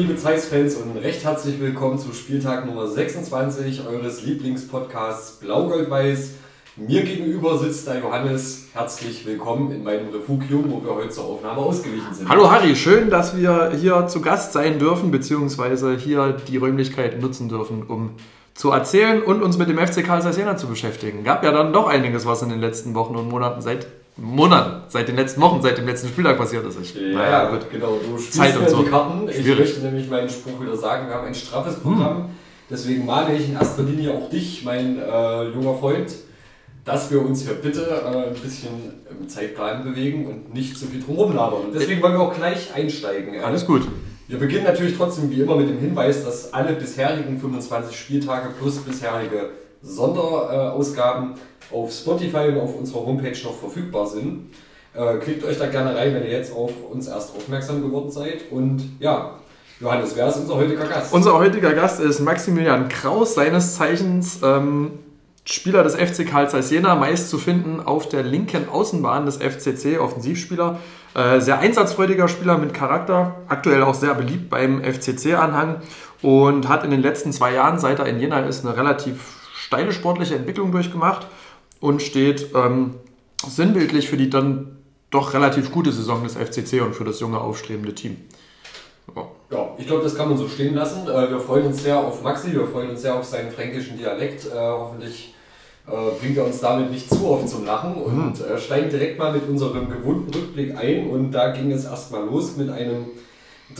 Liebe Zeiss-Fans und recht herzlich willkommen zu Spieltag Nummer 26 eures Lieblingspodcasts Blau-Gold-Weiß. Mir gegenüber sitzt der Johannes. Herzlich willkommen in meinem Refugium, wo wir heute zur Aufnahme ausgewichen sind. Hallo Harry, schön, dass wir hier zu Gast sein dürfen, beziehungsweise hier die Räumlichkeiten nutzen dürfen, um zu erzählen und uns mit dem FC Karl Jena zu beschäftigen. Gab ja dann doch einiges, was in den letzten Wochen und Monaten seit Monaten, seit den letzten Wochen, seit dem letzten Spieltag passiert ist. Ich, ja, naja, gut. genau. Du spielst Zeit und so. die Karten. Ich Schwierig. möchte nämlich meinen Spruch wieder sagen. Wir haben ein straffes Programm. Hm. Deswegen mahne ich in erster Linie auch dich, mein äh, junger Freund, dass wir uns hier bitte äh, ein bisschen im Zeitplan bewegen und nicht zu viel drumherum labern. Und deswegen wollen wir auch gleich einsteigen. Alles gut. Wir beginnen natürlich trotzdem wie immer mit dem Hinweis, dass alle bisherigen 25 Spieltage plus bisherige Sonderausgaben auf Spotify und auf unserer Homepage noch verfügbar sind. Äh, klickt euch da gerne rein, wenn ihr jetzt auf uns erst aufmerksam geworden seid. Und ja, Johannes, wer ist unser heutiger Gast? Unser heutiger Gast ist Maximilian Kraus, seines Zeichens ähm, Spieler des FC Karl Zeiss Jena, meist zu finden auf der linken Außenbahn des FCC, Offensivspieler. Äh, sehr einsatzfreudiger Spieler mit Charakter, aktuell auch sehr beliebt beim FCC-Anhang und hat in den letzten zwei Jahren, seit er in Jena ist, eine relativ steile sportliche Entwicklung durchgemacht und steht ähm, sinnbildlich für die dann doch relativ gute Saison des FCC und für das junge aufstrebende Team. Ja, ja ich glaube, das kann man so stehen lassen. Äh, wir freuen uns sehr auf Maxi, wir freuen uns sehr auf seinen fränkischen Dialekt. Äh, hoffentlich äh, bringt er uns damit nicht zu oft zum Lachen und mhm. steigen direkt mal mit unserem gewohnten Rückblick ein. Und da ging es erstmal los mit einem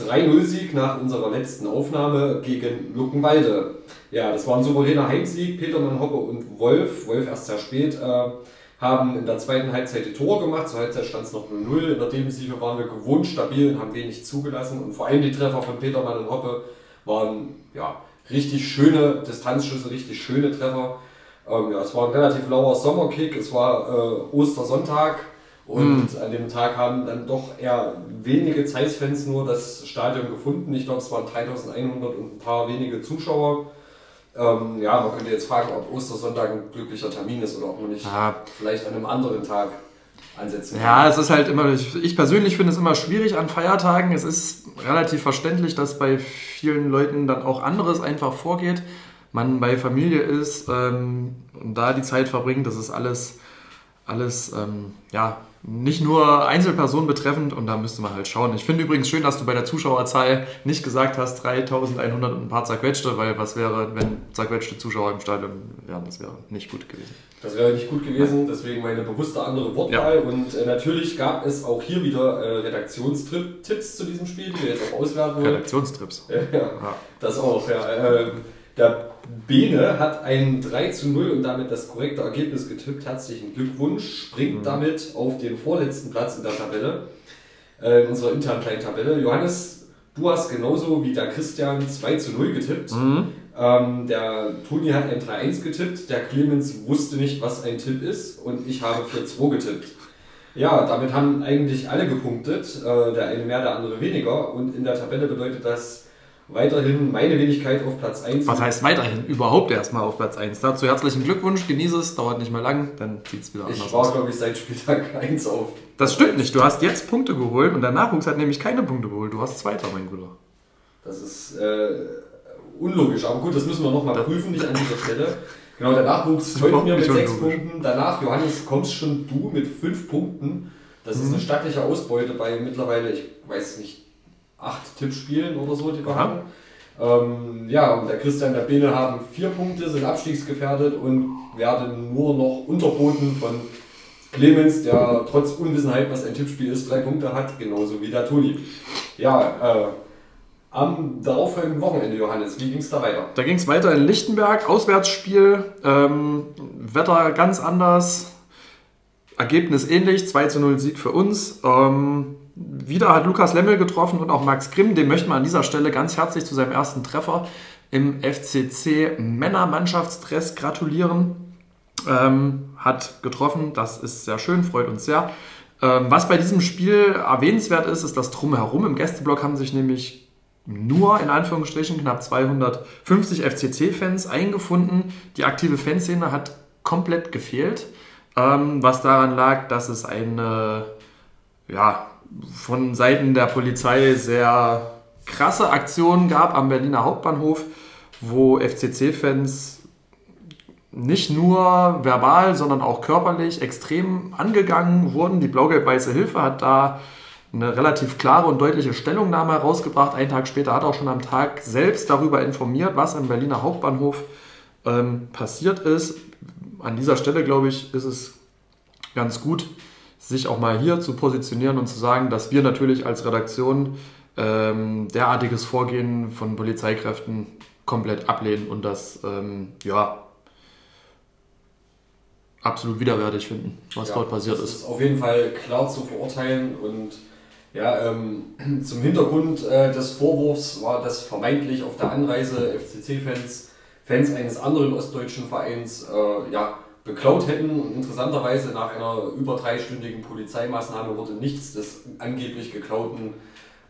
3-0-Sieg nach unserer letzten Aufnahme gegen Luckenwalde. Ja, das war ein souveräner Heimsieg. Petermann, Hoppe und Wolf, Wolf erst sehr spät, äh, haben in der zweiten Halbzeit die Tore gemacht. Zur Halbzeit stand es noch 0-0. In der Defensive waren wir gewohnt stabil und haben wenig zugelassen. Und vor allem die Treffer von Petermann und Hoppe waren ja, richtig schöne Distanzschüsse, richtig schöne Treffer. Ähm, ja, es war ein relativ lauer Sommerkick. Es war äh, Ostersonntag. Und mhm. an dem Tag haben dann doch eher wenige Zeiss-Fans nur das Stadion gefunden. Ich glaube, es waren 3100 und ein paar wenige Zuschauer. Ähm, ja, man könnte jetzt fragen, ob Ostersonntag ein glücklicher Termin ist oder ob man nicht ja. vielleicht an einem anderen Tag ansetzen kann. Ja, es ist halt immer, ich persönlich finde es immer schwierig an Feiertagen. Es ist relativ verständlich, dass bei vielen Leuten dann auch anderes einfach vorgeht. Man bei Familie ist ähm, und da die Zeit verbringt, das ist alles, alles ähm, ja, nicht nur Einzelpersonen betreffend und da müsste man halt schauen. Ich finde übrigens schön, dass du bei der Zuschauerzahl nicht gesagt hast 3100 und ein paar zerquetschte, weil was wäre, wenn zerquetschte Zuschauer im Stadion wären, das wäre nicht gut gewesen. Das wäre nicht gut gewesen, deswegen meine bewusste andere Wortwahl ja. und äh, natürlich gab es auch hier wieder äh, Redaktionstipps zu diesem Spiel, die wir jetzt auch auswerten wollen. Redaktionstrips. ja, ja, das auch, ja. Äh, der Bene hat ein 3 zu 0 und damit das korrekte Ergebnis getippt. Herzlichen Glückwunsch. Springt mhm. damit auf den vorletzten Platz in der Tabelle, äh, in unserer internen kleinen Tabelle. Johannes, du hast genauso wie der Christian 2 zu 0 getippt. Mhm. Ähm, der Toni hat ein 3-1 getippt, der Clemens wusste nicht, was ein Tipp ist und ich habe 4-2 getippt. Ja, damit haben eigentlich alle gepunktet, äh, der eine mehr, der andere weniger und in der Tabelle bedeutet das weiterhin meine Wenigkeit auf Platz 1. Was heißt weiterhin? Überhaupt erstmal auf Platz 1. Dazu herzlichen Glückwunsch, genieße es, dauert nicht mehr lang, dann sieht es wieder anders aus. Ich war, glaube ich, seit Spieltag 1 auf. Das stimmt nicht, du hast jetzt Punkte geholt und der Nachwuchs hat nämlich keine Punkte geholt. Du warst Zweiter, mein Bruder. Das ist äh, unlogisch, aber gut, das müssen wir nochmal prüfen, nicht an dieser Stelle. Genau, der Nachwuchs folgt mir mit 6 Punkten. Danach, Johannes, kommst schon du mit 5 Punkten. Das mhm. ist eine stattliche Ausbeute bei mittlerweile, ich weiß nicht, acht Tippspielen oder so, die wir haben. Ähm, ja, und der Christian der Bene haben vier Punkte, sind abstiegsgefährdet und werden nur noch unterboten von Clemens, der trotz Unwissenheit, was ein Tippspiel ist, drei Punkte hat, genauso wie der Toni. Ja, äh, am darauffolgenden Wochenende, Johannes, wie ging es da weiter? Da ging es weiter in Lichtenberg, Auswärtsspiel, ähm, Wetter ganz anders, Ergebnis ähnlich, 2 zu 0 Sieg für uns. Ähm, wieder hat Lukas Lemmel getroffen und auch Max Grimm. Dem möchten wir an dieser Stelle ganz herzlich zu seinem ersten Treffer im FCC Männermannschaftsdress gratulieren. Ähm, hat getroffen, das ist sehr schön, freut uns sehr. Ähm, was bei diesem Spiel erwähnenswert ist, ist das Drumherum. Im Gästeblock haben sich nämlich nur in Anführungsstrichen knapp 250 FCC-Fans eingefunden. Die aktive Fanszene hat komplett gefehlt, ähm, was daran lag, dass es eine ja, von Seiten der Polizei sehr krasse Aktionen gab am Berliner Hauptbahnhof, wo FCC-Fans nicht nur verbal, sondern auch körperlich extrem angegangen wurden. Die Blau-Gelb-Weiße Hilfe hat da eine relativ klare und deutliche Stellungnahme herausgebracht. Einen Tag später hat auch schon am Tag selbst darüber informiert, was am Berliner Hauptbahnhof ähm, passiert ist. An dieser Stelle, glaube ich, ist es ganz gut, sich auch mal hier zu positionieren und zu sagen, dass wir natürlich als Redaktion ähm, derartiges Vorgehen von Polizeikräften komplett ablehnen und das ähm, ja, absolut widerwärtig finden, was ja, dort passiert ist. ist. Auf jeden Fall klar zu verurteilen und ja, ähm, zum Hintergrund äh, des Vorwurfs war, dass vermeintlich auf der Anreise FCC-Fans Fans eines anderen ostdeutschen Vereins äh, ja, beklaut hätten. Und interessanterweise nach einer über dreistündigen Polizeimaßnahme wurde nichts des angeblich geklauten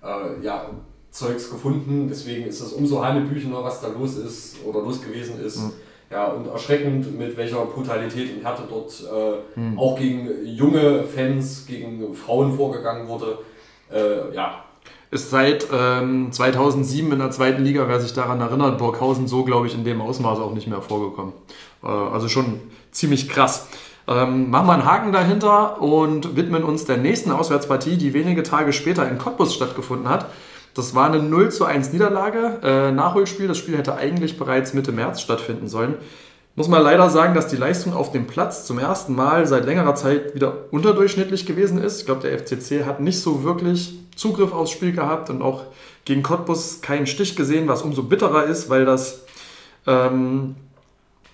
äh, ja, Zeugs gefunden. Deswegen ist es umso hanebüchener, was da los ist oder los gewesen ist. Mhm. Ja, und erschreckend, mit welcher Brutalität und Härte dort äh, mhm. auch gegen junge Fans, gegen Frauen vorgegangen wurde. Äh, ja. Ist seit ähm, 2007 in der zweiten Liga, wer sich daran erinnert, Burghausen so, glaube ich, in dem Ausmaß auch nicht mehr vorgekommen. Äh, also schon ziemlich krass. Ähm, machen wir einen Haken dahinter und widmen uns der nächsten Auswärtspartie, die wenige Tage später in Cottbus stattgefunden hat. Das war eine 0 zu 1 Niederlage, äh, Nachholspiel. Das Spiel hätte eigentlich bereits Mitte März stattfinden sollen. Muss man leider sagen, dass die Leistung auf dem Platz zum ersten Mal seit längerer Zeit wieder unterdurchschnittlich gewesen ist. Ich glaube, der FCC hat nicht so wirklich Zugriff aufs Spiel gehabt und auch gegen Cottbus keinen Stich gesehen, was umso bitterer ist, weil das ähm,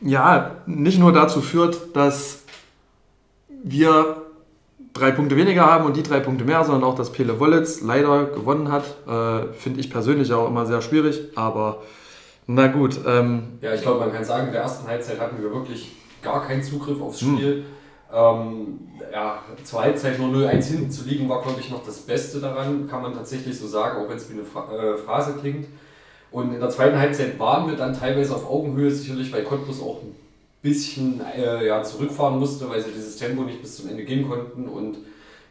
ja nicht nur dazu führt, dass wir drei Punkte weniger haben und die drei Punkte mehr, sondern auch, dass Pele Wollitz leider gewonnen hat. Äh, Finde ich persönlich auch immer sehr schwierig, aber na gut. Ähm, ja, ich glaube, man kann sagen, in der ersten Halbzeit hatten wir wirklich gar keinen Zugriff aufs hm. Spiel. Ähm, ja, zur Halbzeit nur 0-1 hinten zu liegen, war, glaube ich, noch das Beste daran, kann man tatsächlich so sagen, auch wenn es wie eine Fra äh, Phrase klingt. Und in der zweiten Halbzeit waren wir dann teilweise auf Augenhöhe, sicherlich, weil Cottbus auch ein bisschen äh, ja, zurückfahren musste, weil sie dieses Tempo nicht bis zum Ende gehen konnten. Und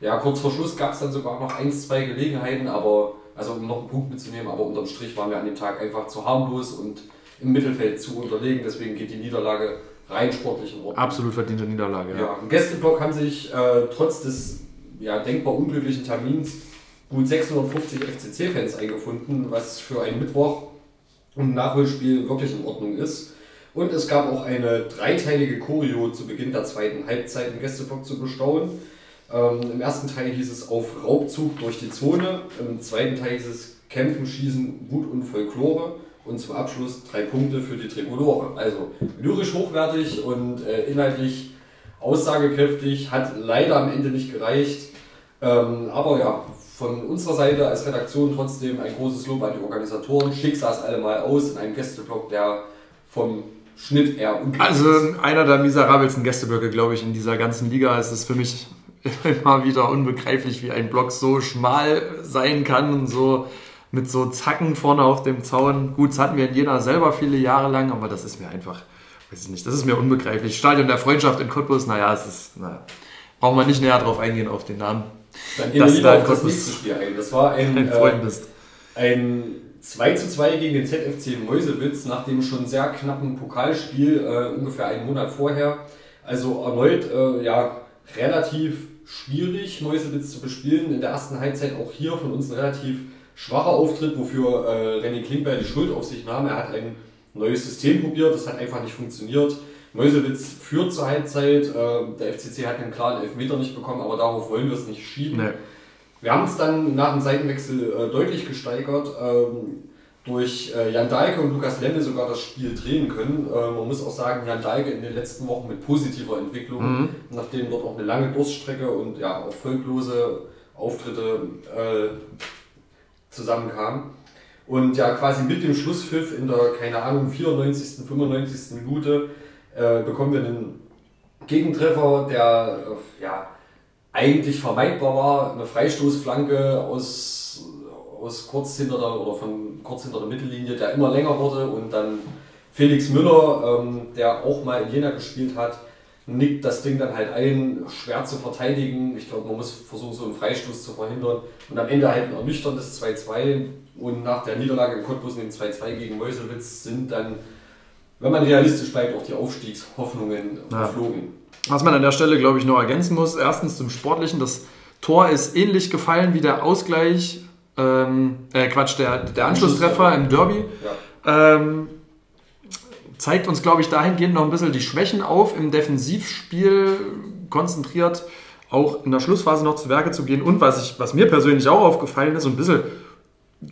ja, kurz vor Schluss gab es dann sogar noch ein, zwei Gelegenheiten, aber also um noch einen Punkt mitzunehmen, aber unterm Strich waren wir an dem Tag einfach zu harmlos und im Mittelfeld zu unterlegen. Deswegen geht die Niederlage rein sportlich in Ordnung. Absolut verdiente Niederlage. Ja, ja im Gästeblock haben sich äh, trotz des ja, denkbar unglücklichen Termins gut 650 FCC-Fans eingefunden, was für einen Mittwoch und Nachholspiel wirklich in Ordnung ist. Und es gab auch eine dreiteilige Choreo zu Beginn der zweiten Halbzeit im Gästeblock zu bestaunen. Ähm, Im ersten Teil hieß es auf Raubzug durch die Zone, im zweiten Teil hieß es Kämpfen, Schießen, Wut und Folklore und zum Abschluss drei Punkte für die Trikolore. Also lyrisch hochwertig und äh, inhaltlich aussagekräftig, hat leider am Ende nicht gereicht. Ähm, aber ja, von unserer Seite als Redaktion trotzdem ein großes Lob an die Organisatoren. Schick sah es alle mal aus in einem Gästeblock, der vom Schnitt eher Also einer der miserabelsten Gästeblöcke, glaube ich, in dieser ganzen Liga. Es ist für mich immer wieder unbegreiflich, wie ein Block so schmal sein kann und so mit so Zacken vorne auf dem Zaun. Gut, das hatten wir in Jena selber viele Jahre lang, aber das ist mir einfach, weiß ich nicht, das ist mir unbegreiflich. Stadion der Freundschaft in Cottbus, naja, es ist, naja, brauchen wir nicht näher drauf eingehen auf den Namen. Dann gehen wir lieber auf das nächste Spiel ein. Das war ein, äh, ein 2 zu 2 gegen den ZFC Mäusewitz nach dem schon sehr knappen Pokalspiel äh, ungefähr einen Monat vorher. Also erneut äh, ja, relativ schwierig, Mäusewitz zu bespielen. In der ersten Halbzeit auch hier von uns ein relativ schwacher Auftritt, wofür äh, René Klinkberg die Schuld auf sich nahm. Er hat ein neues System probiert, das hat einfach nicht funktioniert. Mäusewitz führt zur Halbzeit. Äh, der FCC hat einen klaren Elfmeter nicht bekommen, aber darauf wollen wir es nicht schieben. Nee. Wir haben es dann nach dem Seitenwechsel äh, deutlich gesteigert. Ähm, durch äh, Jan Dahlke und Lukas Lemme sogar das Spiel drehen können. Man muss auch sagen, Jan Dahlke in den letzten Wochen mit positiver Entwicklung, mhm. nachdem dort auch eine lange Durststrecke und ja, erfolglose Auftritte äh, zusammenkamen. Und ja, quasi mit dem Schlusspfiff in der, keine Ahnung, 94., 95. Minute äh, bekommen wir einen Gegentreffer, der äh, ja, eigentlich vermeidbar war. Eine Freistoßflanke aus, aus kurz hinter der, oder von kurz hinter der Mittellinie, der immer länger wurde und dann Felix Müller, ähm, der auch mal in Jena gespielt hat, nickt das Ding dann halt ein, schwer zu verteidigen. Ich glaube, man muss versuchen, so einen Freistoß zu verhindern. Und am Ende halt ein ernüchterndes 2-2. Und nach der Niederlage in Cottbus und dem 2-2 gegen Meuselwitz sind dann, wenn man realistisch bleibt, auch die Aufstiegshoffnungen ja. verflogen. Was man an der Stelle, glaube ich, noch ergänzen muss, erstens zum Sportlichen, das Tor ist ähnlich gefallen wie der Ausgleich, ähm, äh, Quatsch, der, der Anschlusstreffer im Derby. Ja. Ähm, zeigt uns, glaube ich, dahingehend noch ein bisschen die Schwächen auf, im Defensivspiel konzentriert auch in der Schlussphase noch zu Werke zu gehen. Und was, ich, was mir persönlich auch aufgefallen ist, so ein bisschen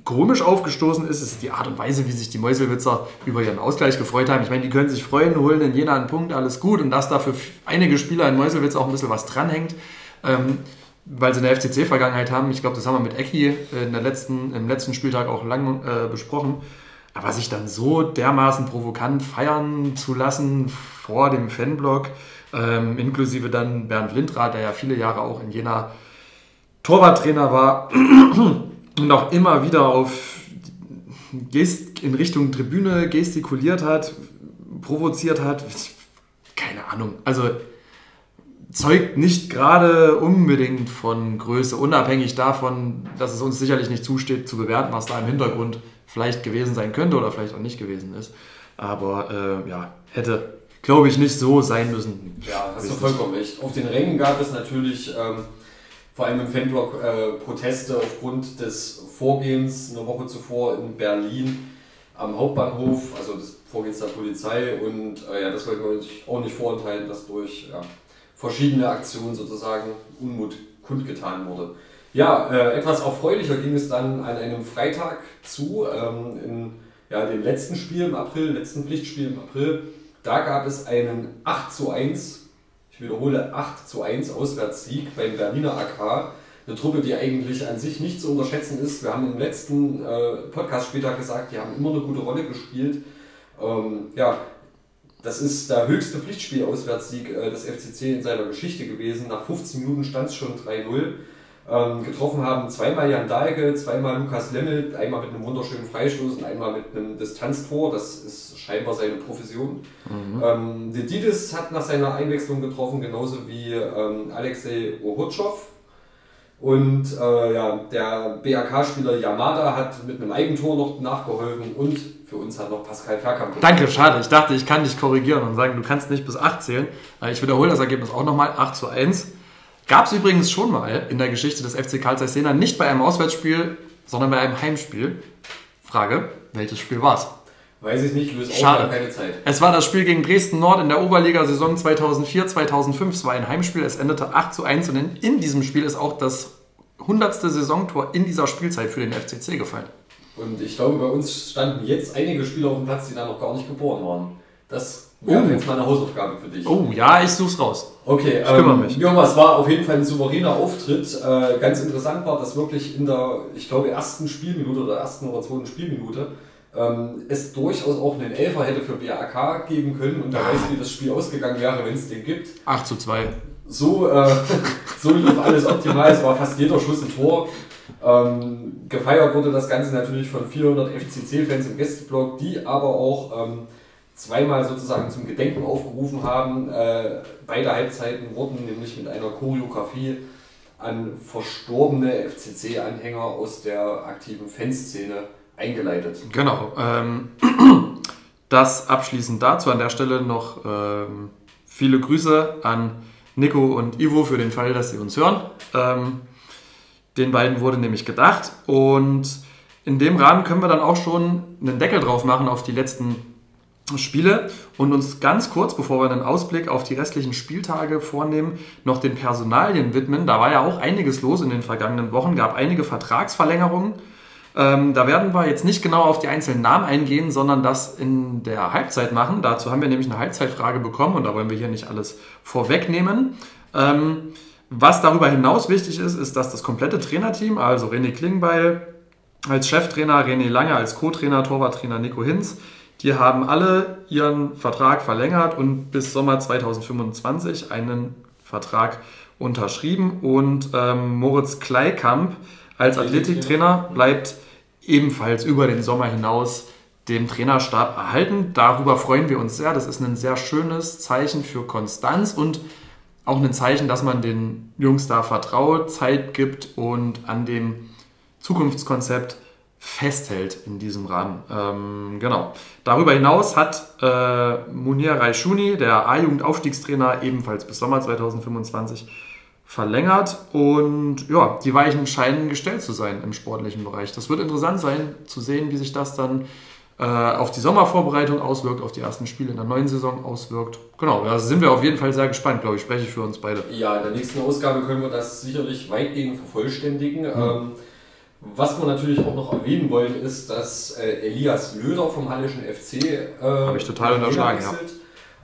komisch aufgestoßen ist, ist die Art und Weise, wie sich die Mäuselwitzer über ihren Ausgleich gefreut haben. Ich meine, die können sich freuen, holen in Jena einen Punkt, alles gut. Und dass da für einige Spieler in Mäuselwitz auch ein bisschen was dranhängt, ähm, weil sie eine FCC-Vergangenheit haben. Ich glaube, das haben wir mit Ecki in der letzten, im letzten Spieltag auch lang äh, besprochen. Aber sich dann so dermaßen provokant feiern zu lassen vor dem Fanblock, ähm, inklusive dann Bernd Lindrath, der ja viele Jahre auch in Jena Torwarttrainer war und auch immer wieder auf Gest in Richtung Tribüne gestikuliert hat, provoziert hat. Keine Ahnung. Also zeugt nicht gerade unbedingt von Größe, unabhängig davon, dass es uns sicherlich nicht zusteht, zu bewerten, was da im Hintergrund vielleicht gewesen sein könnte oder vielleicht auch nicht gewesen ist. Aber äh, ja, hätte, glaube ich, nicht so sein müssen. Ja, hast du vollkommen recht. Auf den Rängen gab es natürlich ähm, vor allem im Fanblock äh, Proteste aufgrund des Vorgehens eine Woche zuvor in Berlin am Hauptbahnhof, also des Vorgehens der Polizei. Und äh, ja, das wollten wir uns auch nicht vorenthalten, dass durch ja, verschiedene Aktionen sozusagen Unmut kundgetan wurde. Ja, äh, etwas erfreulicher ging es dann an einem Freitag zu, ähm, in ja, dem letzten Spiel im April, letzten Pflichtspiel im April. Da gab es einen 8 zu 1, ich wiederhole 8 zu 1 Auswärtssieg beim Berliner AK. Eine Truppe, die eigentlich an sich nicht zu unterschätzen ist. Wir haben im letzten äh, Podcast später gesagt, die haben immer eine gute Rolle gespielt. Ähm, ja, das ist der höchste Pflichtspiel-Auswärtssieg äh, des FCC in seiner Geschichte gewesen. Nach 15 Minuten stand es schon 3-0 ähm, getroffen haben. Zweimal Jan Dahlke, zweimal Lukas Lemmel, einmal mit einem wunderschönen Freistoß und einmal mit einem Distanztor. Das ist scheinbar seine Profession. Mhm. Ähm, Didis hat nach seiner Einwechslung getroffen, genauso wie ähm, Alexei Ohutschov. Und äh, ja, der BAK-Spieler Yamada hat mit einem Eigentor noch nachgeholfen und für uns hat noch Pascal Verkamp. Danke, schade. Ich dachte, ich kann dich korrigieren und sagen, du kannst nicht bis 8 zählen. Äh, ich wiederhole das Ergebnis auch nochmal: 8 zu 1. Gab es übrigens schon mal in der Geschichte des FC Karl Zeiss Jena, nicht bei einem Auswärtsspiel, sondern bei einem Heimspiel. Frage, welches Spiel war es? Weiß ich nicht, löse Schade. keine Zeit. Es war das Spiel gegen Dresden Nord in der Oberliga-Saison 2004-2005. Es war ein Heimspiel, es endete 8 zu 1 und in, in diesem Spiel ist auch das 100. Saisontor in dieser Spielzeit für den FCC gefallen. Und ich glaube, bei uns standen jetzt einige Spieler auf dem Platz, die da noch gar nicht geboren waren. Das oh. jetzt mal eine Hausaufgabe für dich. Oh, ja, ich such's raus. Okay, ich kümmere ähm, mich. Jonas, es war auf jeden Fall ein souveräner Auftritt. Äh, ganz interessant war, dass wirklich in der, ich glaube, ersten Spielminute oder ersten oder zweiten Spielminute ähm, es durchaus auch einen Elfer hätte für BAK geben können und wer weiß, wie das Spiel ausgegangen wäre, wenn es den gibt. 8 zu 2. So, äh, so lief alles optimal. Es war fast jeder Schuss ein Tor. Ähm, gefeiert wurde das Ganze natürlich von 400 FCC-Fans im Gästeblock, die aber auch ähm, zweimal sozusagen zum Gedenken aufgerufen haben. Äh, beide Halbzeiten wurden nämlich mit einer Choreografie an verstorbene FCC-Anhänger aus der aktiven Fanszene eingeleitet. Genau. Ähm, das abschließend dazu an der Stelle noch ähm, viele Grüße an Nico und Ivo für den Fall, dass sie uns hören. Ähm, den beiden wurde nämlich gedacht und in dem Rahmen können wir dann auch schon einen Deckel drauf machen auf die letzten Spiele und uns ganz kurz, bevor wir einen Ausblick auf die restlichen Spieltage vornehmen, noch den Personalien widmen. Da war ja auch einiges los in den vergangenen Wochen, gab einige Vertragsverlängerungen. Ähm, da werden wir jetzt nicht genau auf die einzelnen Namen eingehen, sondern das in der Halbzeit machen. Dazu haben wir nämlich eine Halbzeitfrage bekommen und da wollen wir hier nicht alles vorwegnehmen. Ähm, was darüber hinaus wichtig ist, ist, dass das komplette Trainerteam, also René Klingbeil als Cheftrainer, René Lange als Co-Trainer, Torwarttrainer Nico Hinz, die haben alle ihren Vertrag verlängert und bis Sommer 2025 einen Vertrag unterschrieben. Und ähm, Moritz Kleikamp als Athletiktrainer bleibt ebenfalls über den Sommer hinaus dem Trainerstab erhalten. Darüber freuen wir uns sehr. Das ist ein sehr schönes Zeichen für Konstanz und auch ein Zeichen, dass man den Jungs da vertraut, Zeit gibt und an dem Zukunftskonzept festhält in diesem Rahmen. Ähm, genau. Darüber hinaus hat äh, Munir Raishuni, der A-Jugend-Aufstiegstrainer, ebenfalls bis Sommer 2025 verlängert und ja, die Weichen scheinen gestellt zu sein im sportlichen Bereich. Das wird interessant sein zu sehen, wie sich das dann äh, auf die Sommervorbereitung auswirkt, auf die ersten Spiele in der neuen Saison auswirkt. Genau, da sind wir auf jeden Fall sehr gespannt, glaube ich, spreche ich für uns beide. Ja, in der nächsten Ausgabe können wir das sicherlich weitgehend vervollständigen. Mhm. Ähm, was wir natürlich auch noch erwähnen wollen, ist, dass äh, Elias Löder vom Hallischen FC äh, habe ich total unterschlagen, ja.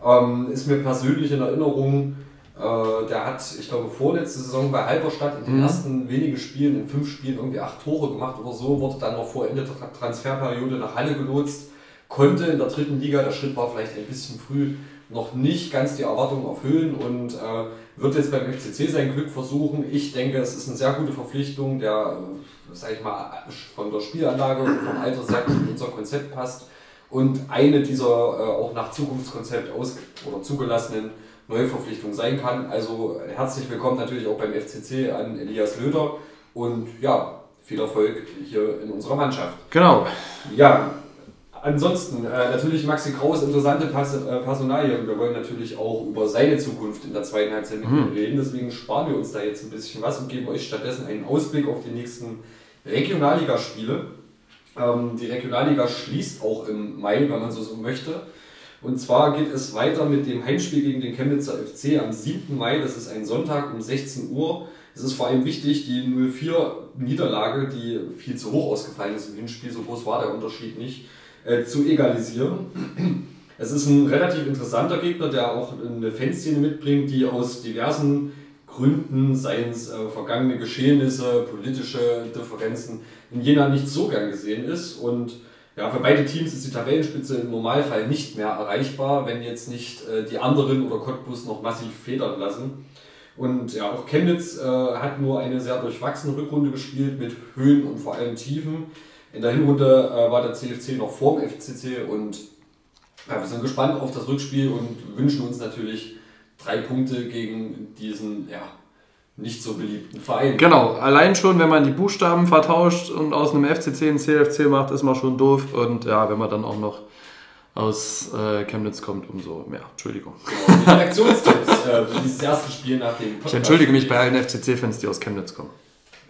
Ähm, ist mir persönlich in Erinnerung, äh, der hat, ich glaube, vorletzte Saison bei Halberstadt in den mhm. ersten wenigen Spielen, in fünf Spielen irgendwie acht Tore gemacht oder so, wurde dann noch vor Ende der Transferperiode nach Halle gelotst, konnte in der dritten Liga, der Schritt war vielleicht ein bisschen früh, noch nicht ganz die Erwartungen erfüllen und äh, wird jetzt beim FCC sein Glück versuchen. Ich denke, es ist eine sehr gute Verpflichtung, der, äh, sag ich mal, von der Spielanlage und vom Alter sehr gut in unser Konzept passt und eine dieser äh, auch nach Zukunftskonzept aus oder zugelassenen Neuverpflichtung sein kann. Also herzlich willkommen natürlich auch beim FCC an Elias Löder und ja, viel Erfolg hier in unserer Mannschaft. Genau. Ja, ansonsten äh, natürlich Maxi Kraus, interessante Pers äh, Personalie und wir wollen natürlich auch über seine Zukunft in der zweiten Halbzeit mit mhm. reden. Deswegen sparen wir uns da jetzt ein bisschen was und geben euch stattdessen einen Ausblick auf die nächsten Regionalligaspiele. Ähm, die Regionalliga schließt auch im Mai, wenn man so, so möchte. Und zwar geht es weiter mit dem Heimspiel gegen den Chemnitzer FC am 7. Mai. Das ist ein Sonntag um 16 Uhr. Es ist vor allem wichtig, die 0-4-Niederlage, die viel zu hoch ausgefallen ist im Hinspiel, so groß war der Unterschied nicht, äh, zu egalisieren. Es ist ein relativ interessanter Gegner, der auch eine Fanszene mitbringt, die aus diversen Gründen, seien es äh, vergangene Geschehnisse, politische Differenzen, in Jena nicht so gern gesehen ist. Und ja, für beide Teams ist die Tabellenspitze im Normalfall nicht mehr erreichbar, wenn jetzt nicht äh, die anderen oder Cottbus noch massiv federn lassen. Und ja, auch Chemnitz äh, hat nur eine sehr durchwachsene Rückrunde gespielt mit Höhen und vor allem Tiefen. In der Hinrunde äh, war der CFC noch vor dem FCC und ja, wir sind gespannt auf das Rückspiel und wünschen uns natürlich drei Punkte gegen diesen ja, nicht so beliebten Verein. Genau, allein schon, wenn man die Buchstaben vertauscht und aus einem FCC ein CFC macht, ist man schon doof. Und ja, wenn man dann auch noch aus äh, Chemnitz kommt, umso mehr. Entschuldigung. Genau, die Reaktionstipps äh, für dieses erste Spiel nach dem Podcast Ich entschuldige mich bei allen FCC-Fans, die aus Chemnitz kommen.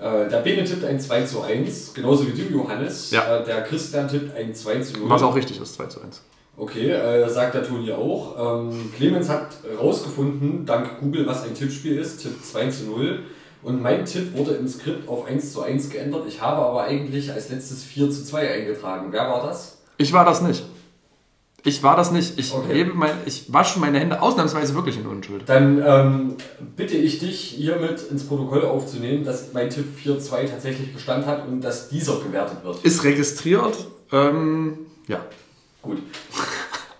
Äh, der Bene tippt ein 2 zu 1, genauso wie du, Johannes. Ja. Äh, der Christian tippt ein 2 zu 0. Was auch richtig ist, 2 zu 1. Okay, äh, sagt der Toni auch. Ähm, Clemens hat rausgefunden, dank Google, was ein Tippspiel ist, Tipp 2 zu 0. Und mein Tipp wurde im Skript auf 1 zu 1 geändert. Ich habe aber eigentlich als letztes 4 zu 2 eingetragen. Wer war das? Ich war das nicht. Ich war das nicht. Ich, okay. hebe mein, ich wasche meine Hände ausnahmsweise wirklich in Unschuld. Dann ähm, bitte ich dich hiermit ins Protokoll aufzunehmen, dass mein Tipp 4-2 tatsächlich Bestand hat und dass dieser gewertet wird. Ist registriert. Ähm, ja. Gut.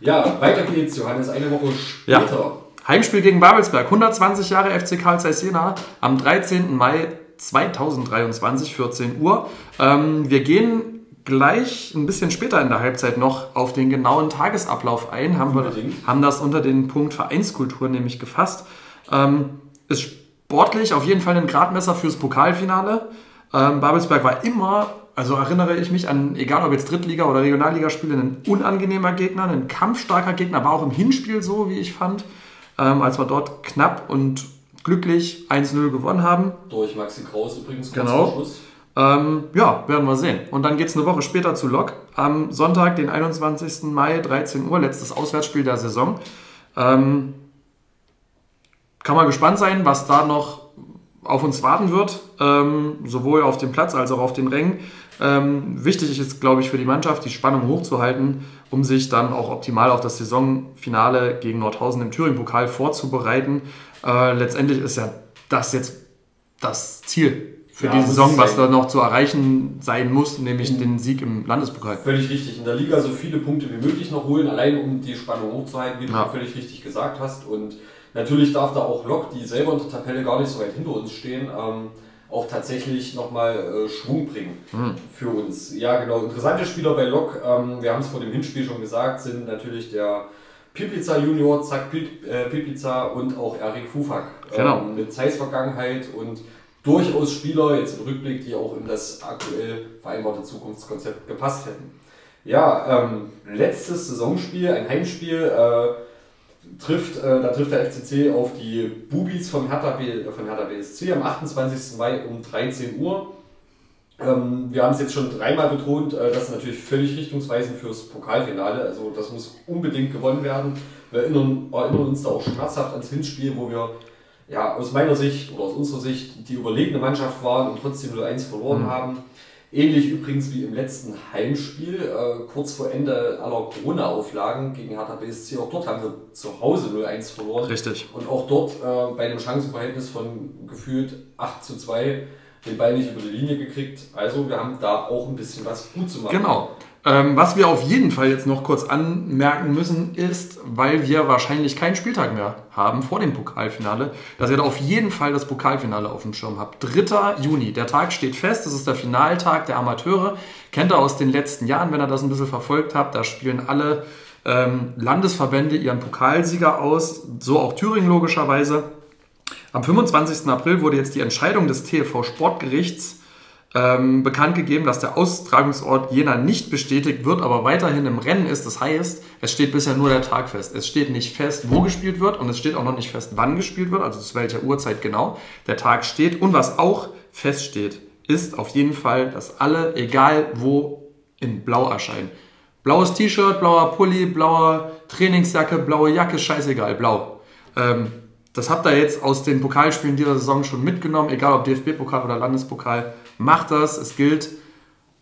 Ja, weiter geht's, Johannes. Eine Woche später. Ja. Heimspiel gegen Babelsberg. 120 Jahre FC Karl Zeiss Jena am 13. Mai 2023, 14 Uhr. Ähm, wir gehen gleich ein bisschen später in der Halbzeit noch auf den genauen Tagesablauf ein. Haben, wir, haben das unter den Punkt Vereinskultur nämlich gefasst. Ähm, ist sportlich auf jeden Fall ein Gradmesser fürs Pokalfinale. Ähm, Babelsberg war immer also erinnere ich mich an, egal ob jetzt Drittliga- oder Regionalligaspiele, ein unangenehmer Gegner, ein kampfstarker Gegner, war auch im Hinspiel so, wie ich fand, ähm, als wir dort knapp und glücklich 1-0 gewonnen haben. Durch Maxi Kraus übrigens. Genau. Ähm, ja, werden wir sehen. Und dann geht es eine Woche später zu Lok. Am Sonntag, den 21. Mai, 13 Uhr, letztes Auswärtsspiel der Saison. Ähm, kann man gespannt sein, was da noch auf uns warten wird, ähm, sowohl auf dem Platz als auch auf den Rängen. Ähm, wichtig ist, glaube ich, für die Mannschaft, die Spannung hochzuhalten, um sich dann auch optimal auf das Saisonfinale gegen Nordhausen im Thüringen-Pokal vorzubereiten. Äh, letztendlich ist ja das jetzt das Ziel für ja, die Saison, was da noch zu erreichen sein muss, nämlich den Sieg im Landespokal. Völlig richtig. In der Liga so viele Punkte wie möglich noch holen, allein um die Spannung hochzuhalten, wie du ja. völlig richtig gesagt hast. Und natürlich darf da auch Lok, die selber in der Tabelle gar nicht so weit hinter uns stehen, ähm, auch tatsächlich nochmal äh, Schwung bringen mhm. für uns. Ja, genau. Interessante Spieler bei Lok, ähm, wir haben es vor dem Hinspiel schon gesagt, sind natürlich der Piplica Junior, Zack Piplica äh, und auch Erik Fufak. Genau. Ähm, mit Zeiss-Vergangenheit und durchaus Spieler jetzt im Rückblick, die auch in das aktuell vereinbarte Zukunftskonzept gepasst hätten. Ja, ähm, letztes Saisonspiel, ein Heimspiel, äh, trifft, äh, da trifft der FCC auf die Bubis von Hertha, B, von Hertha BSC am 28. Mai um 13 Uhr. Ähm, wir haben es jetzt schon dreimal betont, äh, das ist natürlich völlig richtungsweisend fürs Pokalfinale. Also das muss unbedingt gewonnen werden. Wir erinnern, erinnern uns da auch schmerzhaft ans Hinspiel, wo wir ja, aus meiner Sicht oder aus unserer Sicht die überlegene Mannschaft waren und trotzdem nur eins verloren mhm. haben. Ähnlich übrigens wie im letzten Heimspiel, äh, kurz vor Ende aller Corona-Auflagen gegen Hertha BSC. Auch dort haben wir zu Hause 0-1 verloren. Richtig. Und auch dort äh, bei einem Chancenverhältnis von gefühlt 8 zu 2 den Ball nicht über die Linie gekriegt. Also wir haben da auch ein bisschen was gut zu machen. Genau. Ähm, was wir auf jeden Fall jetzt noch kurz anmerken müssen, ist, weil wir wahrscheinlich keinen Spieltag mehr haben vor dem Pokalfinale, dass ihr da auf jeden Fall das Pokalfinale auf dem Schirm habt. 3. Juni, der Tag steht fest, das ist der Finaltag der Amateure. Kennt ihr aus den letzten Jahren, wenn ihr das ein bisschen verfolgt habt, da spielen alle ähm, Landesverbände ihren Pokalsieger aus, so auch Thüringen logischerweise. Am 25. April wurde jetzt die Entscheidung des TFV Sportgerichts ähm, bekannt gegeben, dass der Austragungsort Jena nicht bestätigt wird, aber weiterhin im Rennen ist. Das heißt, es steht bisher nur der Tag fest. Es steht nicht fest, wo gespielt wird und es steht auch noch nicht fest, wann gespielt wird, also zu welcher Uhrzeit genau der Tag steht. Und was auch feststeht, ist auf jeden Fall, dass alle, egal wo, in Blau erscheinen. Blaues T-Shirt, blauer Pulli, blaue Trainingsjacke, blaue Jacke, scheißegal, blau. Ähm, das habt ihr jetzt aus den Pokalspielen dieser Saison schon mitgenommen, egal ob DFB-Pokal oder Landespokal. Macht das. Es gilt,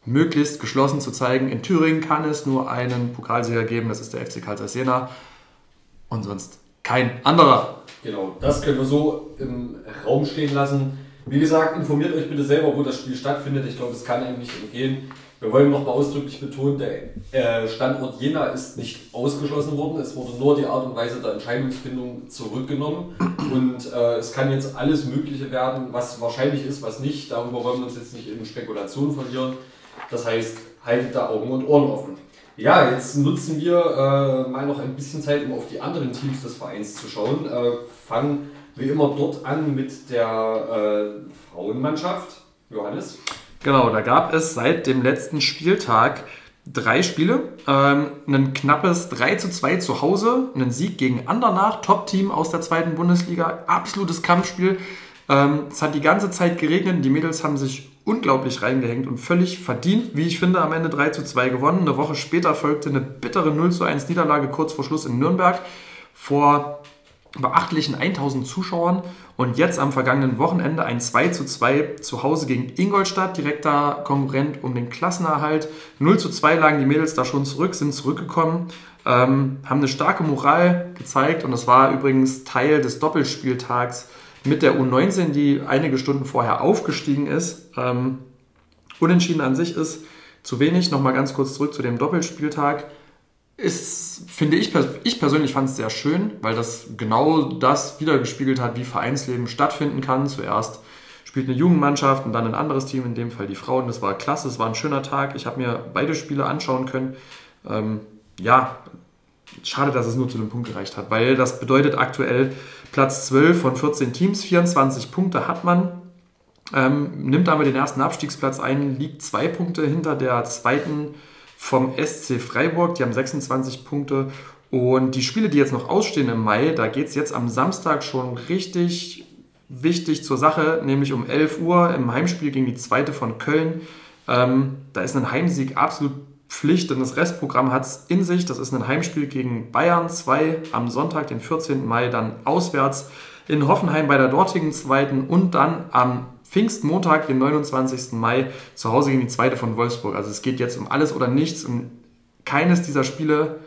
möglichst geschlossen zu zeigen. In Thüringen kann es nur einen Pokalsieger geben, das ist der FC Karl Jena. Und sonst kein anderer. Genau, das können wir so im Raum stehen lassen. Wie gesagt, informiert euch bitte selber, wo das Spiel stattfindet. Ich glaube, es kann einem nicht entgehen. Wir wollen nochmal ausdrücklich betonen, der äh, Standort Jena ist nicht ausgeschlossen worden. Es wurde nur die Art und Weise der Entscheidungsfindung zurückgenommen. Und äh, es kann jetzt alles Mögliche werden, was wahrscheinlich ist, was nicht. Darüber wollen wir uns jetzt nicht in Spekulationen verlieren. Das heißt, haltet da Augen und Ohren offen. Ja, jetzt nutzen wir äh, mal noch ein bisschen Zeit, um auf die anderen Teams des Vereins zu schauen. Äh, fangen wie immer dort an mit der äh, Frauenmannschaft. Johannes? Genau, da gab es seit dem letzten Spieltag drei Spiele. Ähm, ein knappes 3 zu 2 zu Hause, einen Sieg gegen Andernach, Top-Team aus der zweiten Bundesliga, absolutes Kampfspiel. Ähm, es hat die ganze Zeit geregnet, die Mädels haben sich unglaublich reingehängt und völlig verdient, wie ich finde, am Ende 3 zu 2 gewonnen. Eine Woche später folgte eine bittere 0 zu 1 Niederlage kurz vor Schluss in Nürnberg vor beachtlichen 1000 Zuschauern und jetzt am vergangenen Wochenende ein 2 zu 2 zu Hause gegen Ingolstadt, direkter Konkurrent um den Klassenerhalt. 0 zu 2 lagen die Mädels da schon zurück, sind zurückgekommen, ähm, haben eine starke Moral gezeigt und das war übrigens Teil des Doppelspieltags mit der U19, die einige Stunden vorher aufgestiegen ist. Ähm, unentschieden an sich ist zu wenig. Nochmal ganz kurz zurück zu dem Doppelspieltag ist, finde ich, ich persönlich fand es sehr schön, weil das genau das wiedergespiegelt hat, wie Vereinsleben stattfinden kann. Zuerst spielt eine Jugendmannschaft und dann ein anderes Team, in dem Fall die Frauen. Das war klasse, es war ein schöner Tag. Ich habe mir beide Spiele anschauen können. Ähm, ja, schade, dass es nur zu dem Punkt gereicht hat, weil das bedeutet aktuell Platz 12 von 14 Teams, 24 Punkte hat man. Ähm, nimmt aber den ersten Abstiegsplatz ein, liegt zwei Punkte hinter der zweiten vom SC Freiburg. Die haben 26 Punkte. Und die Spiele, die jetzt noch ausstehen im Mai, da geht es jetzt am Samstag schon richtig wichtig zur Sache, nämlich um 11 Uhr im Heimspiel gegen die zweite von Köln. Ähm, da ist ein Heimsieg absolut Pflicht, denn das Restprogramm hat es in sich. Das ist ein Heimspiel gegen Bayern 2 am Sonntag, den 14. Mai, dann auswärts in Hoffenheim bei der dortigen zweiten und dann am Pfingstmontag, den 29. Mai, zu Hause gegen die zweite von Wolfsburg. Also es geht jetzt um alles oder nichts und keines dieser Spiele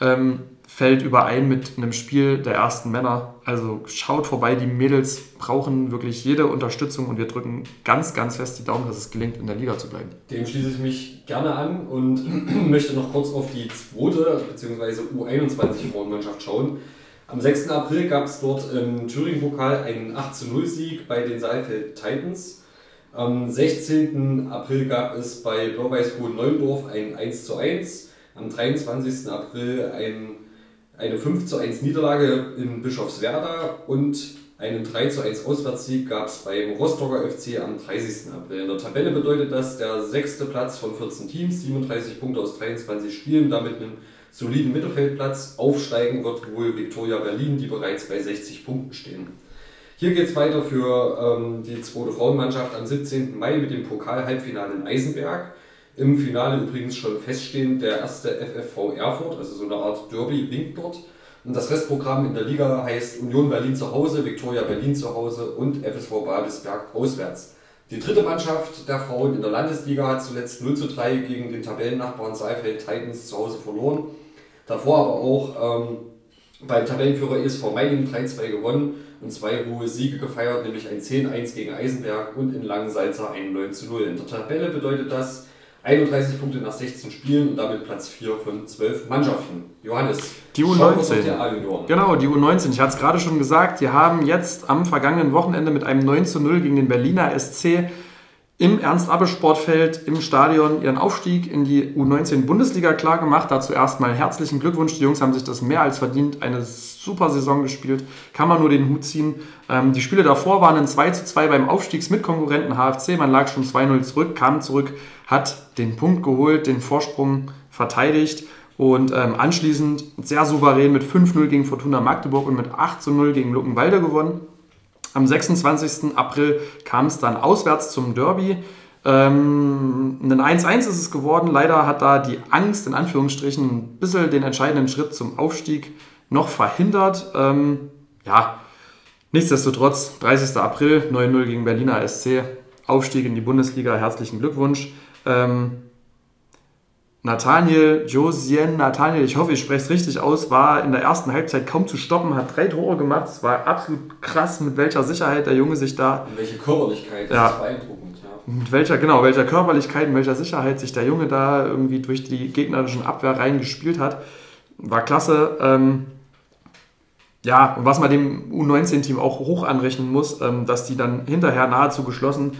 ähm, fällt überein mit einem Spiel der ersten Männer. Also schaut vorbei, die Mädels brauchen wirklich jede Unterstützung und wir drücken ganz, ganz fest die Daumen, dass es gelingt, in der Liga zu bleiben. Dem schließe ich mich gerne an und möchte noch kurz auf die zweite bzw. U21-Frauenmannschaft schauen. Am 6. April gab es dort im Thüringen-Pokal einen 8-0-Sieg bei den Saalfeld Titans. Am 16. April gab es bei Blau-Weiß Hohen Neuendorf ein 1 zu 1. Am 23. April ein, eine 5 zu 1 Niederlage in Bischofswerda und einen 3 zu 1 Auswärtssieg gab es beim Rostocker FC am 30. April. In der Tabelle bedeutet das der sechste Platz von 14 Teams, 37 Punkte aus 23 Spielen, damit einen soliden Mittelfeldplatz. Aufsteigen wird wohl Viktoria Berlin, die bereits bei 60 Punkten stehen. Hier geht es weiter für ähm, die zweite Frauenmannschaft am 17. Mai mit dem Pokal-Halbfinale in Eisenberg. Im Finale übrigens schon feststehend der erste FFV Erfurt, also so eine Art Derby, winkt dort. Und das Restprogramm in der Liga heißt Union Berlin zu Hause, Viktoria Berlin zu Hause und FSV Babelsberg auswärts. Die dritte Mannschaft der Frauen in der Landesliga hat zuletzt 0 zu 3 gegen den Tabellennachbarn Saalfeld Titans zu Hause verloren. Davor aber auch ähm, beim Tabellenführer ESV Meiningen 3-2 gewonnen und zwei hohe Siege gefeiert, nämlich ein 10-1 gegen Eisenberg und in Langensalza ein 9-0. In der Tabelle bedeutet das 31 Punkte nach 16 Spielen und damit Platz 4 von 12 Mannschaften. Johannes, die U19. Genau, die U19. Ich hatte es gerade schon gesagt, die haben jetzt am vergangenen Wochenende mit einem 9 0 gegen den Berliner SC im Ernst-Abbe-Sportfeld im Stadion ihren Aufstieg in die U19-Bundesliga klargemacht. Dazu erstmal herzlichen Glückwunsch. Die Jungs haben sich das mehr als verdient. Eine super Saison gespielt. Kann man nur den Hut ziehen. Ähm, die Spiele davor waren ein 2 zu 2 beim Aufstiegsmitkonkurrenten HFC. Man lag schon 2-0 zurück, kam zurück, hat den Punkt geholt, den Vorsprung verteidigt und ähm, anschließend sehr souverän mit 5-0 gegen Fortuna Magdeburg und mit 8-0 gegen Luckenwalde gewonnen. Am 26. April kam es dann auswärts zum Derby. Ähm, ein 1-1 ist es geworden. Leider hat da die Angst in Anführungsstrichen ein bisschen den entscheidenden Schritt zum Aufstieg noch verhindert. Ähm, ja, nichtsdestotrotz, 30. April, 9-0 gegen Berliner SC, Aufstieg in die Bundesliga, herzlichen Glückwunsch. Ähm, Nathaniel, Josien Nathaniel, ich hoffe, ich spreche es richtig aus, war in der ersten Halbzeit kaum zu stoppen, hat drei Tore gemacht. Es war absolut krass, mit welcher Sicherheit der Junge sich da. Und welche Körperlichkeit, das ja, ist beeindruckend. Ja. Mit welcher, genau, welcher Körperlichkeit, mit welcher Sicherheit sich der Junge da irgendwie durch die gegnerischen Abwehrreihen gespielt hat. War klasse. Ähm, ja, und was man dem U19-Team auch hoch anrechnen muss, ähm, dass die dann hinterher nahezu geschlossen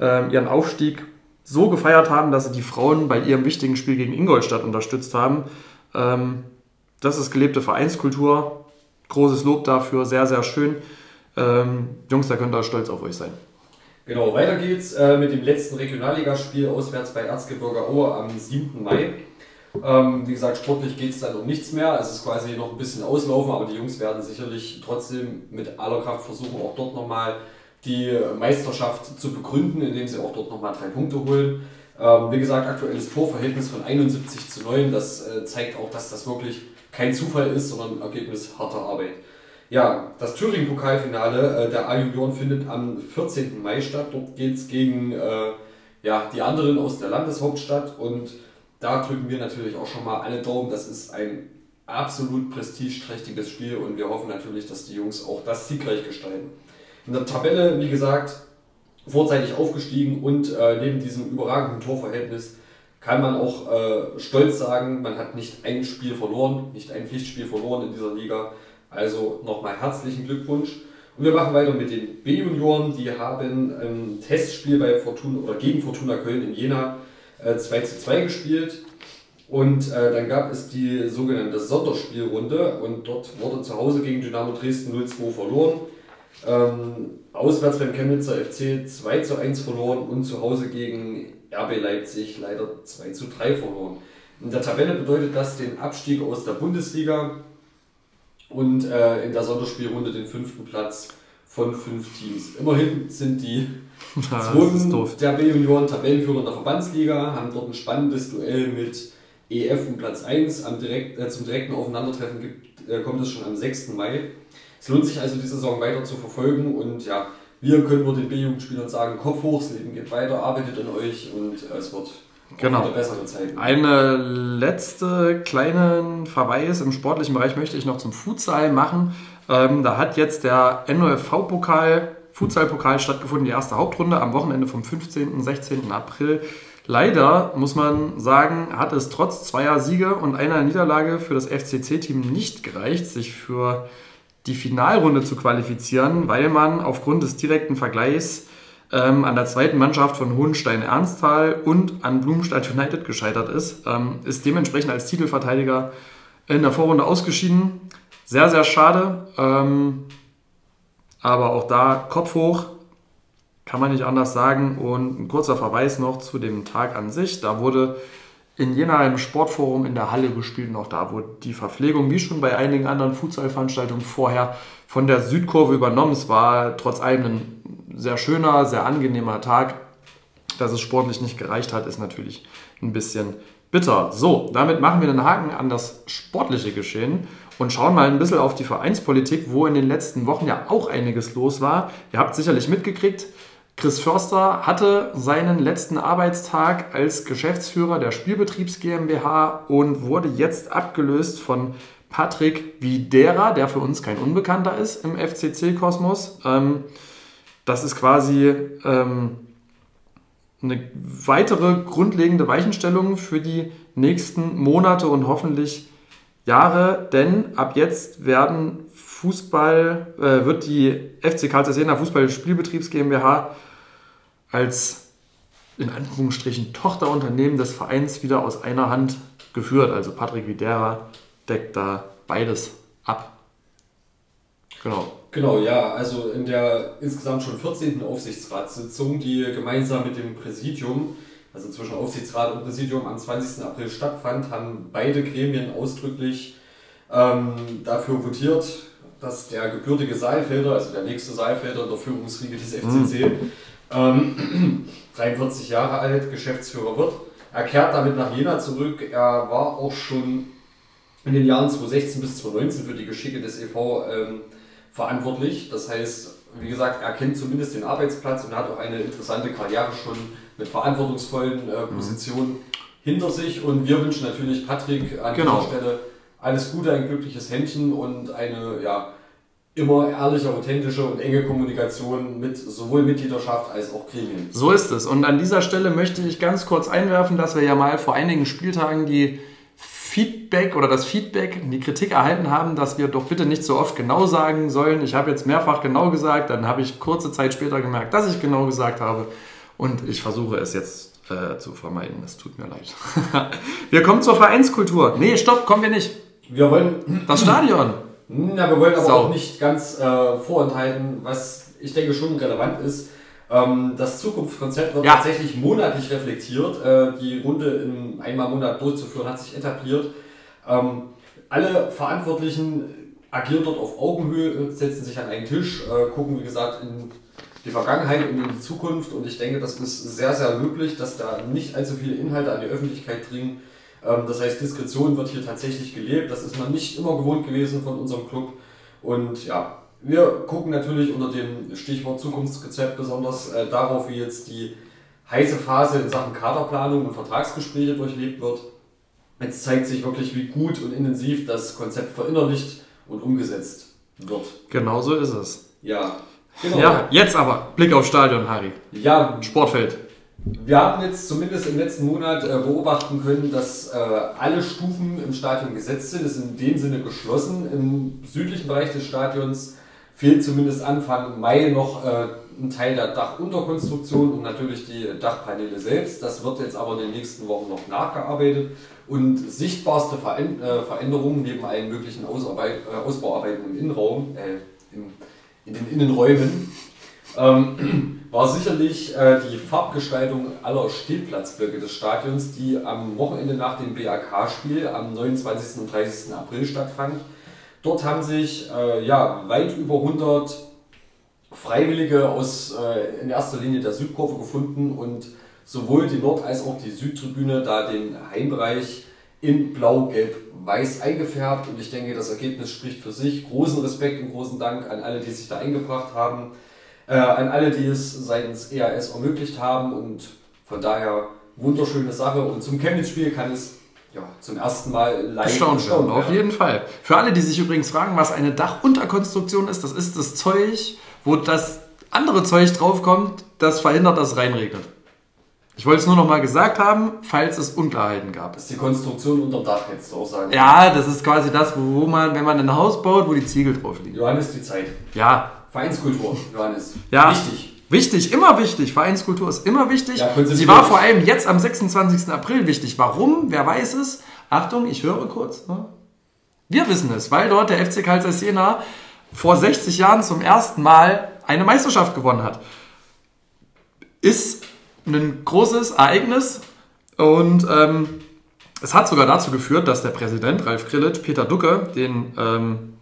ähm, ihren Aufstieg so gefeiert haben, dass sie die Frauen bei ihrem wichtigen Spiel gegen Ingolstadt unterstützt haben. Ähm, das ist gelebte Vereinskultur. Großes Lob dafür, sehr, sehr schön. Ähm, Jungs, da könnt ihr stolz auf euch sein. Genau, weiter geht's äh, mit dem letzten Regionalligaspiel auswärts bei Erzgebirge Aue am 7. Mai. Ähm, wie gesagt, sportlich geht es dann um nichts mehr. Es ist quasi noch ein bisschen auslaufen, aber die Jungs werden sicherlich trotzdem mit aller Kraft versuchen, auch dort nochmal die Meisterschaft zu begründen, indem sie auch dort nochmal drei Punkte holen. Ähm, wie gesagt, aktuelles Torverhältnis von 71 zu 9, das äh, zeigt auch, dass das wirklich kein Zufall ist, sondern ein Ergebnis harter Arbeit. Ja, das Thüringen-Pokalfinale äh, der A-Junioren findet am 14. Mai statt. Dort geht es gegen äh, ja, die anderen aus der Landeshauptstadt und da drücken wir natürlich auch schon mal alle Daumen. Das ist ein absolut prestigeträchtiges Spiel und wir hoffen natürlich, dass die Jungs auch das siegreich gestalten. In der Tabelle, wie gesagt, vorzeitig aufgestiegen und äh, neben diesem überragenden Torverhältnis kann man auch äh, stolz sagen, man hat nicht ein Spiel verloren, nicht ein Pflichtspiel verloren in dieser Liga. Also nochmal herzlichen Glückwunsch. Und wir machen weiter mit den B-Junioren. Die haben ein Testspiel bei Fortuna oder gegen Fortuna Köln in Jena äh, 2 zu 2 gespielt. Und äh, dann gab es die sogenannte Sonderspielrunde und dort wurde zu Hause gegen Dynamo Dresden 0-2 verloren. Ähm, auswärts beim Chemnitzer FC 2 zu 1 verloren und zu Hause gegen RB Leipzig leider 2 zu 3 verloren. In der Tabelle bedeutet das den Abstieg aus der Bundesliga und äh, in der Sonderspielrunde den fünften Platz von fünf Teams. Immerhin sind die zweiten der B-Junioren Tabellenführer der Verbandsliga, haben dort ein spannendes Duell mit EF um Platz 1. Am direkt, äh, zum direkten Aufeinandertreffen gibt, äh, kommt es schon am 6. Mai. Es lohnt sich also, die Saison weiter zu verfolgen und ja, wir können nur den B-Jugendspielern sagen, Kopf hoch, das Leben geht weiter, arbeitet an euch und äh, es wird genau. bessere Zeiten. Eine letzte kleinen Verweis im sportlichen Bereich möchte ich noch zum Futsal machen. Ähm, da hat jetzt der NOFV-Pokal, Futsal-Pokal stattgefunden, die erste Hauptrunde am Wochenende vom 15. und 16. April. Leider muss man sagen, hat es trotz zweier Siege und einer Niederlage für das FCC-Team nicht gereicht, sich für die Finalrunde zu qualifizieren, weil man aufgrund des direkten Vergleichs ähm, an der zweiten Mannschaft von Hohenstein-Ernsthal und an Blumenstadt United gescheitert ist. Ähm, ist dementsprechend als Titelverteidiger in der Vorrunde ausgeschieden. Sehr, sehr schade. Ähm, aber auch da Kopf hoch, kann man nicht anders sagen. Und ein kurzer Verweis noch zu dem Tag an sich. Da wurde in Jena im Sportforum in der Halle gespielt und auch da wurde die Verpflegung, wie schon bei einigen anderen Fußballveranstaltungen vorher, von der Südkurve übernommen. Es war trotz allem ein sehr schöner, sehr angenehmer Tag. Dass es sportlich nicht gereicht hat, ist natürlich ein bisschen bitter. So, damit machen wir den Haken an das sportliche Geschehen und schauen mal ein bisschen auf die Vereinspolitik, wo in den letzten Wochen ja auch einiges los war. Ihr habt sicherlich mitgekriegt, Chris Förster hatte seinen letzten Arbeitstag als Geschäftsführer der Spielbetriebs GmbH und wurde jetzt abgelöst von Patrick Videra, der für uns kein Unbekannter ist im FCC-Kosmos. Ähm, das ist quasi ähm, eine weitere grundlegende Weichenstellung für die nächsten Monate und hoffentlich Jahre, denn ab jetzt werden Fußball, äh, wird die FC Karl Jena Fußball Spielbetriebs GmbH als in Anführungsstrichen Tochterunternehmen des Vereins wieder aus einer Hand geführt. Also Patrick Videra deckt da beides ab. Genau. Genau, ja, also in der insgesamt schon 14. Aufsichtsratssitzung, die gemeinsam mit dem Präsidium, also zwischen Aufsichtsrat und Präsidium am 20. April stattfand, haben beide Gremien ausdrücklich ähm, dafür votiert, dass der gebürtige Saalfelder, also der nächste Saalfelder in der Führungsriege des FCC, mhm ähm, 43 Jahre alt, Geschäftsführer wird. Er kehrt damit nach Jena zurück. Er war auch schon in den Jahren 2016 bis 2019 für die Geschicke des EV ähm, verantwortlich. Das heißt, wie gesagt, er kennt zumindest den Arbeitsplatz und hat auch eine interessante Karriere schon mit verantwortungsvollen äh, mhm. Positionen mhm. hinter sich. Und wir wünschen natürlich Patrick an genau. dieser Stelle alles Gute, ein glückliches Händchen und eine ja, immer ehrliche, authentische und enge Kommunikation mit sowohl Mitgliedschaft als auch Gremien. So ist es. Und an dieser Stelle möchte ich ganz kurz einwerfen, dass wir ja mal vor einigen Spieltagen die Feedback oder das Feedback, die Kritik erhalten haben, dass wir doch bitte nicht so oft genau sagen sollen. Ich habe jetzt mehrfach genau gesagt, dann habe ich kurze Zeit später gemerkt, dass ich genau gesagt habe. Und ich versuche es jetzt äh, zu vermeiden. Es tut mir leid. wir kommen zur Vereinskultur. Nee, stopp, kommen wir nicht. Wir wollen. Das Stadion. Na, wir wollen aber Sau. auch nicht ganz äh, vorenthalten, was ich denke schon relevant ist. Ähm, das Zukunftskonzept wird ja. tatsächlich monatlich reflektiert. Äh, die Runde in einmal im Monat durchzuführen hat sich etabliert. Ähm, alle Verantwortlichen agieren dort auf Augenhöhe, setzen sich an einen Tisch, äh, gucken, wie gesagt, in die Vergangenheit und in die Zukunft. Und ich denke, das ist sehr, sehr löblich, dass da nicht allzu viele Inhalte an die Öffentlichkeit dringen das heißt, Diskretion wird hier tatsächlich gelebt. Das ist man nicht immer gewohnt gewesen von unserem Club. Und ja, wir gucken natürlich unter dem Stichwort Zukunftsrezept besonders äh, darauf, wie jetzt die heiße Phase in Sachen Kaderplanung und Vertragsgespräche durchlebt wird. Jetzt zeigt sich wirklich, wie gut und intensiv das Konzept verinnerlicht und umgesetzt wird. Genau so ist es. Ja. Genau. Ja, jetzt aber Blick auf Stadion, Harry. Ja. Sportfeld. Wir haben jetzt zumindest im letzten Monat äh, beobachten können, dass äh, alle Stufen im Stadion gesetzt sind. Es ist in dem Sinne geschlossen. Im südlichen Bereich des Stadions fehlt zumindest Anfang Mai noch äh, ein Teil der Dachunterkonstruktion und natürlich die Dachpaneele selbst. Das wird jetzt aber in den nächsten Wochen noch nachgearbeitet. Und sichtbarste Veränderungen neben allen möglichen Ausbauarbeiten im Innenraum, in den Innenräumen, ähm, war sicherlich äh, die Farbgestaltung aller Stehplatzblöcke des Stadions, die am Wochenende nach dem BAK-Spiel am 29. und 30. April stattfand. Dort haben sich äh, ja, weit über 100 Freiwillige aus äh, in erster Linie der Südkurve gefunden und sowohl die Nord- als auch die Südtribüne, da den Heimbereich in Blau, Gelb, Weiß eingefärbt. Und ich denke, das Ergebnis spricht für sich. Großen Respekt und großen Dank an alle, die sich da eingebracht haben äh, an alle, die es seitens EAS ermöglicht haben und von daher wunderschöne Sache. Und zum Chemnitz-Spiel kann es ja, zum ersten Mal live bestaunt werden. Auf jeden Fall. Für alle, die sich übrigens fragen, was eine Dachunterkonstruktion ist, das ist das Zeug, wo das andere Zeug draufkommt, das verhindert, dass es reinregnet. Ich wollte es nur noch mal gesagt haben, falls es Unklarheiten gab. Das ist die Konstruktion unter dem Dach, hättest du auch sagen Ja, das ist quasi das, wo man, wenn man ein Haus baut, wo die Ziegel drauf liegen. Johannes, die Zeit. Ja, Vereinskultur, Johannes. Ja. Wichtig. Wichtig, immer wichtig. Vereinskultur ist immer wichtig. Ja, Sie war vor allem jetzt am 26. April wichtig. Warum? Wer weiß es? Achtung, ich höre kurz. Ne? Wir wissen es, weil dort der FC Karl Jena vor 60 Jahren zum ersten Mal eine Meisterschaft gewonnen hat. Ist ein großes Ereignis und ähm, es hat sogar dazu geführt, dass der Präsident Ralf Grillitsch Peter Ducke den ähm,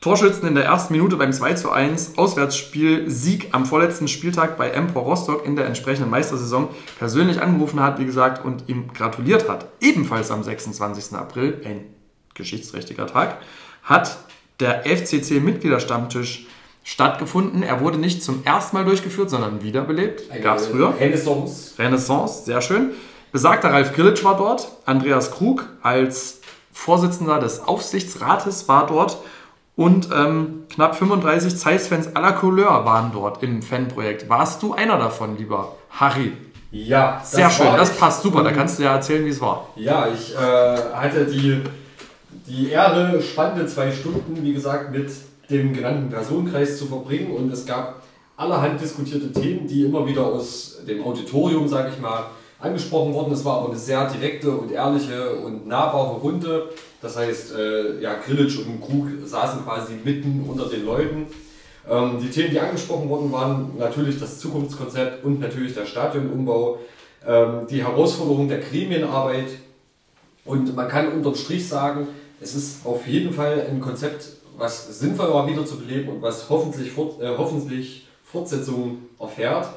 Torschützen in der ersten Minute beim 2 zu 1 Auswärtsspiel Sieg am vorletzten Spieltag bei Empor Rostock in der entsprechenden Meistersaison persönlich angerufen hat, wie gesagt, und ihm gratuliert hat. Ebenfalls am 26. April, ein geschichtsträchtiger Tag, hat der FCC-Mitgliederstammtisch stattgefunden. Er wurde nicht zum ersten Mal durchgeführt, sondern wiederbelebt. Gab es früher. Renaissance. Renaissance, sehr schön. Besagter Ralf Grillitsch war dort. Andreas Krug als Vorsitzender des Aufsichtsrates war dort. Und ähm, knapp 35 Zeiss-Fans aller Couleur waren dort im Fanprojekt. Warst du einer davon, lieber Harry? Ja, sehr schön. Das passt super. Da kannst du ja erzählen, wie es war. Ja, ich äh, hatte die, die Ehre, spannende zwei Stunden, wie gesagt, mit dem genannten Personenkreis zu verbringen. Und es gab allerhand diskutierte Themen, die immer wieder aus dem Auditorium, sage ich mal, angesprochen wurden. Es war aber eine sehr direkte und ehrliche und nahbare Runde. Das heißt, äh, ja, Grillitsch und Krug saßen quasi mitten unter den Leuten. Ähm, die Themen, die angesprochen wurden, waren natürlich das Zukunftskonzept und natürlich der Stadionumbau, ähm, die Herausforderung der Gremienarbeit. Und man kann unterm Strich sagen, es ist auf jeden Fall ein Konzept, was sinnvoll war, wieder zu beleben und was hoffentlich, fort, äh, hoffentlich Fortsetzungen erfährt.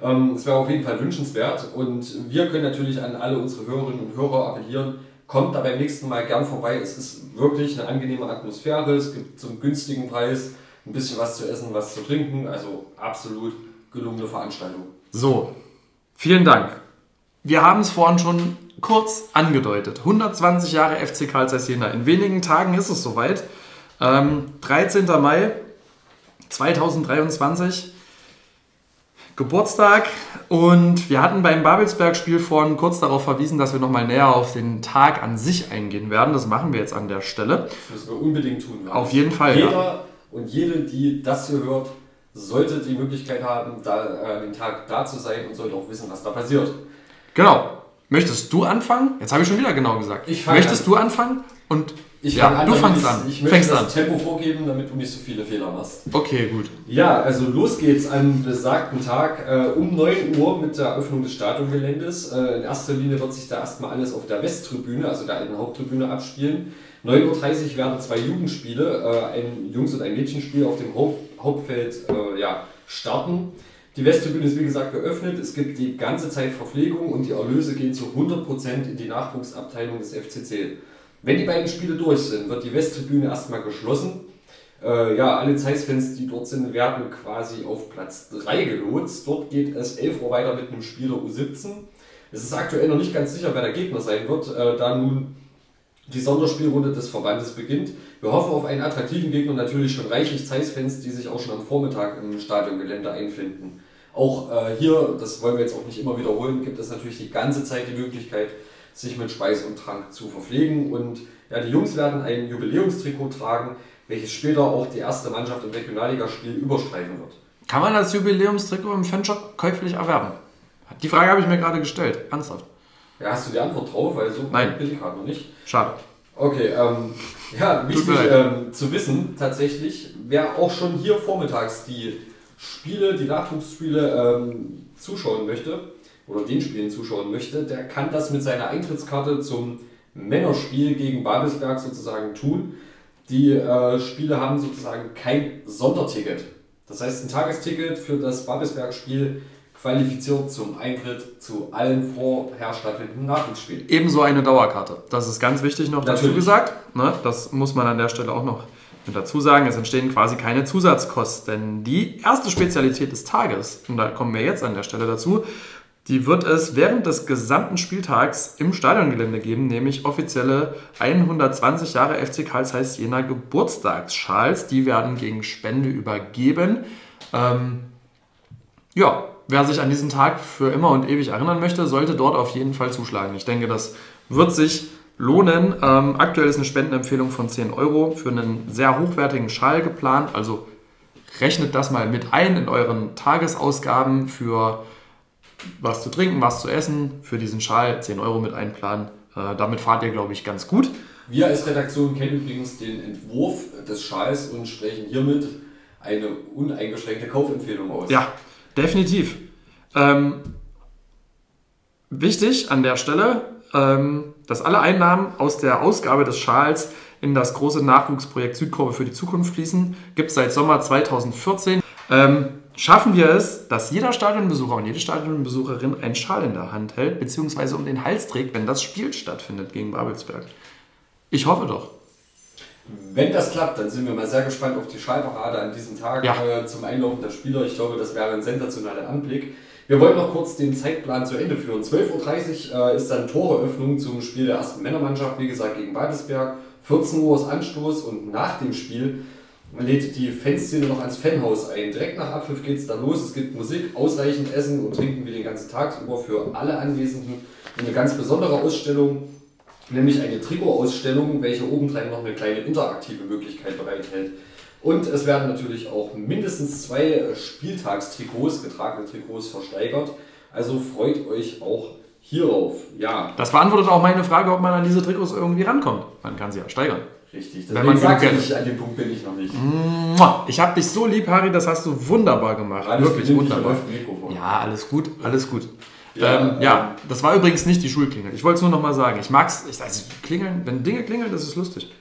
Ähm, es wäre auf jeden Fall wünschenswert und wir können natürlich an alle unsere Hörerinnen und Hörer appellieren, kommt da beim nächsten Mal gern vorbei. Es ist wirklich eine angenehme Atmosphäre, es gibt zum günstigen Preis ein bisschen was zu essen, was zu trinken, also absolut gelungene Veranstaltung. So, vielen Dank. Wir haben es vorhin schon kurz angedeutet. 120 Jahre FC Karl Zeiss Jena. In wenigen Tagen ist es soweit. Ähm, 13. Mai 2023. Geburtstag und wir hatten beim Babelsberg-Spiel vorhin kurz darauf verwiesen, dass wir nochmal näher auf den Tag an sich eingehen werden. Das machen wir jetzt an der Stelle. Das müssen wir unbedingt tun. Auf jeden Fall. Jeder ja. und jede, die das hier hört, sollte die Möglichkeit haben, da, äh, den Tag da zu sein und sollte auch wissen, was da passiert. Genau. Möchtest du anfangen? Jetzt habe ich schon wieder genau gesagt. Möchtest an. du anfangen? Und ich ja, an, du fangst an. Ich möchte Fängst das an. Tempo vorgeben, damit du nicht so viele Fehler machst. Okay, gut. Ja, also los geht's am besagten Tag äh, um 9 Uhr mit der Eröffnung des Stadiongeländes. Äh, in erster Linie wird sich da erstmal alles auf der Westtribüne, also der alten Haupttribüne, abspielen. 9.30 Uhr werden zwei Jugendspiele, äh, ein Jungs- und ein Mädchenspiel auf dem Haupt Hauptfeld äh, ja, starten. Die Westtribüne ist wie gesagt geöffnet. Es gibt die ganze Zeit Verpflegung und die Erlöse gehen zu 100% in die Nachwuchsabteilung des FCC. Wenn die beiden Spiele durch sind, wird die Westtribüne erstmal geschlossen. Äh, ja, alle Zeiss-Fans, die dort sind, werden quasi auf Platz 3 gelotst. Dort geht es 11 Uhr weiter mit einem Spieler U17. Es ist aktuell noch nicht ganz sicher, wer der Gegner sein wird, äh, da nun die Sonderspielrunde des Verbandes beginnt. Wir hoffen auf einen attraktiven Gegner, natürlich schon reichlich Zeiss-Fans, die sich auch schon am Vormittag im Stadiongelände einfinden. Auch äh, hier, das wollen wir jetzt auch nicht immer wiederholen, gibt es natürlich die ganze Zeit die Möglichkeit, sich mit Speis und Trank zu verpflegen. Und ja, die Jungs werden ein Jubiläumstrikot tragen, welches später auch die erste Mannschaft im Regionalligaspiel überstreifen wird. Kann man das Jubiläumstrikot im Fanshop käuflich erwerben? Die Frage habe ich mir gerade gestellt. Ernsthaft. Ja, hast du die Antwort drauf? Weil so Nein. bin ich gerade noch nicht. Schade. Okay, ähm, ja, wichtig ähm, zu wissen tatsächlich, wer auch schon hier vormittags die Spiele, die Nachwuchsspiele ähm, zuschauen möchte, oder den Spielen zuschauen möchte, der kann das mit seiner Eintrittskarte zum Männerspiel gegen Babelsberg sozusagen tun. Die äh, Spiele haben sozusagen kein Sonderticket. Das heißt, ein Tagesticket für das Babelsberg-Spiel qualifiziert zum Eintritt zu allen vorher stattfindenden Nachwuchsspielen. Ebenso eine Dauerkarte. Das ist ganz wichtig noch Natürlich. dazu gesagt. Ne? Das muss man an der Stelle auch noch dazu sagen. Es entstehen quasi keine Zusatzkosten. Die erste Spezialität des Tages, und da kommen wir jetzt an der Stelle dazu, die wird es während des gesamten Spieltags im Stadiongelände geben, nämlich offizielle 120 Jahre FC Karl Zeiss Jena Geburtstagsschals. Die werden gegen Spende übergeben. Ähm, ja, wer sich an diesen Tag für immer und ewig erinnern möchte, sollte dort auf jeden Fall zuschlagen. Ich denke, das wird sich lohnen. Ähm, aktuell ist eine Spendenempfehlung von 10 Euro für einen sehr hochwertigen Schal geplant, also rechnet das mal mit ein in euren Tagesausgaben für was zu trinken, was zu essen, für diesen Schal 10 Euro mit einplanen. Äh, damit fahrt ihr, glaube ich, ganz gut. Wir als Redaktion kennen übrigens den Entwurf des Schals und sprechen hiermit eine uneingeschränkte Kaufempfehlung aus. Ja, definitiv. Ähm, wichtig an der Stelle, ähm, dass alle Einnahmen aus der Ausgabe des Schals in das große Nachwuchsprojekt Südkurve für die Zukunft fließen. Gibt es seit Sommer 2014. Ähm, schaffen wir es, dass jeder Stadionbesucher und jede Stadionbesucherin einen Schal in der Hand hält, beziehungsweise um den Hals trägt, wenn das Spiel stattfindet gegen Babelsberg. Ich hoffe doch. Wenn das klappt, dann sind wir mal sehr gespannt auf die Schallparade an diesem Tag ja. äh, zum Einlaufen der Spieler. Ich glaube, das wäre ein sensationaler Anblick. Wir wollen noch kurz den Zeitplan zu Ende führen. 12.30 Uhr äh, ist dann Toreöffnung zum Spiel der ersten Männermannschaft, wie gesagt, gegen Badesberg. 14 Uhr ist Anstoß und nach dem Spiel lädt die Fanszene noch ans Fanhaus ein. Direkt nach Abpfiff geht es dann los. Es gibt Musik, ausreichend Essen und Trinken wie den ganzen Tag über für alle Anwesenden. Eine ganz besondere Ausstellung nämlich eine Trikot-Ausstellung, welche obendrein noch eine kleine interaktive Möglichkeit bereithält. Und es werden natürlich auch mindestens zwei Spieltagstrikots, getragene Trikots, versteigert. Also freut euch auch hierauf. Ja. Das beantwortet auch meine Frage, ob man an diese Trikots irgendwie rankommt. Man kann sie ja steigern. Richtig, das Wenn man sagt nicht, an dem Punkt bin ich noch nicht. Ich habe dich so lieb, Harry, das hast du wunderbar gemacht. Alles Wirklich wunderbar. Ja, alles gut, alles gut. Ja, ähm, ja, das war übrigens nicht die Schulklingel. Ich wollte es nur noch mal sagen. Ich mag es, also klingeln, wenn Dinge klingeln, das ist lustig.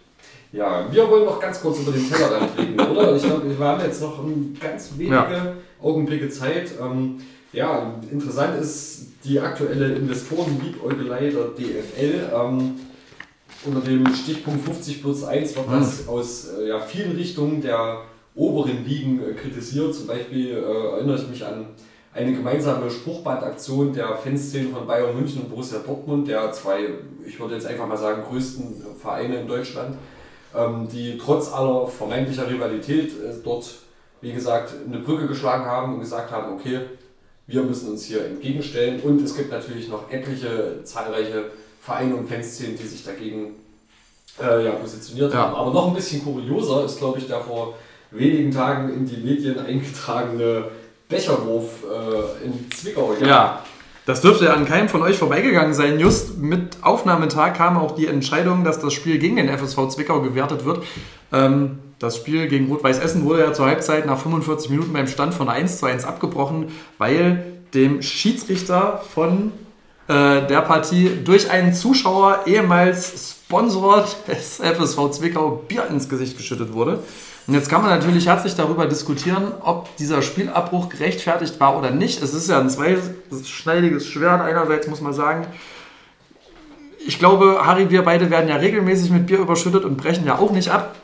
Ja, wir wollen noch ganz kurz über den Tellerrand blicken, oder? Ich glaube, wir haben jetzt noch ganz wenige ja. Augenblicke Zeit. Ähm, ja, interessant ist die aktuelle Investoren-Liebäugelei der DFL. Ähm, unter dem Stichpunkt 50 plus 1 wird das hm. aus äh, ja, vielen Richtungen der oberen Ligen äh, kritisiert. Zum Beispiel äh, erinnere ich mich an eine gemeinsame Spruchbandaktion der Fanszene von Bayern München und Borussia Dortmund, der zwei, ich würde jetzt einfach mal sagen, größten Vereine in Deutschland, ähm, die trotz aller vermeintlicher Rivalität äh, dort, wie gesagt, eine Brücke geschlagen haben und gesagt haben, okay, wir müssen uns hier entgegenstellen. Und es gibt natürlich noch etliche zahlreiche Vereine und Fanszenen, die sich dagegen äh, ja, positioniert ja. haben. Aber noch ein bisschen kurioser ist, glaube ich, der vor wenigen Tagen in die Medien eingetragene Becherwurf äh, in Zwickau. Ja. ja. Das dürfte ja an keinem von euch vorbeigegangen sein. Just mit Aufnahmetag kam auch die Entscheidung, dass das Spiel gegen den FSV Zwickau gewertet wird. Ähm, das Spiel gegen Rot-Weiß Essen wurde ja zur Halbzeit nach 45 Minuten beim Stand von 1 zu 1 abgebrochen, weil dem Schiedsrichter von äh, der Partie durch einen Zuschauer, ehemals Sponsor des FSV Zwickau, Bier ins Gesicht geschüttet wurde. Und jetzt kann man natürlich herzlich darüber diskutieren, ob dieser Spielabbruch gerechtfertigt war oder nicht. Es ist ja ein zweischneidiges Schwert. Einerseits muss man sagen, ich glaube, Harry, wir beide werden ja regelmäßig mit Bier überschüttet und brechen ja auch nicht ab.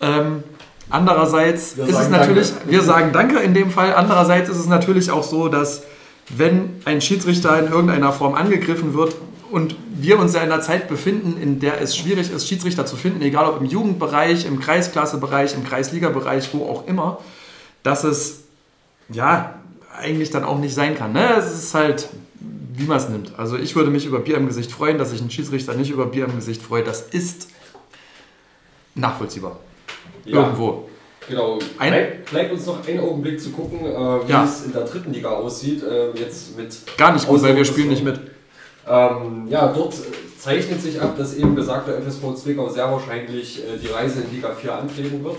Ähm, andererseits wir ist es natürlich, Danke. wir sagen Danke in dem Fall. Andererseits ist es natürlich auch so, dass wenn ein Schiedsrichter in irgendeiner Form angegriffen wird, und wir uns ja in einer Zeit befinden, in der es schwierig ist, Schiedsrichter zu finden, egal ob im Jugendbereich, im Kreisklassebereich, im Kreisligabereich, wo auch immer, dass es ja eigentlich dann auch nicht sein kann. Ne? Es ist halt, wie man es nimmt. Also ich würde mich über Bier im Gesicht freuen, dass sich ein Schiedsrichter nicht über Bier im Gesicht freut. Das ist nachvollziehbar. Ja. Irgendwo. Genau. Ein bleibt, bleibt, uns noch einen Augenblick zu gucken, äh, wie ja. es in der dritten Liga aussieht. Äh, jetzt mit Gar nicht gut, weil wir spielen nicht mit. Ähm, ja, dort zeichnet sich ab, dass eben besagter FSV Zwickau sehr wahrscheinlich äh, die Reise in Liga 4 antreten wird.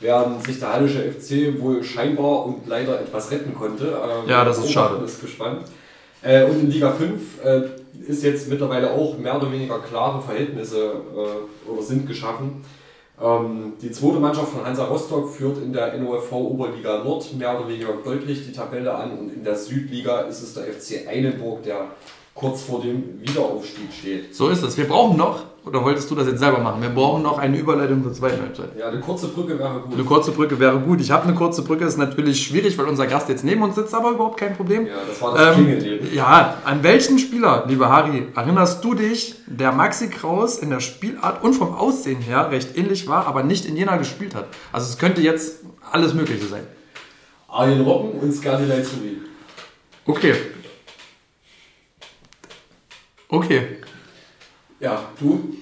Während sich der Hallische FC wohl scheinbar und leider etwas retten konnte. Äh, ja, das ist schade. ist gespannt. Äh, und in Liga 5 äh, ist jetzt mittlerweile auch mehr oder weniger klare Verhältnisse äh, oder sind geschaffen. Ähm, die zweite Mannschaft von Hansa Rostock führt in der NOFV Oberliga Nord mehr oder weniger deutlich die Tabelle an und in der Südliga ist es der FC Einenburg, der kurz vor dem Wiederaufstieg steht. So ist es. Wir brauchen noch, oder wolltest du das jetzt selber machen? Wir brauchen noch eine Überleitung zur zweiten Halbzeit. Ja, eine kurze Brücke wäre gut. Eine kurze Brücke wäre gut. Ich habe eine kurze Brücke, ist natürlich schwierig, weil unser Gast jetzt neben uns sitzt, aber überhaupt kein Problem. Ja, das war das ähm, Ja, an welchen Spieler, lieber Harry, erinnerst du dich, der Maxi Kraus in der Spielart und vom Aussehen her recht ähnlich war, aber nicht in Jena gespielt hat? Also es könnte jetzt alles Mögliche sein. Arjen Robben und Skadi Leizuri. Okay, Okay. Ja, du?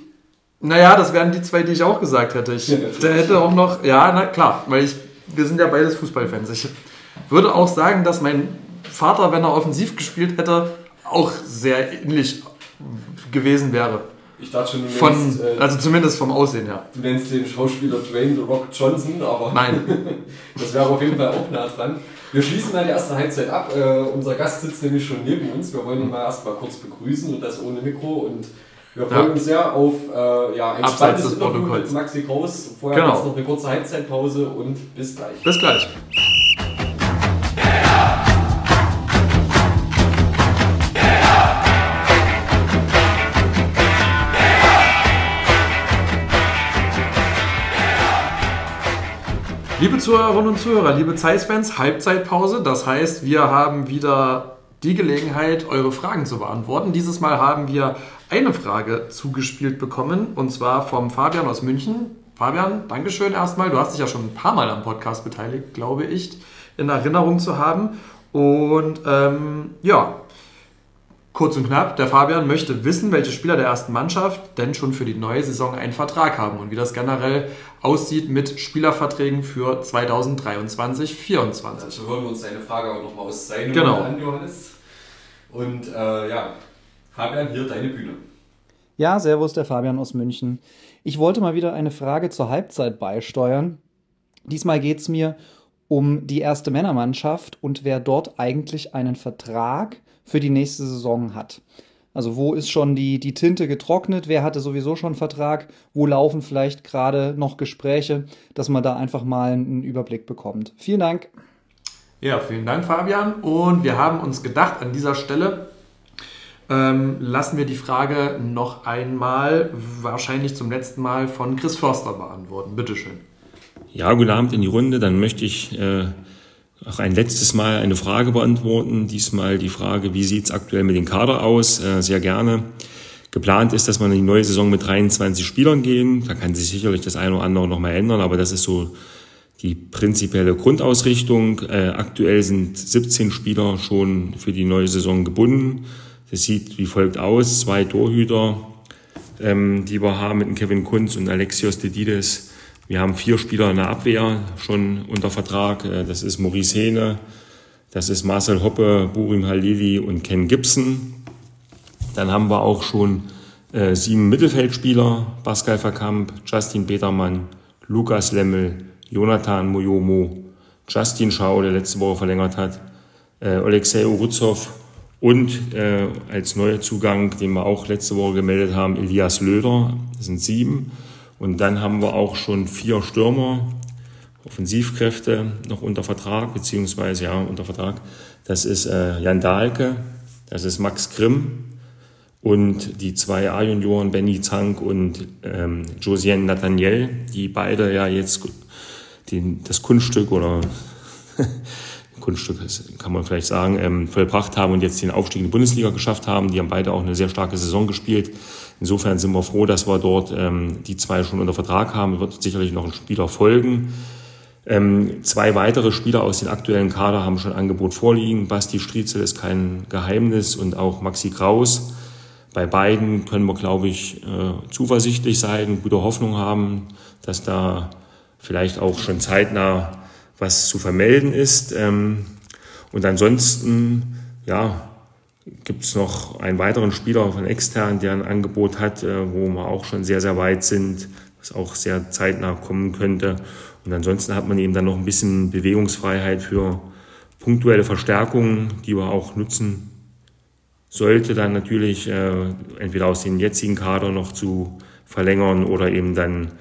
Naja, das wären die zwei, die ich auch gesagt hätte. Ich ja, hätte auch noch, ja, na klar, weil ich wir sind ja beides Fußballfans. Ich würde auch sagen, dass mein Vater, wenn er offensiv gespielt hätte, auch sehr ähnlich gewesen wäre. Ich dachte schon, du Von, nennst, äh, also zumindest vom Aussehen her. Du nennst den Schauspieler Dwayne The Rock Johnson, aber Nein. das wäre auf jeden Fall auch nah dran. Wir schließen mal die erste Halbzeit ab. Äh, unser Gast sitzt nämlich schon neben uns. Wir wollen ihn mal erstmal kurz begrüßen und das ohne Mikro. Und wir freuen ja. uns sehr auf äh, ja, ein Abseits spannendes Interview mit Maxi Kraus. Vorher genau. noch eine kurze Halbzeitpause und bis gleich. Bis gleich. Liebe Zuhörerinnen und Zuhörer, liebe Zeiss-Fans, Halbzeitpause. Das heißt, wir haben wieder die Gelegenheit, eure Fragen zu beantworten. Dieses Mal haben wir eine Frage zugespielt bekommen und zwar vom Fabian aus München. Fabian, Dankeschön erstmal. Du hast dich ja schon ein paar Mal am Podcast beteiligt, glaube ich, in Erinnerung zu haben. Und ähm, ja, Kurz und knapp, der Fabian möchte wissen, welche Spieler der ersten Mannschaft denn schon für die neue Saison einen Vertrag haben und wie das generell aussieht mit Spielerverträgen für 2023 2024 Also hören wir uns deine Frage auch nochmal aus seinem genau. An, Johannes. Und äh, ja, Fabian, hier deine Bühne. Ja, servus, der Fabian aus München. Ich wollte mal wieder eine Frage zur Halbzeit beisteuern. Diesmal geht es mir um die erste Männermannschaft und wer dort eigentlich einen Vertrag für die nächste Saison hat. Also wo ist schon die, die Tinte getrocknet? Wer hatte sowieso schon einen Vertrag? Wo laufen vielleicht gerade noch Gespräche, dass man da einfach mal einen Überblick bekommt? Vielen Dank. Ja, vielen Dank, Fabian. Und wir haben uns gedacht, an dieser Stelle ähm, lassen wir die Frage noch einmal, wahrscheinlich zum letzten Mal, von Chris Förster beantworten. Bitteschön. Ja, guten Abend in die Runde. Dann möchte ich äh, auch ein letztes Mal eine Frage beantworten. Diesmal die Frage, wie sieht es aktuell mit dem Kader aus? Äh, sehr gerne. Geplant ist, dass wir in die neue Saison mit 23 Spielern gehen. Da kann sich sicherlich das eine oder andere noch mal ändern, aber das ist so die prinzipielle Grundausrichtung. Äh, aktuell sind 17 Spieler schon für die neue Saison gebunden. Das sieht wie folgt aus. Zwei Torhüter, ähm, die wir haben mit Kevin Kunz und Alexios Dedides wir haben vier Spieler in der Abwehr schon unter Vertrag. Äh, das ist Maurice Hene, das ist Marcel Hoppe, Burim Halili und Ken Gibson. Dann haben wir auch schon äh, sieben Mittelfeldspieler. Pascal Verkamp, Justin Petermann, Lukas Lemmel, Jonathan Mojomo, Justin Schau, der letzte Woche verlängert hat, äh, Alexei Uruzov und äh, als neuer Zugang, den wir auch letzte Woche gemeldet haben, Elias Löder. Das sind sieben. Und dann haben wir auch schon vier Stürmer, Offensivkräfte noch unter Vertrag, beziehungsweise ja, unter Vertrag. Das ist äh, Jan Dahlke, das ist Max Grimm und die zwei A-Junioren, Benny Zank und ähm, Josien Nathaniel, die beide ja jetzt die, das Kunststück oder Kunststück kann man vielleicht sagen, ähm, vollbracht haben und jetzt den Aufstieg in die Bundesliga geschafft haben. Die haben beide auch eine sehr starke Saison gespielt. Insofern sind wir froh, dass wir dort ähm, die zwei schon unter Vertrag haben. Wird sicherlich noch ein Spieler folgen. Ähm, zwei weitere Spieler aus den aktuellen Kader haben schon Angebot vorliegen. Basti Striezel ist kein Geheimnis und auch Maxi Kraus. Bei beiden können wir, glaube ich, äh, zuversichtlich sein, gute Hoffnung haben, dass da vielleicht auch schon zeitnah was zu vermelden ist. Ähm, und ansonsten, ja, gibt es noch einen weiteren Spieler von extern, der ein Angebot hat, äh, wo wir auch schon sehr, sehr weit sind, was auch sehr zeitnah kommen könnte. Und ansonsten hat man eben dann noch ein bisschen Bewegungsfreiheit für punktuelle Verstärkungen, die wir auch nutzen sollte, dann natürlich äh, entweder aus dem jetzigen Kader noch zu verlängern oder eben dann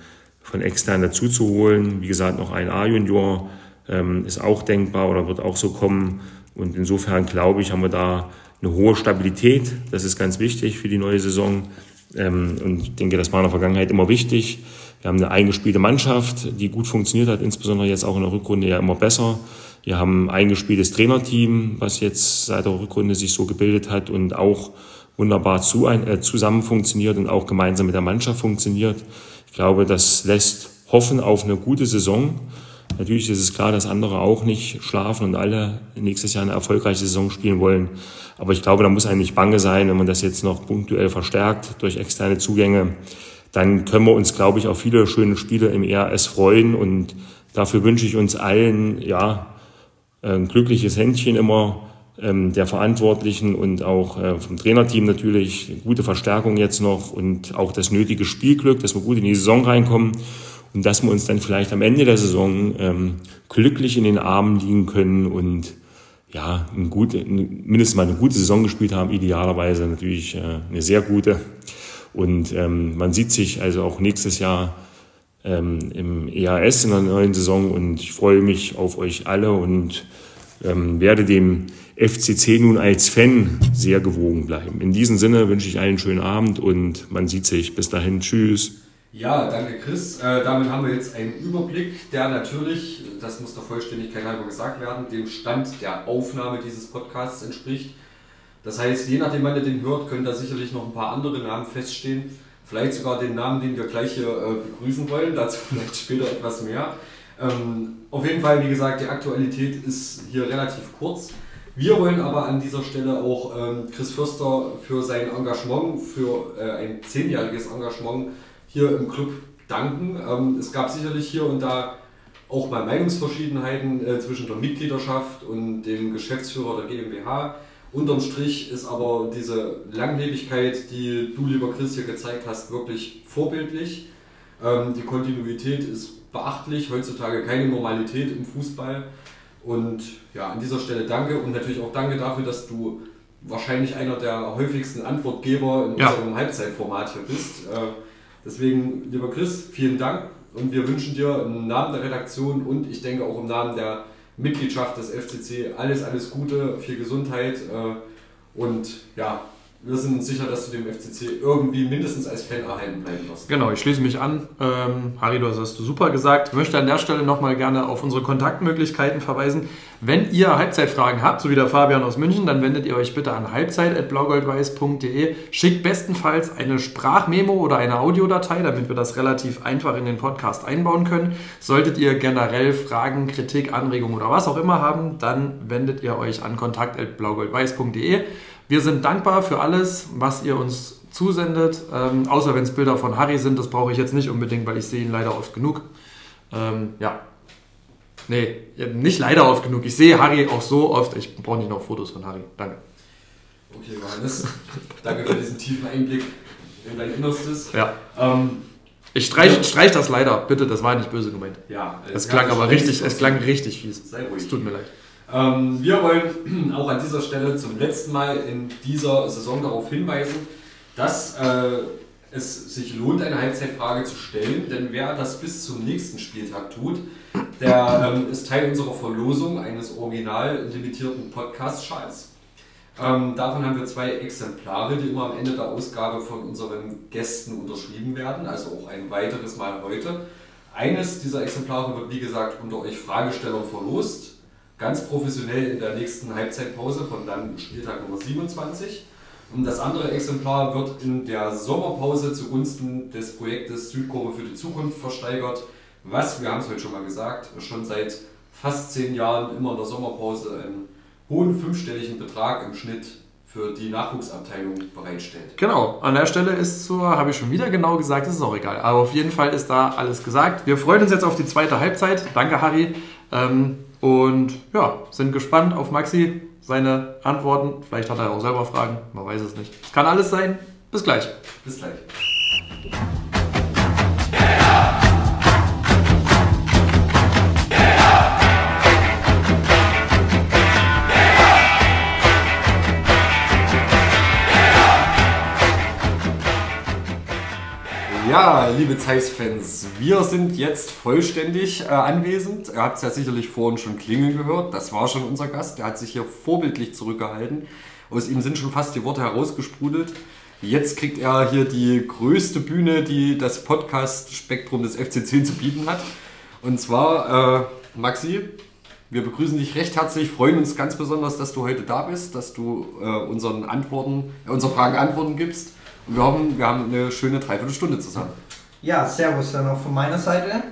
von extern dazu zu holen. Wie gesagt, noch ein A-Junior ähm, ist auch denkbar oder wird auch so kommen. Und insofern glaube ich, haben wir da eine hohe Stabilität. Das ist ganz wichtig für die neue Saison. Ähm, und ich denke, das war in der Vergangenheit immer wichtig. Wir haben eine eingespielte Mannschaft, die gut funktioniert hat, insbesondere jetzt auch in der Rückrunde ja immer besser. Wir haben ein eingespieltes Trainerteam, was jetzt seit der Rückrunde sich so gebildet hat und auch wunderbar zu, äh, zusammen funktioniert und auch gemeinsam mit der Mannschaft funktioniert. Ich glaube, das lässt hoffen auf eine gute Saison. Natürlich ist es klar, dass andere auch nicht schlafen und alle nächstes Jahr eine erfolgreiche Saison spielen wollen. Aber ich glaube, da muss eigentlich bange sein, wenn man das jetzt noch punktuell verstärkt durch externe Zugänge. Dann können wir uns, glaube ich, auf viele schöne Spiele im ERS freuen und Dafür wünsche ich uns allen ja ein glückliches Händchen immer ähm, der Verantwortlichen und auch äh, vom Trainerteam natürlich gute Verstärkung jetzt noch und auch das nötige Spielglück, dass wir gut in die Saison reinkommen und dass wir uns dann vielleicht am Ende der Saison ähm, glücklich in den Armen liegen können und ja, ein gute, mindestens mal eine gute Saison gespielt haben, idealerweise natürlich äh, eine sehr gute. Und ähm, man sieht sich also auch nächstes Jahr ähm, im EAS in der neuen Saison und ich freue mich auf euch alle und ähm, werde dem FCC nun als Fan sehr gewogen bleiben. In diesem Sinne wünsche ich allen einen schönen Abend und man sieht sich. Bis dahin. Tschüss. Ja, danke Chris. Äh, damit haben wir jetzt einen Überblick, der natürlich, das muss der Vollständigkeit halber gesagt werden, dem Stand der Aufnahme dieses Podcasts entspricht. Das heißt, je nachdem, wann ihr den hört, können da sicherlich noch ein paar andere Namen feststehen. Vielleicht sogar den Namen, den wir gleich hier äh, begrüßen wollen. Dazu vielleicht später etwas mehr. Ähm, auf jeden Fall, wie gesagt, die Aktualität ist hier relativ kurz. Wir wollen aber an dieser Stelle auch ähm, Chris Förster für sein Engagement, für äh, ein zehnjähriges Engagement hier im Club danken. Ähm, es gab sicherlich hier und da auch mal Meinungsverschiedenheiten äh, zwischen der Mitgliedschaft und dem Geschäftsführer der GmbH. Unterm Strich ist aber diese Langlebigkeit, die du, lieber Chris, hier gezeigt hast, wirklich vorbildlich. Ähm, die Kontinuität ist beachtlich, heutzutage keine Normalität im Fußball. Und ja, an dieser Stelle danke und natürlich auch danke dafür, dass du wahrscheinlich einer der häufigsten Antwortgeber in ja. unserem Halbzeitformat hier bist. Äh, deswegen, lieber Chris, vielen Dank und wir wünschen dir im Namen der Redaktion und ich denke auch im Namen der Mitgliedschaft des FCC alles, alles Gute, viel Gesundheit äh, und ja, wir sind sicher, dass du dem FCC irgendwie mindestens als Fan erhalten bleiben wirst. Genau, ich schließe mich an. Ähm, Harry, das hast du super gesagt. Ich möchte an der Stelle nochmal gerne auf unsere Kontaktmöglichkeiten verweisen. Wenn ihr Halbzeitfragen habt, so wie der Fabian aus München, dann wendet ihr euch bitte an halbzeit.blaugoldweiß.de. Schickt bestenfalls eine Sprachmemo oder eine Audiodatei, damit wir das relativ einfach in den Podcast einbauen können. Solltet ihr generell Fragen, Kritik, Anregungen oder was auch immer haben, dann wendet ihr euch an kontakt.blaugoldweiß.de. Wir sind dankbar für alles, was ihr uns zusendet, ähm, außer wenn es Bilder von Harry sind. Das brauche ich jetzt nicht unbedingt, weil ich sehe ihn leider oft genug. Ähm, ja. Nee, nicht leider oft genug. Ich sehe Harry auch so oft. Ich brauche nicht noch Fotos von Harry. Danke. Okay, Johannes. Danke für diesen tiefen Einblick in dein Innerstes. Ja. Ähm, ich streich, streich das leider, bitte, das war nicht böse gemeint. Ja, es klang aber richtig, es klang richtig fies. Sei ruhig. Es tut mir leid. Ähm, wir wollen auch an dieser Stelle zum letzten Mal in dieser Saison darauf hinweisen, dass äh, es sich lohnt, eine Halbzeitfrage zu stellen, denn wer das bis zum nächsten Spieltag tut, der ähm, ist Teil unserer Verlosung eines original limitierten Podcast-Schals. Ähm, davon haben wir zwei Exemplare, die immer am Ende der Ausgabe von unseren Gästen unterschrieben werden, also auch ein weiteres Mal heute. Eines dieser Exemplare wird, wie gesagt, unter euch Fragestellern verlost ganz professionell in der nächsten Halbzeitpause von dann Spieltag Nummer 27. Und das andere Exemplar wird in der Sommerpause zugunsten des Projektes Südkurve für die Zukunft versteigert, was, wir haben es heute schon mal gesagt, schon seit fast zehn Jahren immer in der Sommerpause einen hohen fünfstelligen Betrag im Schnitt für die Nachwuchsabteilung bereitstellt. Genau, an der Stelle ist so, habe ich schon wieder genau gesagt, das ist auch egal. Aber auf jeden Fall ist da alles gesagt. Wir freuen uns jetzt auf die zweite Halbzeit. Danke, Harry. Ähm, und ja, sind gespannt auf Maxi, seine Antworten. Vielleicht hat er auch selber Fragen, man weiß es nicht. Es kann alles sein. Bis gleich. Bis gleich. Ja, liebe Zeiss-Fans, wir sind jetzt vollständig äh, anwesend. Ihr habt es ja sicherlich vorhin schon klingeln gehört. Das war schon unser Gast. Der hat sich hier vorbildlich zurückgehalten. Aus ihm sind schon fast die Worte herausgesprudelt. Jetzt kriegt er hier die größte Bühne, die das Podcast-Spektrum des FCC zu bieten hat. Und zwar, äh, Maxi, wir begrüßen dich recht herzlich, freuen uns ganz besonders, dass du heute da bist, dass du äh, unseren Antworten, äh, unseren Fragen Antworten gibst. Und wir hoffen, wir haben eine schöne Dreiviertelstunde zusammen. Ja, servus dann auch von meiner Seite.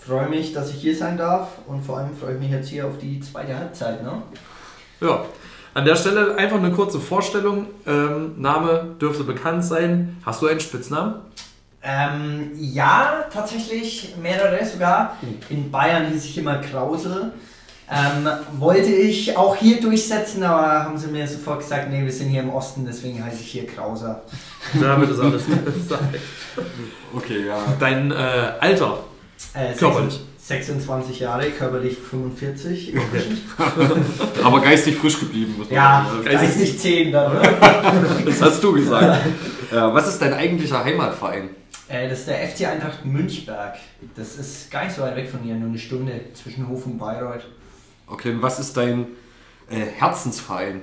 Freue mich, dass ich hier sein darf und vor allem freue ich mich jetzt hier auf die zweite Halbzeit. Ne? Ja, an der Stelle einfach eine kurze Vorstellung. Ähm, Name dürfte bekannt sein. Hast du einen Spitznamen? Ähm, ja, tatsächlich mehrere sogar. In Bayern hieß ich immer Krausel. Ähm, wollte ich auch hier durchsetzen, aber haben sie mir sofort gesagt, nee, wir sind hier im Osten, deswegen heiße ich hier Krauser. Damit ist alles gesagt. Okay, ja. Dein äh, Alter, Äh, Körperlich. 26 Jahre, körperlich 45. Aber geistig frisch geblieben, muss man Ja, sagen. nicht 10 dann, oder? Das hast du gesagt. ja, was ist dein eigentlicher Heimatverein? Äh, das ist der FC Eintracht Münchberg. Das ist gar nicht so weit weg von hier, nur eine Stunde zwischen Hof und Bayreuth. Okay, und was ist dein äh, Herzensverein?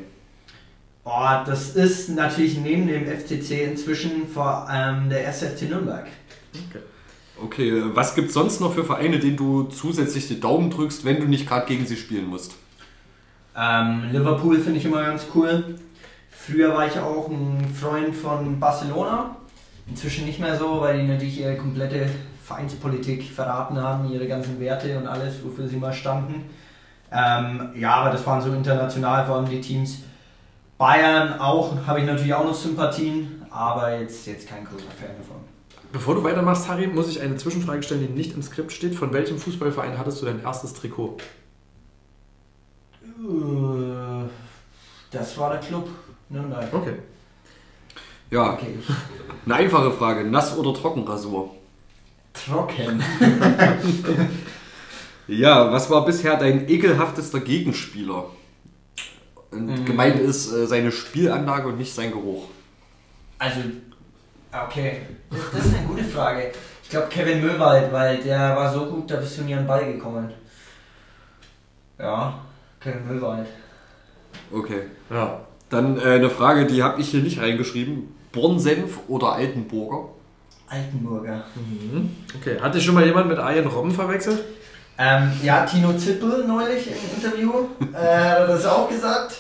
Oh, das ist natürlich neben dem FCC inzwischen vor allem der 1. FC Nürnberg. Okay, äh, was gibt es sonst noch für Vereine, denen du zusätzlich die Daumen drückst, wenn du nicht gerade gegen sie spielen musst? Ähm, Liverpool finde ich immer ganz cool. Früher war ich auch ein Freund von Barcelona. Inzwischen nicht mehr so, weil die natürlich ihre komplette Vereinspolitik verraten haben, ihre ganzen Werte und alles, wofür sie mal standen. Ähm, ja, aber das waren so international vor allem die Teams. Bayern auch, habe ich natürlich auch noch Sympathien, aber jetzt, jetzt kein großer Fan davon. bevor du weitermachst, Harry, muss ich eine Zwischenfrage stellen, die nicht im Skript steht. Von welchem Fußballverein hattest du dein erstes Trikot? Äh, Das war der Club Nürnberg. Okay. Ja, Okay. eine einfache Frage. Nass- oder Trockenrasur? Trocken. Ja, was war bisher dein ekelhaftester Gegenspieler? Und Mhm. gemeint ist äh, seine Spielanlage und nicht sein Geruch. Also, okay, das, das ist eine gute Frage. Ich glaube Kevin Möwald, weil der war so gut, da bist du nie an den Ball gekommen. Ja, Kevin Möwald. Okay. Ja. Dann äh, eine Frage, die habe ich hier nicht reingeschrieben. Bornsenf oder Altenburger? Altenburger. Mhm. Okay. Hat dich schon mal jemand mit Ian Robben verwechselt? Ähm, ja, Tino Zippel neulich im Interview äh, hat das auch gesagt.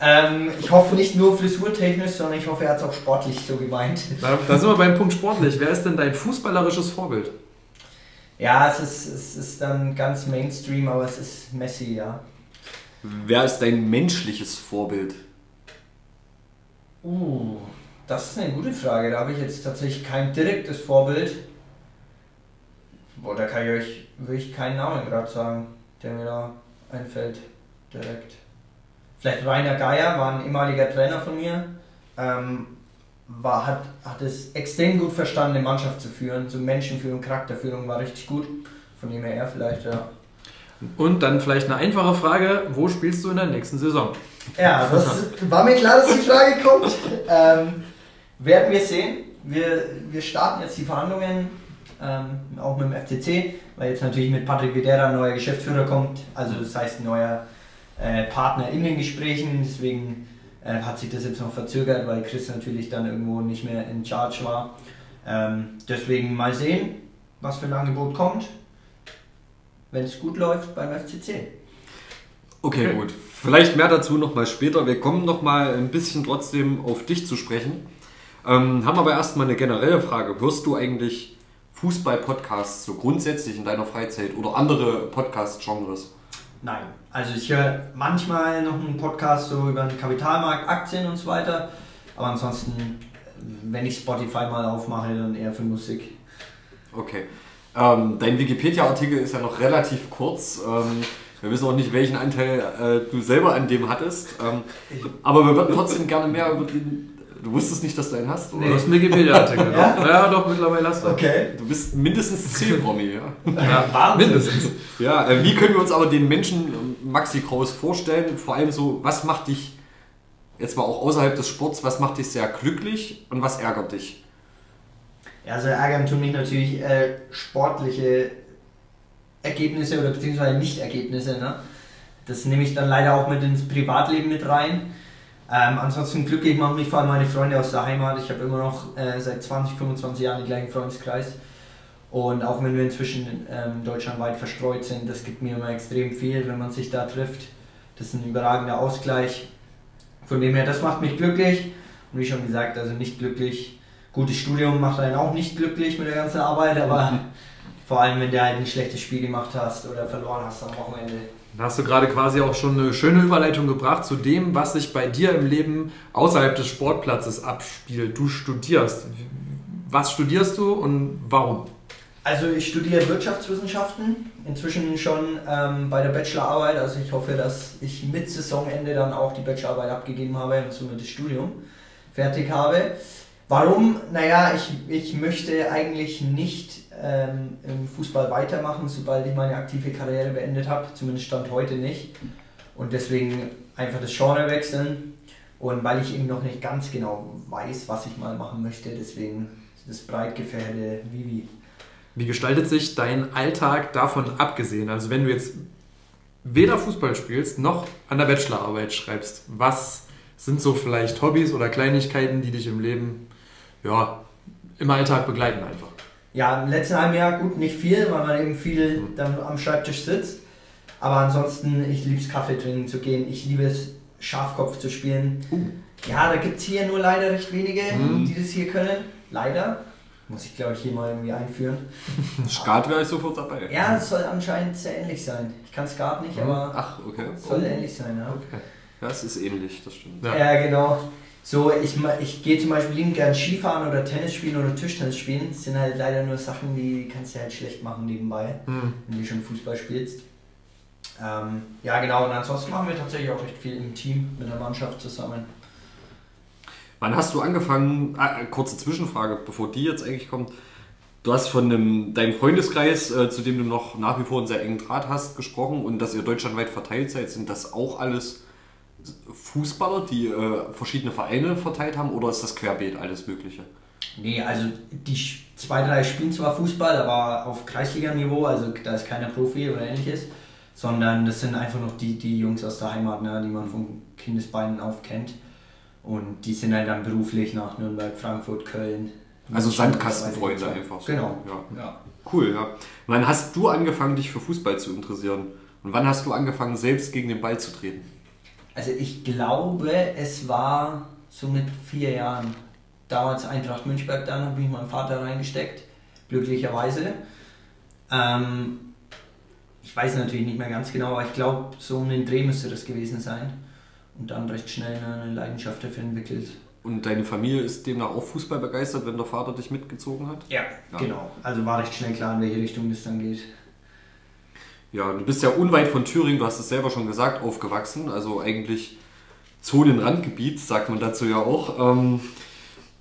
Ähm, ich hoffe nicht nur frisurtechnisch, sondern ich hoffe, er hat es auch sportlich so gemeint. Da, da sind wir beim Punkt sportlich. Wer ist denn dein fußballerisches Vorbild? Ja, es ist, es ist dann ganz Mainstream, aber es ist Messi, ja. Wer ist dein menschliches Vorbild? Uh, das ist eine gute Frage. Da habe ich jetzt tatsächlich kein direktes Vorbild. Boah, da kann ich euch wirklich keinen Namen gerade sagen, der mir da einfällt. Direkt. Vielleicht Rainer Geier war ein ehemaliger Trainer von mir. Ähm, war, hat, hat es extrem gut verstanden, eine Mannschaft zu führen. So Menschenführung, Charakterführung war richtig gut. Von dem her er vielleicht, ja. Und dann vielleicht eine einfache Frage: Wo spielst du in der nächsten Saison? Ja, das war mir klar, dass die Frage kommt. Ähm, werden wir sehen. Wir, wir starten jetzt die Verhandlungen, ähm, auch mit dem FCC, weil jetzt natürlich mit Patrick Videra ein neuer Geschäftsführer kommt. Also das heißt ein neuer äh, Partner in den Gesprächen. Deswegen äh, hat sich das jetzt noch verzögert, weil Chris natürlich dann irgendwo nicht mehr in Charge war. Ähm, deswegen mal sehen, was für ein Angebot kommt, wenn es gut läuft beim FCC. Okay, gut. Vielleicht mehr dazu nochmal später. Wir kommen nochmal ein bisschen trotzdem auf dich zu sprechen. Ähm, haben aber erstmal eine generelle Frage. Hörst du eigentlich Fußball-Podcasts so grundsätzlich in deiner Freizeit oder andere Podcast-Genres? Nein. Also ich höre manchmal noch einen Podcast so über den Kapitalmarkt, Aktien und so weiter. Aber ansonsten, wenn ich Spotify mal aufmache, dann eher für Musik. Okay. Ähm, dein Wikipedia-Artikel ist ja noch relativ kurz. Ähm, wir wissen auch nicht, welchen Anteil äh, du selber an dem hattest. Ähm, aber wir würden trotzdem gerne mehr über den. Du wusstest nicht, dass du einen hast, oder? Du hast einen Wikipedia-Artikel. Ja? ja? ja, doch, mittlerweile hast du. Okay. Du bist mindestens Zielpromi, ja. Ja, Wahnsinn. mindestens. Ja, äh, wie können wir uns aber den Menschen ähm, Maxi Kraus vorstellen? Vor allem so, was macht dich, jetzt mal auch außerhalb des Sports, was macht dich sehr glücklich und was ärgert dich? Ja, also ärgern tun mich natürlich äh, sportliche Ergebnisse oder beziehungsweise Nicht-Ergebnisse. Ne? Das nehme ich dann leider auch mit ins Privatleben mit rein. Ähm, ansonsten glücklich machen mich vor allem meine Freunde aus der Heimat. Ich habe immer noch äh, seit 20, 25 Jahren den gleichen Freundeskreis. Und auch wenn wir inzwischen ähm, deutschlandweit verstreut sind, das gibt mir immer extrem viel, wenn man sich da trifft. Das ist ein überragender Ausgleich. Von dem her, das macht mich glücklich. Und wie schon gesagt, also nicht glücklich. Gutes Studium macht einen auch nicht glücklich mit der ganzen Arbeit, aber vor allem, wenn du halt ein schlechtes Spiel gemacht hast oder verloren hast am Wochenende. Da hast du gerade quasi auch schon eine schöne Überleitung gebracht zu dem, was sich bei dir im Leben außerhalb des Sportplatzes abspielt. Du studierst. was studierst du und warum? Also ich studiere Wirtschaftswissenschaften, inzwischen schon ähm, bei der Bachelorarbeit. Also ich hoffe, dass ich mit Saisonende dann auch die Bachelorarbeit abgegeben habe und somit das Studium fertig habe. Warum? Naja, ich, ich möchte eigentlich nicht ähm, im Fußball weitermachen, sobald ich meine aktive Karriere beendet habe. Zumindest stand heute nicht. Und deswegen einfach das Genre wechseln. Und weil ich eben noch nicht ganz genau weiß, was ich mal machen möchte, deswegen das breit gefährte Vivi. Wie gestaltet sich dein Alltag davon abgesehen? Also wenn du jetzt weder Fußball spielst, noch an der Bachelorarbeit schreibst, was sind so vielleicht Hobbys oder Kleinigkeiten, die dich im Leben, ja, im Alltag begleiten einfach? Ja, im letzten halben Jahr gut, nicht viel, weil man eben viel dann am Schreibtisch sitzt. Aber ansonsten, ich liebe es, Kaffee trinken zu gehen. Ich liebe es, Schafkopf zu spielen. Uh. Ja, da gibt es hier nur leider recht wenige, mm. die das hier können. Leider. Muss ich, glaube ich, hier mal irgendwie einführen. Skat wäre ich sofort dabei. Ja, es soll anscheinend sehr ähnlich sein. Ich kann Skat nicht, mhm. aber Ach, okay. soll oh. ähnlich sein, ja. Okay. Ja, es ist ähnlich, das stimmt. Ja, ja genau. So, ich, ich gehe zum Beispiel liebend gern Skifahren oder Tennis spielen oder Tischtennis spielen. Das sind halt leider nur Sachen, die kannst du halt schlecht machen nebenbei, mhm. wenn du schon Fußball spielst. Ähm, ja, genau. Und ansonsten machen wir tatsächlich auch recht viel im Team mit der Mannschaft zusammen. Wann hast du angefangen, ah, kurze Zwischenfrage, bevor die jetzt eigentlich kommt. Du hast von einem, deinem Freundeskreis, äh, zu dem du noch nach wie vor einen sehr engen Draht hast, gesprochen und dass ihr deutschlandweit verteilt seid. Sind das auch alles Fußballer, die äh, verschiedene Vereine verteilt haben oder ist das querbeet alles Mögliche? Nee, also die zwei, drei spielen zwar Fußball, aber auf Kreisliga-Niveau, also da ist keiner Profi oder ähnliches, sondern das sind einfach noch die, die Jungs aus der Heimat, ne, die man von Kindesbeinen auf kennt. Und die sind halt dann beruflich nach Nürnberg, Frankfurt, Köln. Also Sandkastenfreunde einfach. So. Genau. Ja. ja. Cool, ja. Wann hast du angefangen, dich für Fußball zu interessieren? Und wann hast du angefangen, selbst gegen den Ball zu treten? Also ich glaube, es war so mit vier Jahren. Damals Eintracht Münchberg, dann habe ich meinen Vater reingesteckt, glücklicherweise. Ähm, ich weiß natürlich nicht mehr ganz genau, aber ich glaube, so um den Dreh müsste das gewesen sein und dann recht schnell eine Leidenschaft dafür entwickelt. Und deine Familie ist demnach auch Fußball begeistert, wenn der Vater dich mitgezogen hat? Ja, ja, genau. Also war recht schnell klar, in welche Richtung das dann geht. Ja, du bist ja unweit von Thüringen, du hast es selber schon gesagt, aufgewachsen. Also eigentlich Zonenrandgebiet, sagt man dazu ja auch. Ähm,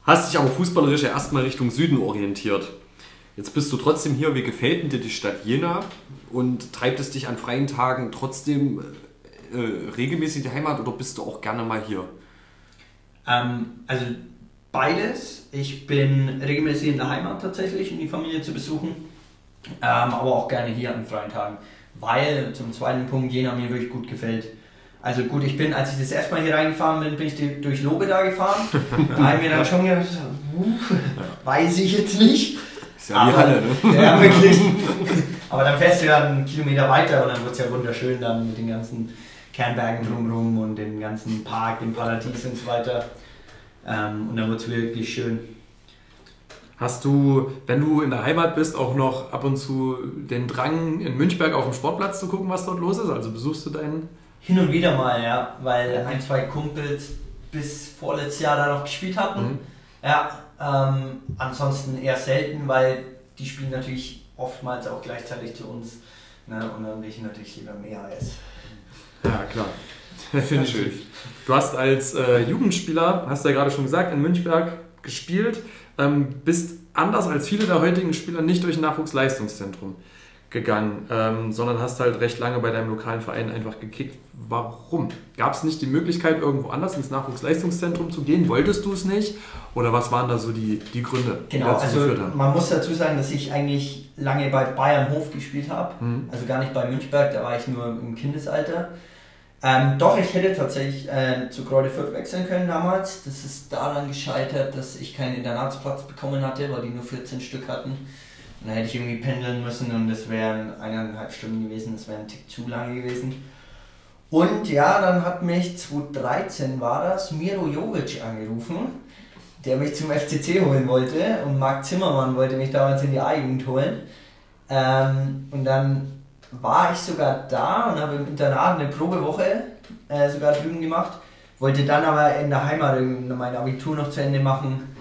hast dich aber fußballerisch ja erstmal Richtung Süden orientiert. Jetzt bist du trotzdem hier. Wie gefällt dir die Stadt Jena? Und treibt es dich an freien Tagen trotzdem äh, regelmäßig die Heimat oder bist du auch gerne mal hier? Ähm, also beides. Ich bin regelmäßig in der Heimat tatsächlich, um die Familie zu besuchen, ähm, aber auch gerne hier an freien Tagen, weil zum zweiten Punkt Jena mir wirklich gut gefällt. Also gut, ich bin, als ich das erste Mal hier reingefahren bin, bin ich durch Lobeda gefahren. da habe ich mir dann schon gedacht, uh, weiß ich jetzt nicht. Ist ja wie Halle, ne? Ja, wirklich. aber dann fährst du ja einen Kilometer weiter und dann wird es ja wunderschön dann mit den ganzen Kernbergen drumherum und den ganzen Park, den Paradies und so weiter. Ähm, und dann wird es wirklich schön. Hast du, wenn du in der Heimat bist, auch noch ab und zu den Drang, in Münchberg auf dem Sportplatz zu gucken, was dort los ist? Also besuchst du deinen? Hin und wieder mal, ja, weil ein, zwei Kumpels bis vorletztes Jahr da noch gespielt hatten. Mhm. Ja, ähm, ansonsten eher selten, weil die spielen natürlich oftmals auch gleichzeitig zu uns. Ne? Und dann will ich natürlich lieber mehr als ja, klar. Finde ich schön. Du hast als äh, Jugendspieler, hast du ja gerade schon gesagt, in Münchberg gespielt, ähm, bist anders als viele der heutigen Spieler nicht durch ein Nachwuchsleistungszentrum gegangen, ähm, sondern hast halt recht lange bei deinem lokalen Verein einfach gekickt. Warum? Gab es nicht die Möglichkeit, irgendwo anders ins Nachwuchsleistungszentrum zu gehen? Wolltest du es nicht? Oder was waren da so die, die Gründe? Genau, also man muss dazu sagen, dass ich eigentlich lange bei Bayern Hof gespielt habe. Mhm. Also gar nicht bei Münchberg, da war ich nur im Kindesalter. Ähm, doch, ich hätte tatsächlich äh, zu Greude Fürth wechseln können damals. Das ist daran gescheitert, dass ich keinen Internatsplatz bekommen hatte, weil die nur 14 Stück hatten. Und dann hätte ich irgendwie pendeln müssen und das wären eineinhalb Stunden gewesen, das wäre ein Tick zu lange gewesen. Und ja, dann hat mich 2013 war das Miro Jovic angerufen, der mich zum FCC holen wollte und Marc Zimmermann wollte mich damals in die A-Jugend holen. Ähm, und dann war ich sogar da und habe im Internat eine Probewoche äh, sogar drüben gemacht, wollte dann aber in der Heimat mein Abitur noch zu Ende machen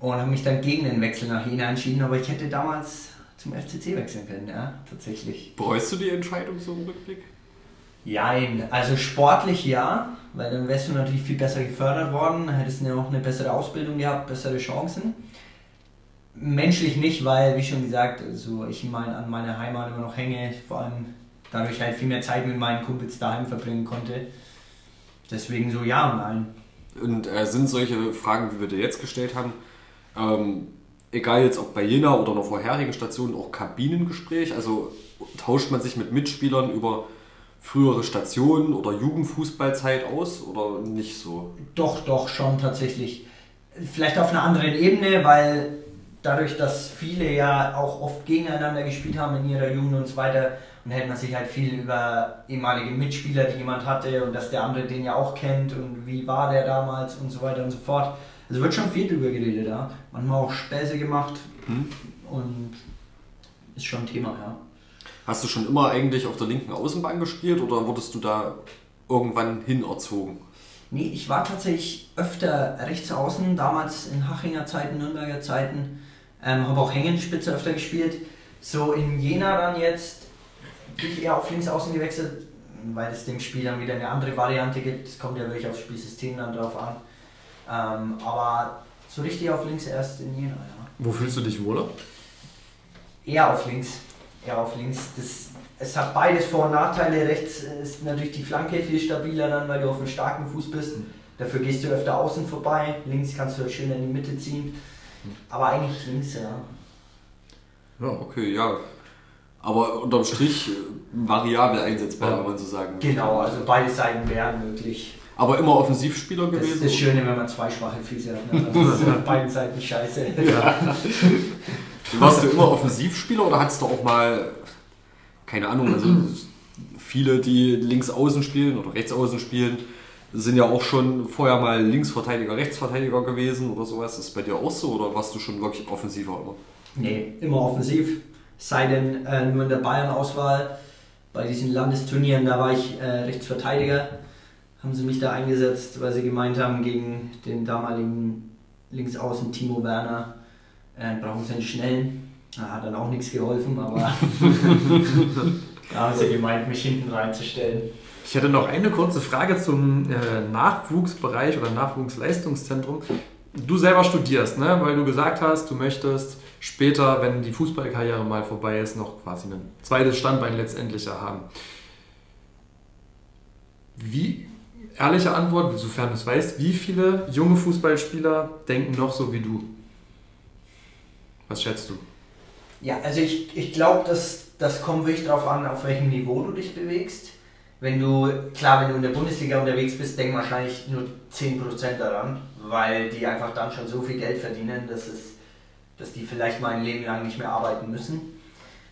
und habe mich dann gegen den Wechsel nach Jena entschieden, aber ich hätte damals zum FCC wechseln können, ja, tatsächlich. Bereust du die Entscheidung so im Rückblick? Jein, also sportlich ja, weil dann wärst du natürlich viel besser gefördert worden, hättest du auch eine bessere Ausbildung gehabt, bessere Chancen. Menschlich nicht, weil, wie schon gesagt, also ich mein, an meiner Heimat immer noch hänge, vor allem dadurch halt viel mehr Zeit mit meinen Kumpels daheim verbringen konnte. Deswegen so ja und nein. Und äh, sind solche Fragen, wie wir dir jetzt gestellt haben, ähm, egal jetzt ob bei Jena oder einer vorherigen Station, auch Kabinengespräch? Also tauscht man sich mit Mitspielern über frühere Stationen oder Jugendfußballzeit aus oder nicht so? Doch, doch, schon tatsächlich. Vielleicht auf einer anderen Ebene, weil dadurch, dass viele ja auch oft gegeneinander gespielt haben in ihrer Jugend und so weiter, und hätte man sich halt viel über ehemalige Mitspieler, die jemand hatte und dass der andere den ja auch kennt und wie war der damals und so weiter und so fort. Also wird schon viel drüber geredet, ja. Manchmal auch Späße gemacht hm. und ist schon ein Thema, ja. Hast du schon immer eigentlich auf der linken Außenbahn gespielt oder wurdest du da irgendwann hinerzogen? Nee, ich war tatsächlich öfter rechts außen, damals in Hachinger Zeiten, Nürnberger Zeiten. Ähm, habe auch Hängenspitze öfter gespielt. So in Jena dann jetzt bin ich eher auf links außen gewechselt, weil es dem Spiel dann wieder eine andere Variante gibt. Es kommt ja wirklich aufs Spielsystem dann drauf an. Ähm, aber so richtig auf links erst in Jena, ja. Wo fühlst du dich wohler? Eher auf links eher auf links. Das, es hat beides Vor- und Nachteile. Rechts ist natürlich die Flanke viel stabiler dann, weil du auf einem starken Fuß bist. Dafür gehst du öfter außen vorbei. Links kannst du schön in die Mitte ziehen. Aber eigentlich links, ja. Ja, okay, ja. Aber unterm Strich äh, variabel einsetzbar, kann man so sagen Genau, also beide Seiten wären möglich. Aber immer Offensivspieler gewesen? Das ist das Schöne, wenn man zwei schwache Füße hat. Ne? Das ist auf beiden Seiten scheiße. Ja. Warst du immer Offensivspieler oder hattest du auch mal, keine Ahnung, also viele, die links außen spielen oder rechts außen spielen, sind ja auch schon vorher mal Linksverteidiger, Rechtsverteidiger gewesen oder sowas. Ist das bei dir auch so oder warst du schon wirklich offensiver immer? Nee, immer offensiv. Sei denn äh, nur in der Bayern-Auswahl. Bei diesen Landesturnieren, da war ich äh, Rechtsverteidiger. Haben sie mich da eingesetzt, weil sie gemeint haben, gegen den damaligen Linksaußen Timo Werner äh, brauchen sie einen schnellen. Da hat dann auch nichts geholfen, aber da haben sie gemeint, mich hinten reinzustellen. Ich hätte noch eine kurze Frage zum äh, Nachwuchsbereich oder Nachwuchsleistungszentrum. Du selber studierst, ne? weil du gesagt hast, du möchtest später, wenn die Fußballkarriere mal vorbei ist, noch quasi ein zweites Standbein letztendlich haben. Wie, ehrliche Antwort, sofern du es weißt, wie viele junge Fußballspieler denken noch so wie du? Was schätzt du? Ja, also ich, ich glaube, dass das kommt wirklich darauf an, auf welchem Niveau du dich bewegst. Wenn du, klar, wenn du in der Bundesliga unterwegs bist, denken wahrscheinlich nur 10% daran, weil die einfach dann schon so viel Geld verdienen, dass, es, dass die vielleicht mal ein Leben lang nicht mehr arbeiten müssen.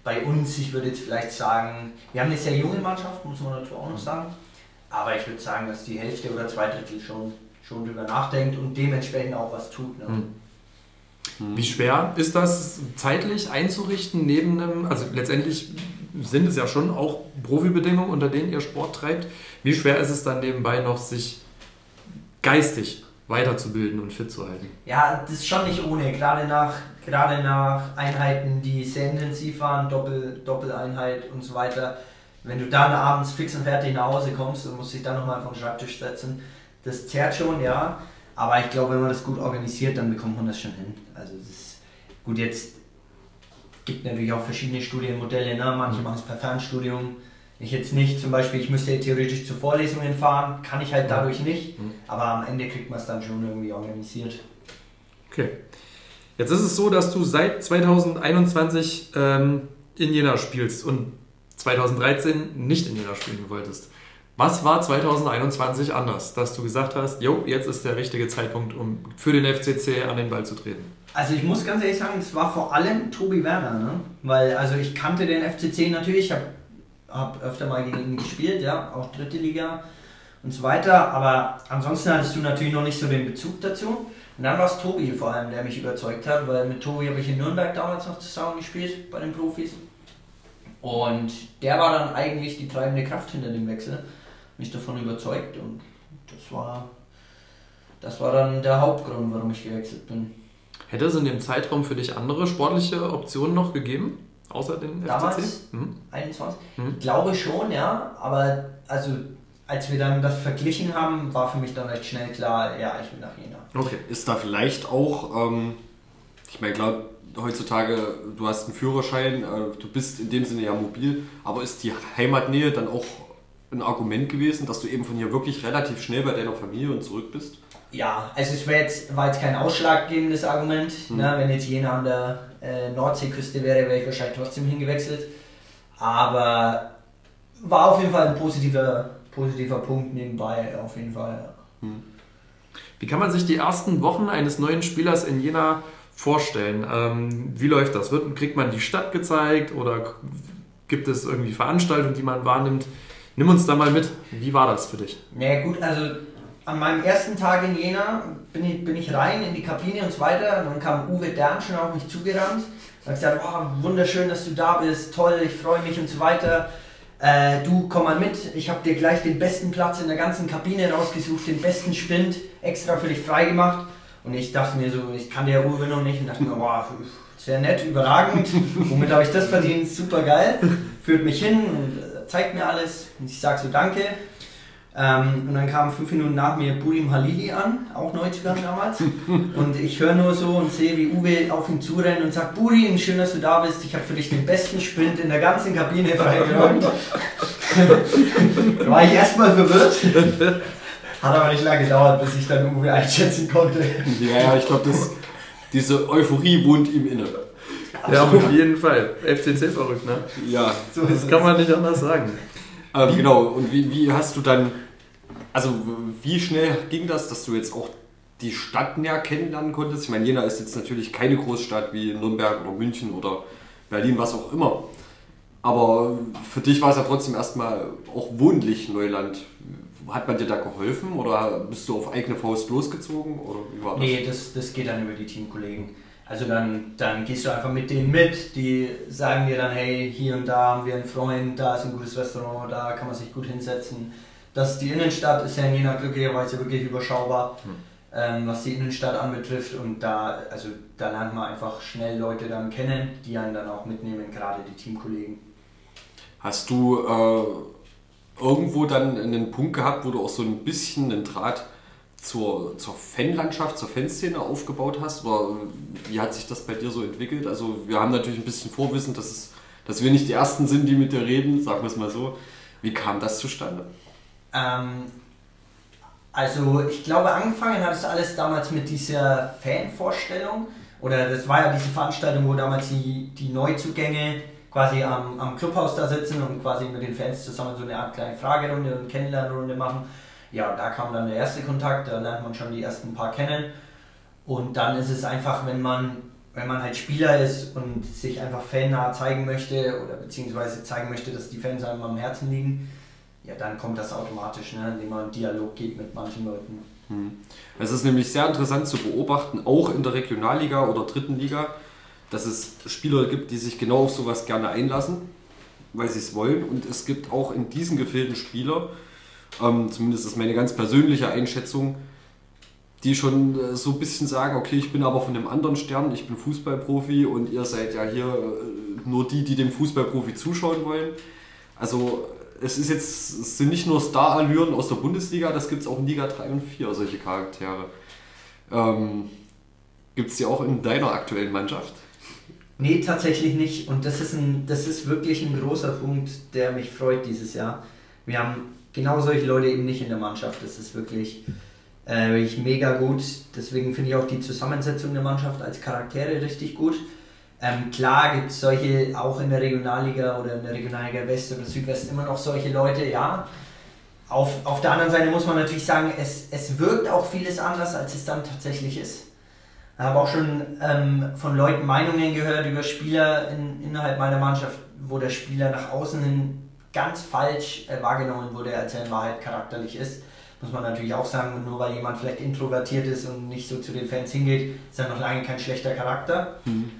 Bei uns, ich würde jetzt vielleicht sagen, wir haben eine sehr junge Mannschaft, muss man dazu auch noch sagen, aber ich würde sagen, dass die Hälfte oder zwei Drittel schon, schon drüber nachdenkt und dementsprechend auch was tut. Ne? Mhm. Wie schwer ist das zeitlich einzurichten neben einem, also letztendlich sind es ja schon auch Profibedingungen, unter denen ihr Sport treibt. Wie schwer ist es dann nebenbei noch, sich geistig weiterzubilden und fit zu halten? Ja, das ist schon nicht ohne, gerade nach, gerade nach Einheiten, die sehr intensiv waren, Doppel, Doppeleinheit und so weiter. Wenn du dann abends fix und fertig nach Hause kommst und musst dich dann nochmal vom Schreibtisch setzen, das zerrt schon, ja. Aber ich glaube, wenn man das gut organisiert, dann bekommt man das schon hin. Also es ist gut, jetzt gibt natürlich auch verschiedene Studienmodelle. Ne? Manche mhm. machen es per Fernstudium. Ich jetzt nicht, zum Beispiel, ich müsste theoretisch zu Vorlesungen fahren, kann ich halt dadurch nicht, mhm. aber am Ende kriegt man es dann schon irgendwie organisiert. Okay. Jetzt ist es so, dass du seit 2021 ähm, in Jena spielst und 2013 nicht in Jena spielen wolltest. Was war 2021 anders, dass du gesagt hast, jo, jetzt ist der richtige Zeitpunkt, um für den FCC an den Ball zu treten? Also ich muss ganz ehrlich sagen, es war vor allem Tobi Werner, ne? weil also ich kannte den FCC natürlich, ich habe hab öfter mal gegen ihn gespielt, ja, auch dritte Liga und so weiter, aber ansonsten hattest du natürlich noch nicht so den Bezug dazu. Und dann war es Tobi vor allem, der mich überzeugt hat, weil mit Tobi habe ich in Nürnberg damals noch zusammen gespielt bei den Profis. Und der war dann eigentlich die treibende Kraft hinter dem Wechsel mich davon überzeugt und das war, das war dann der Hauptgrund, warum ich gewechselt bin. Hätte es in dem Zeitraum für dich andere sportliche Optionen noch gegeben? Außer den Damals, FCC? Mhm. 21? Mhm. Ich glaube schon, ja. Aber also als wir dann das verglichen haben, war für mich dann recht schnell klar, ja, ich will nach Jena. Okay. Ist da vielleicht auch, ähm, ich meine, klar, heutzutage, du hast einen Führerschein, äh, du bist in dem Sinne ja mobil, aber ist die Heimatnähe dann auch ein Argument gewesen, dass du eben von hier wirklich relativ schnell bei deiner Familie und zurück bist? Ja, also es jetzt, war jetzt kein ausschlaggebendes Argument. Mhm. Ne? Wenn jetzt Jena an der äh, Nordseeküste wäre, wäre ich wahrscheinlich trotzdem hingewechselt. Aber war auf jeden Fall ein positiver, positiver Punkt nebenbei, auf jeden Fall. Mhm. Wie kann man sich die ersten Wochen eines neuen Spielers in Jena vorstellen? Ähm, wie läuft das? Wird, kriegt man die Stadt gezeigt oder gibt es irgendwie Veranstaltungen, die man wahrnimmt? Nimm uns da mal mit. Wie war das für dich? Ja gut, also an meinem ersten Tag in Jena bin ich, bin ich rein in die Kabine und so weiter. Und dann kam Uwe Dern schon auf mich zugerannt. Und hat gesagt, oh, wunderschön, dass du da bist, toll, ich freue mich und so weiter. Äh, du komm mal mit, ich habe dir gleich den besten Platz in der ganzen Kabine rausgesucht, den besten Spind extra für dich freigemacht. Und ich dachte mir so, ich kann der Uwe noch nicht und dachte mir, boah, sehr nett, überragend. Womit habe ich das verdient? Super geil. Führt mich hin und äh, zeigt mir alles. Und ich sage so Danke. Ähm, und dann kam fünf Minuten nach mir Burim Halili an, auch Neuzugang damals. Und ich höre nur so und sehe, wie Uwe auf ihn zurennt und sagt, Burim, schön, dass du da bist. Ich habe für dich den besten Sprint in der ganzen Kabine freigeräumt. da war ich erstmal verwirrt. Hat aber nicht lange gedauert, bis ich dann Uwe einschätzen konnte. Ja, ja, ich glaube, diese Euphorie wohnt ihm inne. Ja, auf jeden Fall. FCC verrückt, ne? Ja. So das kann man nicht anders sagen. Ähm, genau, und wie, wie hast du dann also wie schnell ging das, dass du jetzt auch die Stadt näher kennenlernen konntest? Ich meine, Jena ist jetzt natürlich keine Großstadt wie Nürnberg oder München oder Berlin, was auch immer. Aber für dich war es ja trotzdem erstmal auch wohnlich Neuland. Hat man dir da geholfen oder bist du auf eigene Faust losgezogen? Oder wie war das? Nee, das, das geht dann über die Teamkollegen. Also dann, dann gehst du einfach mit denen mit, die sagen dir dann, hey, hier und da haben wir einen Freund, da ist ein gutes Restaurant, da kann man sich gut hinsetzen dass die Innenstadt ist ja in Jena glücklicherweise wirklich überschaubar, hm. ähm, was die Innenstadt anbetrifft. Und da, also, da lernt man einfach schnell Leute dann kennen, die einen dann auch mitnehmen, gerade die Teamkollegen. Hast du äh, irgendwo dann einen Punkt gehabt, wo du auch so ein bisschen einen Draht zur, zur Fanlandschaft, zur Fanszene aufgebaut hast? Oder wie hat sich das bei dir so entwickelt? Also wir haben natürlich ein bisschen Vorwissen, dass, es, dass wir nicht die Ersten sind, die mit dir reden, sagen wir es mal so. Wie kam das zustande? Ähm, also ich glaube, angefangen hat es alles damals mit dieser Fanvorstellung. Oder das war ja diese Veranstaltung, wo damals die, die Neuzugänge quasi am, am Clubhaus da sitzen und quasi mit den Fans zusammen so eine Art kleine Fragerunde und Kennenlernrunde machen. Ja, da kam dann der erste Kontakt, da lernt man schon die ersten paar kennen. Und dann ist es einfach, wenn man, wenn man halt Spieler ist und sich einfach fannah zeigen möchte oder beziehungsweise zeigen möchte, dass die Fans einem am Herzen liegen, ja, dann kommt das automatisch, ne, indem man in Dialog geht mit manchen Leuten. Hm. Es ist nämlich sehr interessant zu beobachten, auch in der Regionalliga oder dritten Liga, dass es Spieler gibt, die sich genau auf sowas gerne einlassen, weil sie es wollen. Und es gibt auch in diesen Gefilden Spieler, ähm, zumindest ist meine ganz persönliche Einschätzung, die schon äh, so ein bisschen sagen, okay, ich bin aber von einem anderen Stern, ich bin Fußballprofi und ihr seid ja hier äh, nur die, die dem Fußballprofi zuschauen wollen. Also es ist jetzt, es sind nicht nur Star-Allüren aus der Bundesliga, das gibt es auch in Liga 3 und 4, solche Charaktere. Ähm, gibt es die auch in deiner aktuellen Mannschaft? Nee, tatsächlich nicht. Und das ist, ein, das ist wirklich ein großer Punkt, der mich freut dieses Jahr. Wir haben genau solche Leute eben nicht in der Mannschaft. Das ist wirklich, äh, wirklich mega gut. Deswegen finde ich auch die Zusammensetzung der Mannschaft als Charaktere richtig gut. Ähm, klar gibt es solche auch in der Regionalliga oder in der Regionalliga West oder Südwest immer noch solche Leute, ja. Auf, auf der anderen Seite muss man natürlich sagen, es, es wirkt auch vieles anders, als es dann tatsächlich ist. Ich habe auch schon ähm, von Leuten Meinungen gehört über Spieler in, innerhalb meiner Mannschaft, wo der Spieler nach außen hin ganz falsch äh, wahrgenommen wurde, als er in Wahrheit charakterlich ist. Muss man natürlich auch sagen, nur weil jemand vielleicht introvertiert ist und nicht so zu den Fans hingeht, ist er noch lange kein schlechter Charakter. Mhm.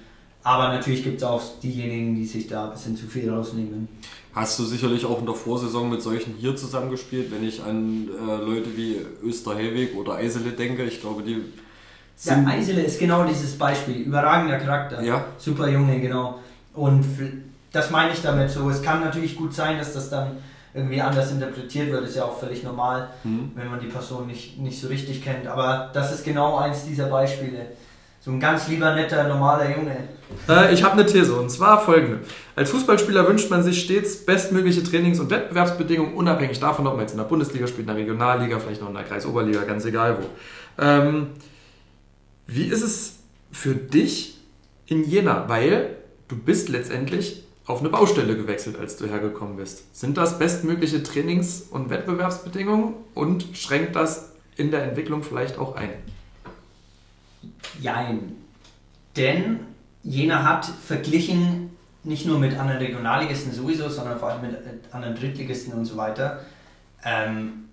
Aber natürlich gibt es auch diejenigen, die sich da ein bisschen zu viel rausnehmen. Hast du sicherlich auch in der Vorsaison mit solchen hier zusammengespielt, wenn ich an äh, Leute wie Österhellweg oder Eisele denke. Ich glaube, die Ja, Eisele ist genau dieses Beispiel. Überragender Charakter. Ja. Super Junge, genau. Und das meine ich damit so. Es kann natürlich gut sein, dass das dann irgendwie anders interpretiert wird. Ist ja auch völlig normal, mhm. wenn man die Person nicht, nicht so richtig kennt. Aber das ist genau eins dieser Beispiele. So ein ganz lieber, netter, normaler Junge. Äh, ich habe eine These und zwar folgende. Als Fußballspieler wünscht man sich stets bestmögliche Trainings- und Wettbewerbsbedingungen, unabhängig davon, ob man jetzt in der Bundesliga spielt, in der Regionalliga, vielleicht noch in der Kreisoberliga, ganz egal wo. Ähm, wie ist es für dich in Jena? Weil du bist letztendlich auf eine Baustelle gewechselt, als du hergekommen bist. Sind das bestmögliche Trainings- und Wettbewerbsbedingungen und schränkt das in der Entwicklung vielleicht auch ein? Jein. Denn Jena hat verglichen nicht nur mit anderen Regionalligisten sowieso, sondern vor allem mit anderen Drittligisten und so weiter, ähm,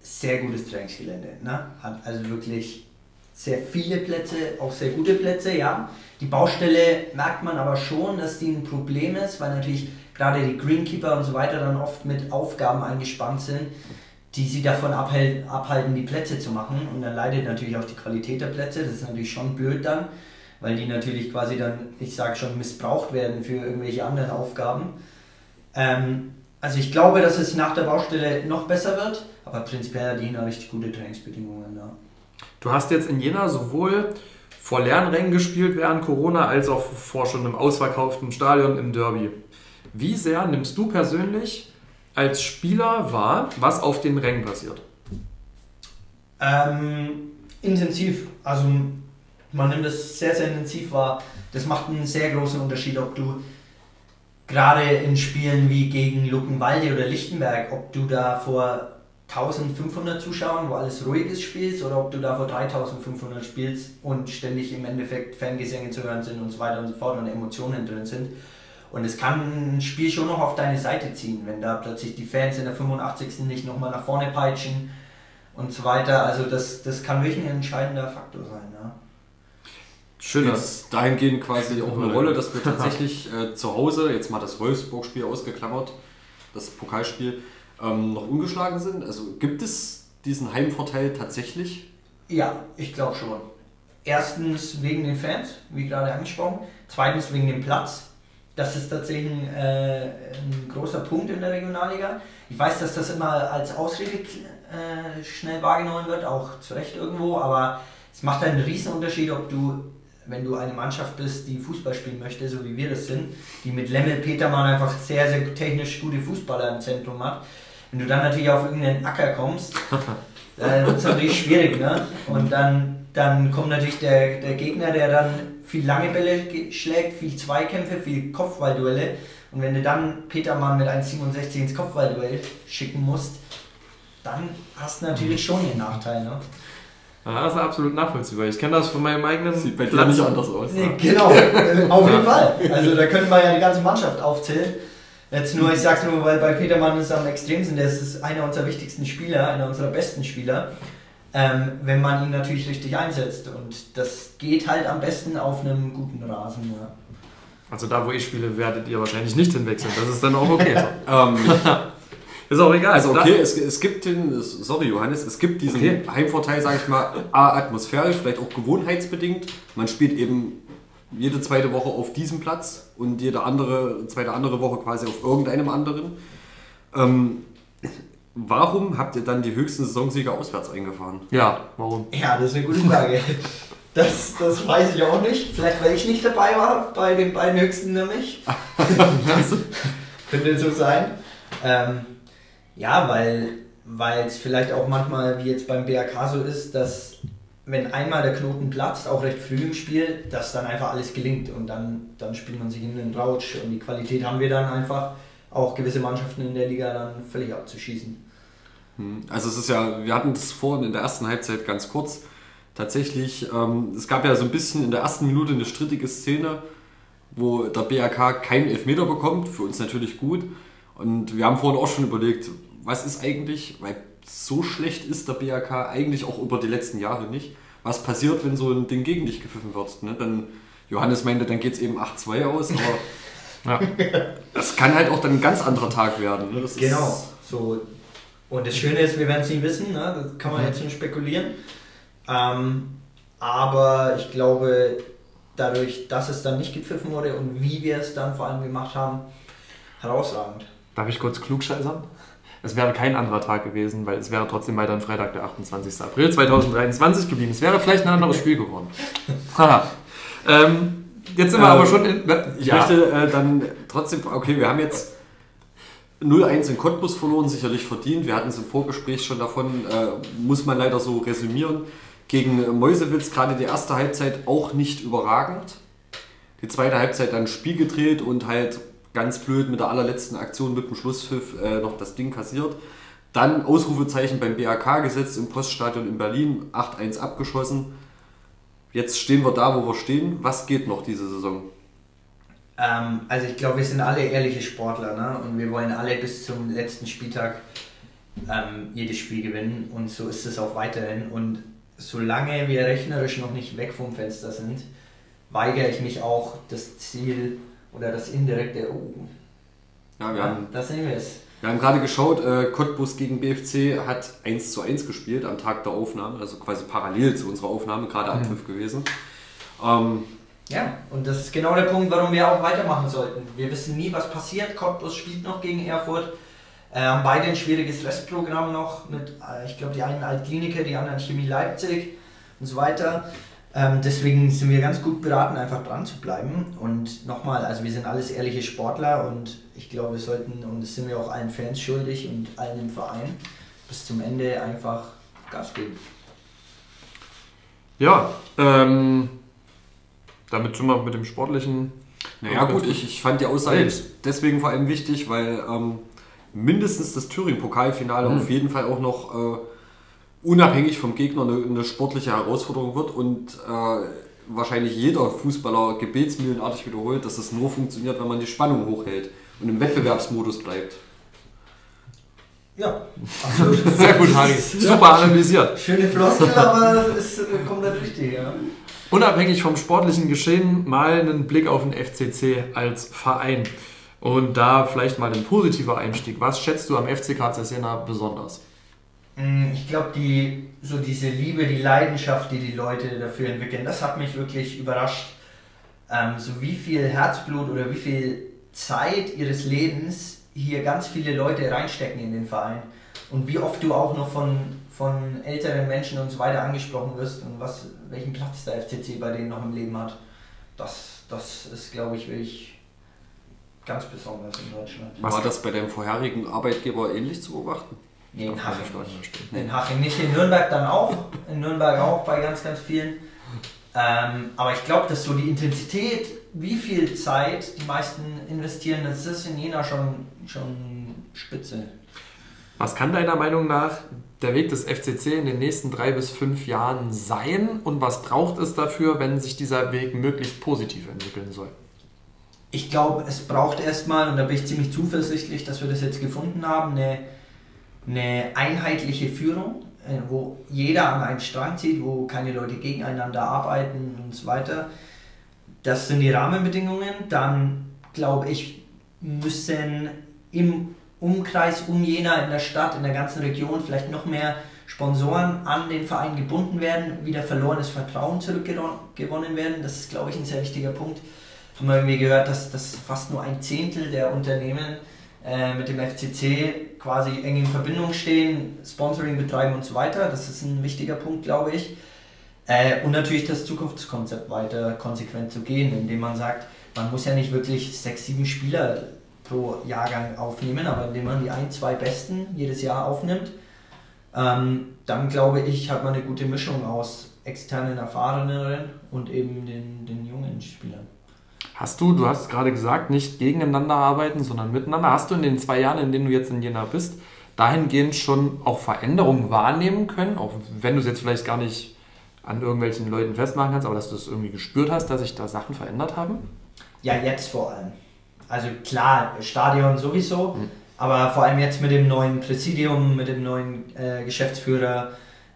sehr gutes Trainingsgelände. Ne? Hat also wirklich sehr viele Plätze, auch sehr gute Plätze, ja. Die Baustelle merkt man aber schon, dass die ein Problem ist, weil natürlich gerade die Greenkeeper und so weiter dann oft mit Aufgaben eingespannt sind, die sie davon abhalten, die Plätze zu machen. Und dann leidet natürlich auch die Qualität der Plätze. Das ist natürlich schon blöd dann, weil die natürlich quasi dann, ich sage schon, missbraucht werden für irgendwelche anderen Aufgaben. Ähm, also ich glaube, dass es nach der Baustelle noch besser wird, aber prinzipiell hat Jena richtig gute Trainingsbedingungen. Ja. Du hast jetzt in Jena sowohl vor Lernrängen gespielt während Corona als auch vor schon einem ausverkauften Stadion im Derby. Wie sehr nimmst du persönlich als Spieler wahr, was auf den Rängen passiert? Ähm, intensiv. Also man nimmt das sehr, sehr intensiv wahr. Das macht einen sehr großen Unterschied, ob du gerade in Spielen wie gegen Luckenwalde oder Lichtenberg, ob du da vor 1500 Zuschauern, wo alles ruhig ist, spielst oder ob du da vor 3500 spielst und ständig im Endeffekt Fangesänge zu hören sind und so weiter und so fort und Emotionen drin sind. Und es kann ein Spiel schon noch auf deine Seite ziehen, wenn da plötzlich die Fans in der 85. nicht nochmal nach vorne peitschen und so weiter. Also das, das kann wirklich ein entscheidender Faktor sein. Ja. Schön, dass dahingehend quasi auch eine Rolle, dass wir tatsächlich äh, zu Hause, jetzt mal das Wolfsburg-Spiel ausgeklammert, das Pokalspiel, ähm, noch ungeschlagen sind. Also gibt es diesen Heimvorteil tatsächlich? Ja, ich glaube schon. Erstens wegen den Fans, wie gerade angesprochen. Zweitens wegen dem Platz. Das ist tatsächlich ein, äh, ein, großer Punkt in der Regionalliga. Ich weiß, dass das immer als Ausrede äh, schnell wahrgenommen wird, auch zu Recht irgendwo, aber es macht einen riesen Unterschied, ob du, wenn du eine Mannschaft bist, die Fußball spielen möchte, so wie wir das sind, die mit Lemmel Petermann einfach sehr, sehr technisch gute Fußballer im Zentrum hat. Wenn du dann natürlich auf irgendeinen Acker kommst, dann wird es natürlich schwierig, ne? Und dann, dann kommt natürlich der, der Gegner, der dann viel lange Bälle schlägt, viel Zweikämpfe, viel Kopfballduelle. Und wenn du dann Petermann mit 1,67 ins Kopfballduell schicken musst, dann hast du natürlich schon den Nachteil. Ne? Ja, das ist absolut nachvollziehbar. Ich kenne das von meinem eigenen. Sieht bei dir nicht anders aus. Ne? Genau, auf jeden Fall. Also da können wir ja die ganze Mannschaft aufzählen. Jetzt nur, ich sag's nur, weil bei Petermann ist es am extremsten, der ist einer unserer wichtigsten Spieler, einer unserer besten Spieler ähm, wenn man ihn natürlich richtig einsetzt. Und das geht halt am besten auf einem guten Rasen. Ja. Also da, wo ich spiele, werdet ihr wahrscheinlich nicht hinwechseln. Das ist dann auch okay. ähm, ist auch egal. Also okay, es, es gibt den, sorry Johannes, es gibt diesen okay. Heimvorteil, sage ich mal, A, atmosphärisch, vielleicht auch gewohnheitsbedingt. Man spielt eben jede zweite Woche auf diesem Platz und jede andere, zweite andere Woche quasi auf irgendeinem anderen. Ähm, Warum habt ihr dann die höchsten Saisonsieger auswärts eingefahren? Ja, warum? Ja, das ist eine gute Frage. Das, das weiß ich auch nicht. Vielleicht, weil ich nicht dabei war bei den beiden höchsten nämlich. Könnte so sein. Ähm, ja, weil es vielleicht auch manchmal, wie jetzt beim BRK so ist, dass wenn einmal der Knoten platzt, auch recht früh im Spiel, dass dann einfach alles gelingt und dann, dann spielt man sich in den Rausch und die Qualität haben wir dann einfach auch gewisse Mannschaften in der Liga dann völlig abzuschießen. Hm. Also es ist ja, wir hatten das vorhin in der ersten Halbzeit ganz kurz. Tatsächlich, ähm, es gab ja so ein bisschen in der ersten Minute eine strittige Szene, wo der BRK keinen Elfmeter bekommt, für uns natürlich gut. Und wir haben vorhin auch schon überlegt, was ist eigentlich, weil so schlecht ist der BRK eigentlich auch über die letzten Jahre nicht. Was passiert, wenn so ein Ding gegen dich gepfiffen wird? Ne? Dann, Johannes meinte, dann geht es eben 8-2 aus, aber ja. Das kann halt auch dann ein ganz anderer Tag werden. Ne? genau. So. Und das Schöne ist, wir werden es nie wissen, ne? das kann man mhm. jetzt schon spekulieren. Ähm, aber ich glaube, dadurch, dass es dann nicht gepfiffen wurde und wie wir es dann vor allem gemacht haben, herausragend. Darf ich kurz klugscheißern? Es wäre kein anderer Tag gewesen, weil es wäre trotzdem weiter Freitag, der 28. April 2023 geblieben. Es wäre vielleicht ein anderes Spiel geworden. Haha. ähm, jetzt sind wir ähm, aber schon in. Ich ja. möchte äh, dann trotzdem. Okay, wir haben jetzt 0-1 in Cottbus verloren, sicherlich verdient. Wir hatten es im Vorgespräch schon davon, äh, muss man leider so resümieren. Gegen Mäusewitz gerade die erste Halbzeit auch nicht überragend. Die zweite Halbzeit dann Spiel gedreht und halt ganz blöd mit der allerletzten Aktion mit dem Schlusspfiff äh, noch das Ding kassiert. Dann Ausrufezeichen beim BAK gesetzt im Poststadion in Berlin, 8-1 abgeschossen. Jetzt stehen wir da, wo wir stehen. Was geht noch diese Saison? Ähm, also ich glaube, wir sind alle ehrliche Sportler ne? und wir wollen alle bis zum letzten Spieltag ähm, jedes Spiel gewinnen und so ist es auch weiterhin. Und solange wir rechnerisch noch nicht weg vom Fenster sind, weigere ich mich auch, das Ziel oder das indirekte, oh, ja, wir haben, da sehen wir es. Wir haben gerade geschaut, äh, Cottbus gegen BFC hat 1 zu 1 gespielt am Tag der Aufnahme, also quasi parallel zu unserer Aufnahme, gerade am mhm. gewesen. Ähm, ja, und das ist genau der Punkt, warum wir auch weitermachen sollten. Wir wissen nie, was passiert. Cottbus spielt noch gegen Erfurt. Äh, haben beide ein schwieriges Restprogramm noch mit, äh, ich glaube, die einen Altkliniker, die anderen Chemie Leipzig und so weiter. Ähm, deswegen sind wir ganz gut beraten, einfach dran zu bleiben. Und nochmal, also wir sind alles ehrliche Sportler und ich glaube, wir sollten, und das sind wir auch allen Fans schuldig und allen im Verein, bis zum Ende einfach Gas geben. Ja, ähm, damit sind wir mit dem Sportlichen. Naja, gut, ich, ich fand die Aussage deswegen vor allem wichtig, weil ähm, mindestens das Thüringen-Pokalfinale mhm. auf jeden Fall auch noch. Äh, unabhängig vom Gegner eine, eine sportliche Herausforderung wird und äh, wahrscheinlich jeder Fußballer gebetsmühlenartig wiederholt, dass es nur funktioniert, wenn man die Spannung hochhält und im Wettbewerbsmodus bleibt. Ja, absolut. Sehr gut, Harry. Super analysiert. Schöne Floskel, aber es kommt halt richtig, ja. Unabhängig vom sportlichen Geschehen mal einen Blick auf den FCC als Verein. Und da vielleicht mal ein positiver Einstieg. Was schätzt du am FCK Cesena besonders? Mm, ich glaube, die, so diese Liebe, die Leidenschaft, die die Leute dafür entwickeln, das hat mich wirklich überrascht. Ähm, so wie viel Herzblut oder wie viel Zeit ihres Lebens hier ganz viele Leute reinstecken in den Verein. Und wie oft du auch noch von, von älteren Menschen und so weiter angesprochen wirst und was, welchen Platz der FCC bei denen noch im Leben hat. Das, das ist, glaube ich, wirklich ganz besonders in Deutschland. War das bei deinem vorherigen Arbeitgeber ähnlich zu beobachten? Nee, in Haching nicht. In Haching nicht, in Nürnberg dann auch. In Nürnberg auch bei ganz, ganz vielen. Ähm, aber ich glaube, dass so die Intensität, wie viel Zeit die meisten investieren, das ist in Jena schon, schon spitze. Was kann deiner Meinung nach der Weg des FCC in den nächsten drei bis fünf Jahren sein und was braucht es dafür, wenn sich dieser Weg möglichst positiv entwickeln soll? Ich glaube, es braucht erstmal, und da bin ich ziemlich zuversichtlich, dass wir das jetzt gefunden haben, eine eine einheitliche Führung, äh, wo jeder an einen Strang zieht, wo keine Leute gegeneinander arbeiten und so weiter. Das sind die Rahmenbedingungen. Dann glaube ich, müssen im Umkreis um Jena, in der Stadt, in der ganzen Region vielleicht noch mehr Sponsoren an den Verein gebunden werden, wieder verlorenes Vertrauen zurückgewonnen werden. Das ist, glaube ich, ein sehr wichtiger Punkt. Haben wir irgendwie gehört, dass, dass fast nur ein Zehntel der Unternehmen äh, mit dem FCC quasi eng in Verbindung stehen, Sponsoring betreiben und so weiter. Das ist ein wichtiger Punkt, glaube ich. Äh, und natürlich das Zukunftskonzept weiter konsequent zu gehen, indem man sagt, man muss ja nicht wirklich sechs, sieben Spieler pro Jahrgang aufnehmen, aber indem man die ein, zwei Besten jedes Jahr aufnimmt, ähm, dann glaube ich, hat man eine gute Mischung aus externen Erfahreneren und eben den, den jungen Spielern. Hast du, du hast gerade gesagt, nicht gegeneinander arbeiten, sondern miteinander. Hast du in den zwei Jahren, in denen du jetzt in Jena bist, dahingehend schon auch Veränderungen wahrnehmen können, auch wenn du es jetzt vielleicht gar nicht an irgendwelchen Leuten festmachen kannst, aber dass du es irgendwie gespürt hast, dass sich da Sachen verändert haben? Ja, jetzt vor allem. Also klar, Stadion sowieso, mhm. aber vor allem jetzt mit dem neuen Präsidium, mit dem neuen äh, Geschäftsführer,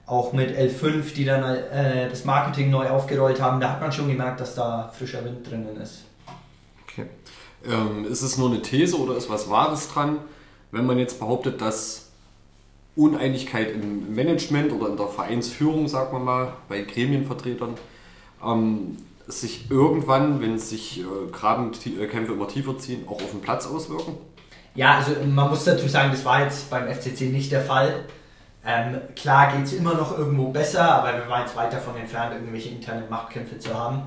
auch mit L5, die dann äh, das Marketing neu aufgerollt haben, da hat man schon gemerkt, dass da frischer Wind drinnen ist. Ähm, ist es nur eine These oder ist was Wahres dran, wenn man jetzt behauptet, dass Uneinigkeit im Management oder in der Vereinsführung, sagen wir mal, bei Gremienvertretern, ähm, sich irgendwann, wenn sich äh, Grabenkämpfe immer tiefer ziehen, auch auf den Platz auswirken? Ja, also man muss dazu sagen, das war jetzt beim FCC nicht der Fall. Ähm, klar geht es immer noch irgendwo besser, aber wir waren jetzt weit davon entfernt, irgendwelche internen Machtkämpfe zu haben.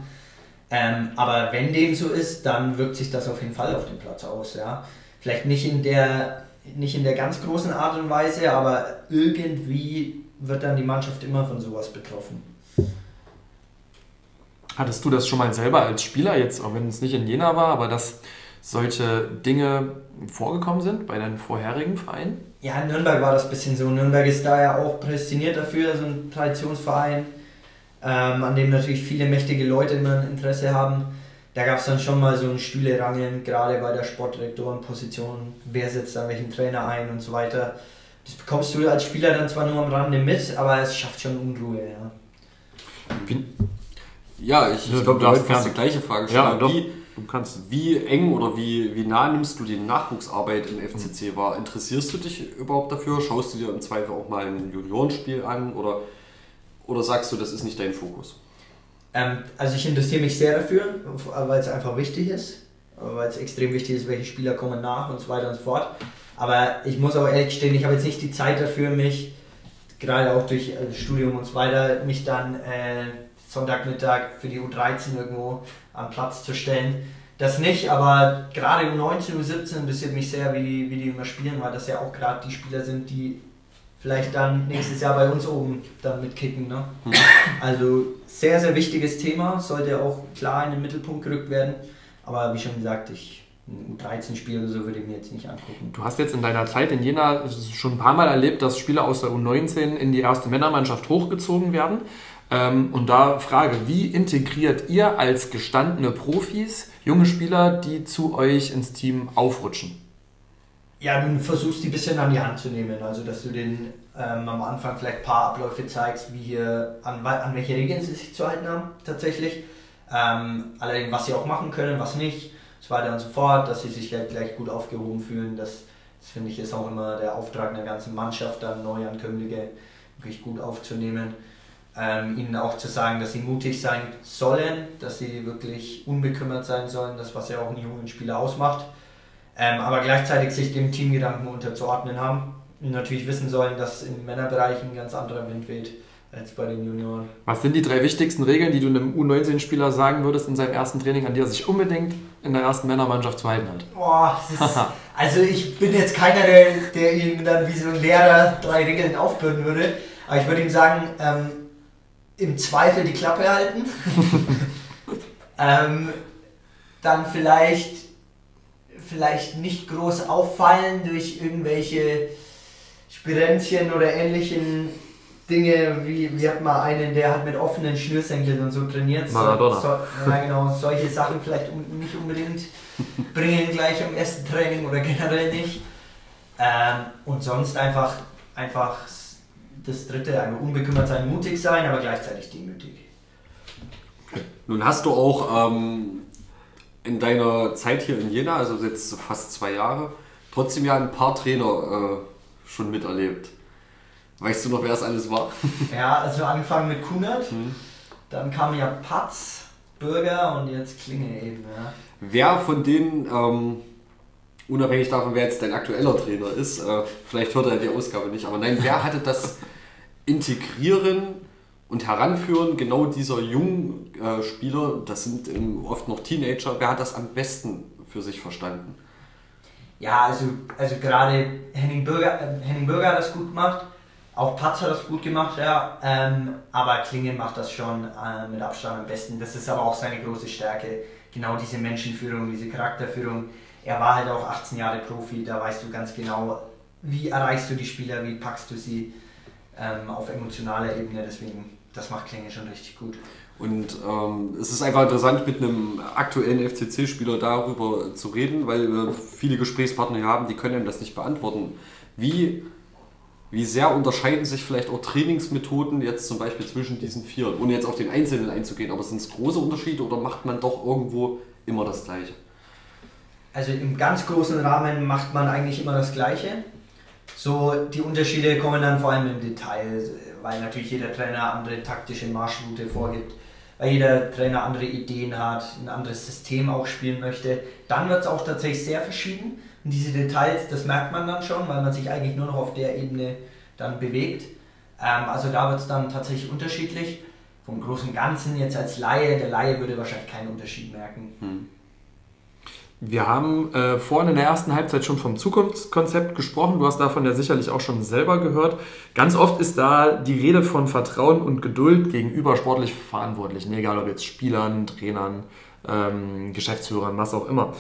Ähm, aber wenn dem so ist, dann wirkt sich das auf jeden Fall auf den Platz aus. Ja? Vielleicht nicht in, der, nicht in der ganz großen Art und Weise, aber irgendwie wird dann die Mannschaft immer von sowas betroffen. Hattest du das schon mal selber als Spieler, jetzt auch wenn es nicht in Jena war, aber dass solche Dinge vorgekommen sind bei deinen vorherigen Vereinen? Ja, in Nürnberg war das ein bisschen so. Nürnberg ist da ja auch prädestiniert dafür, so ein Traditionsverein, ähm, an dem natürlich viele mächtige Leute immer ein Interesse haben. Da gab es dann schon mal so ein Stühlerangeln, gerade bei der Sportdirektorenposition, wer setzt dann welchen Trainer ein und so weiter. Das bekommst du als Spieler dann zwar nur am Rande mit, aber es schafft schon Unruhe. Ja. Wie, ja, ich, ich glaube, du hast fast die gleiche Frage Ja, wie, du kannst. wie eng oder wie, wie nah nimmst du die Nachwuchsarbeit im FCC wahr? Interessierst du dich überhaupt dafür? Schaust du dir im Zweifel auch mal ein Juniorenspiel an? Oder, oder sagst du, das ist nicht dein Fokus? Ähm, also ich interessiere mich sehr dafür, weil es einfach wichtig ist. Weil es extrem wichtig ist, welche Spieler kommen nach und so weiter und so fort. Aber ich muss auch ehrlich gestehen, ich habe jetzt nicht die Zeit dafür, mich, gerade auch durch äh, Studium und so weiter, mich dann... Äh, Sonntagmittag für die U13 irgendwo am Platz zu stellen. Das nicht, aber gerade U19, U17 interessiert mich sehr, wie die, wie die immer spielen, weil das ja auch gerade die Spieler sind, die vielleicht dann nächstes Jahr bei uns oben dann mitkicken. Ne? Mhm. Also sehr, sehr wichtiges Thema, sollte auch klar in den Mittelpunkt gerückt werden. Aber wie schon gesagt, ich ein 13-Spiel oder so würde ich mir jetzt nicht angucken. Du hast jetzt in deiner Zeit in Jena schon ein paar Mal erlebt, dass Spieler aus der U19 in die erste Männermannschaft hochgezogen werden. Ähm, und da Frage, wie integriert ihr als gestandene Profis junge Spieler, die zu euch ins Team aufrutschen? Ja, du versuchst die ein bisschen an die Hand zu nehmen. Also, dass du den ähm, am Anfang vielleicht ein paar Abläufe zeigst, wie hier, an, an welche Regeln sie sich zu halten haben, tatsächlich. Ähm, allerdings, was sie auch machen können, was nicht, so weiter und so fort, dass sie sich gleich, gleich gut aufgehoben fühlen. Das, das finde ich ist auch immer der Auftrag einer ganzen Mannschaft, dann Neuankömmlinge wirklich gut aufzunehmen ähm, ihnen auch zu sagen, dass sie mutig sein sollen, dass sie wirklich unbekümmert sein sollen, das was ja auch einen jungen Spieler ausmacht, ähm, aber gleichzeitig sich dem Teamgedanken unterzuordnen haben und natürlich wissen sollen, dass im Männerbereich ein ganz anderer Wind weht als bei den Junioren. Was sind die drei wichtigsten Regeln, die du einem U19-Spieler sagen würdest in seinem ersten Training, an die er sich unbedingt in der ersten Männermannschaft zu halten hat? Boah, ist, also ich bin jetzt keiner, der, der ihm dann wie so ein Lehrer drei Regeln aufbürden würde, aber ich würde ihm sagen, ähm, im Zweifel die Klappe halten. ähm, dann vielleicht, vielleicht nicht groß auffallen durch irgendwelche Spirenzchen oder ähnlichen Dinge, wie wir hatten mal einen, der hat mit offenen Schnürsenkeln und so trainiert. Maradona. So, ja, genau, solche Sachen vielleicht nicht unbedingt bringen gleich am ersten Training oder generell nicht. Ähm, und sonst einfach, einfach das dritte, also unbekümmert sein, mutig sein, aber gleichzeitig demütig. Nun hast du auch ähm, in deiner Zeit hier in Jena, also jetzt fast zwei Jahre, trotzdem ja ein paar Trainer äh, schon miterlebt. Weißt du noch, wer es alles war? Ja, also angefangen mit Kunert, hm. dann kam ja Patz, Bürger und jetzt Klinge eben. Ja. Wer von denen, ähm, unabhängig davon, wer jetzt dein aktueller Trainer ist, äh, vielleicht hört er die Ausgabe nicht, aber nein, wer hatte das Integrieren und Heranführen genau dieser jungen äh, Spieler, das sind ähm, oft noch Teenager, wer hat das am besten für sich verstanden? Ja, also, also gerade Henning Bürger, äh, Henning Bürger hat das gut gemacht, auch Patz hat das gut gemacht, ja, ähm, aber Klingen macht das schon äh, mit Abstand am besten. Das ist aber auch seine große Stärke, genau diese Menschenführung, diese Charakterführung. Er war halt auch 18 Jahre Profi, da weißt du ganz genau, wie erreichst du die Spieler, wie packst du sie ähm, auf emotionaler Ebene. Deswegen, das macht Klinge schon richtig gut. Und ähm, es ist einfach interessant, mit einem aktuellen FCC-Spieler darüber zu reden, weil wir viele Gesprächspartner hier haben, die können das nicht beantworten. Wie, wie sehr unterscheiden sich vielleicht auch Trainingsmethoden jetzt zum Beispiel zwischen diesen vier, ohne jetzt auf den Einzelnen einzugehen, aber sind es große Unterschiede oder macht man doch irgendwo immer das Gleiche? Also im ganz großen Rahmen macht man eigentlich immer das Gleiche. So, die Unterschiede kommen dann vor allem im Detail, weil natürlich jeder Trainer andere taktische Marschroute vorgibt, weil jeder Trainer andere Ideen hat, ein anderes System auch spielen möchte. Dann wird es auch tatsächlich sehr verschieden. Und diese Details, das merkt man dann schon, weil man sich eigentlich nur noch auf der Ebene dann bewegt. Ähm, also da wird es dann tatsächlich unterschiedlich. Vom großen Ganzen jetzt als Laie, der Laie würde wahrscheinlich keinen Unterschied merken. Hm. Wir haben äh, vorhin in der ersten Halbzeit schon vom Zukunftskonzept gesprochen. Du hast davon ja sicherlich auch schon selber gehört. Ganz oft ist da die Rede von Vertrauen und Geduld gegenüber sportlich Verantwortlichen, egal ob jetzt Spielern, Trainern, ähm, Geschäftsführern, was auch immer.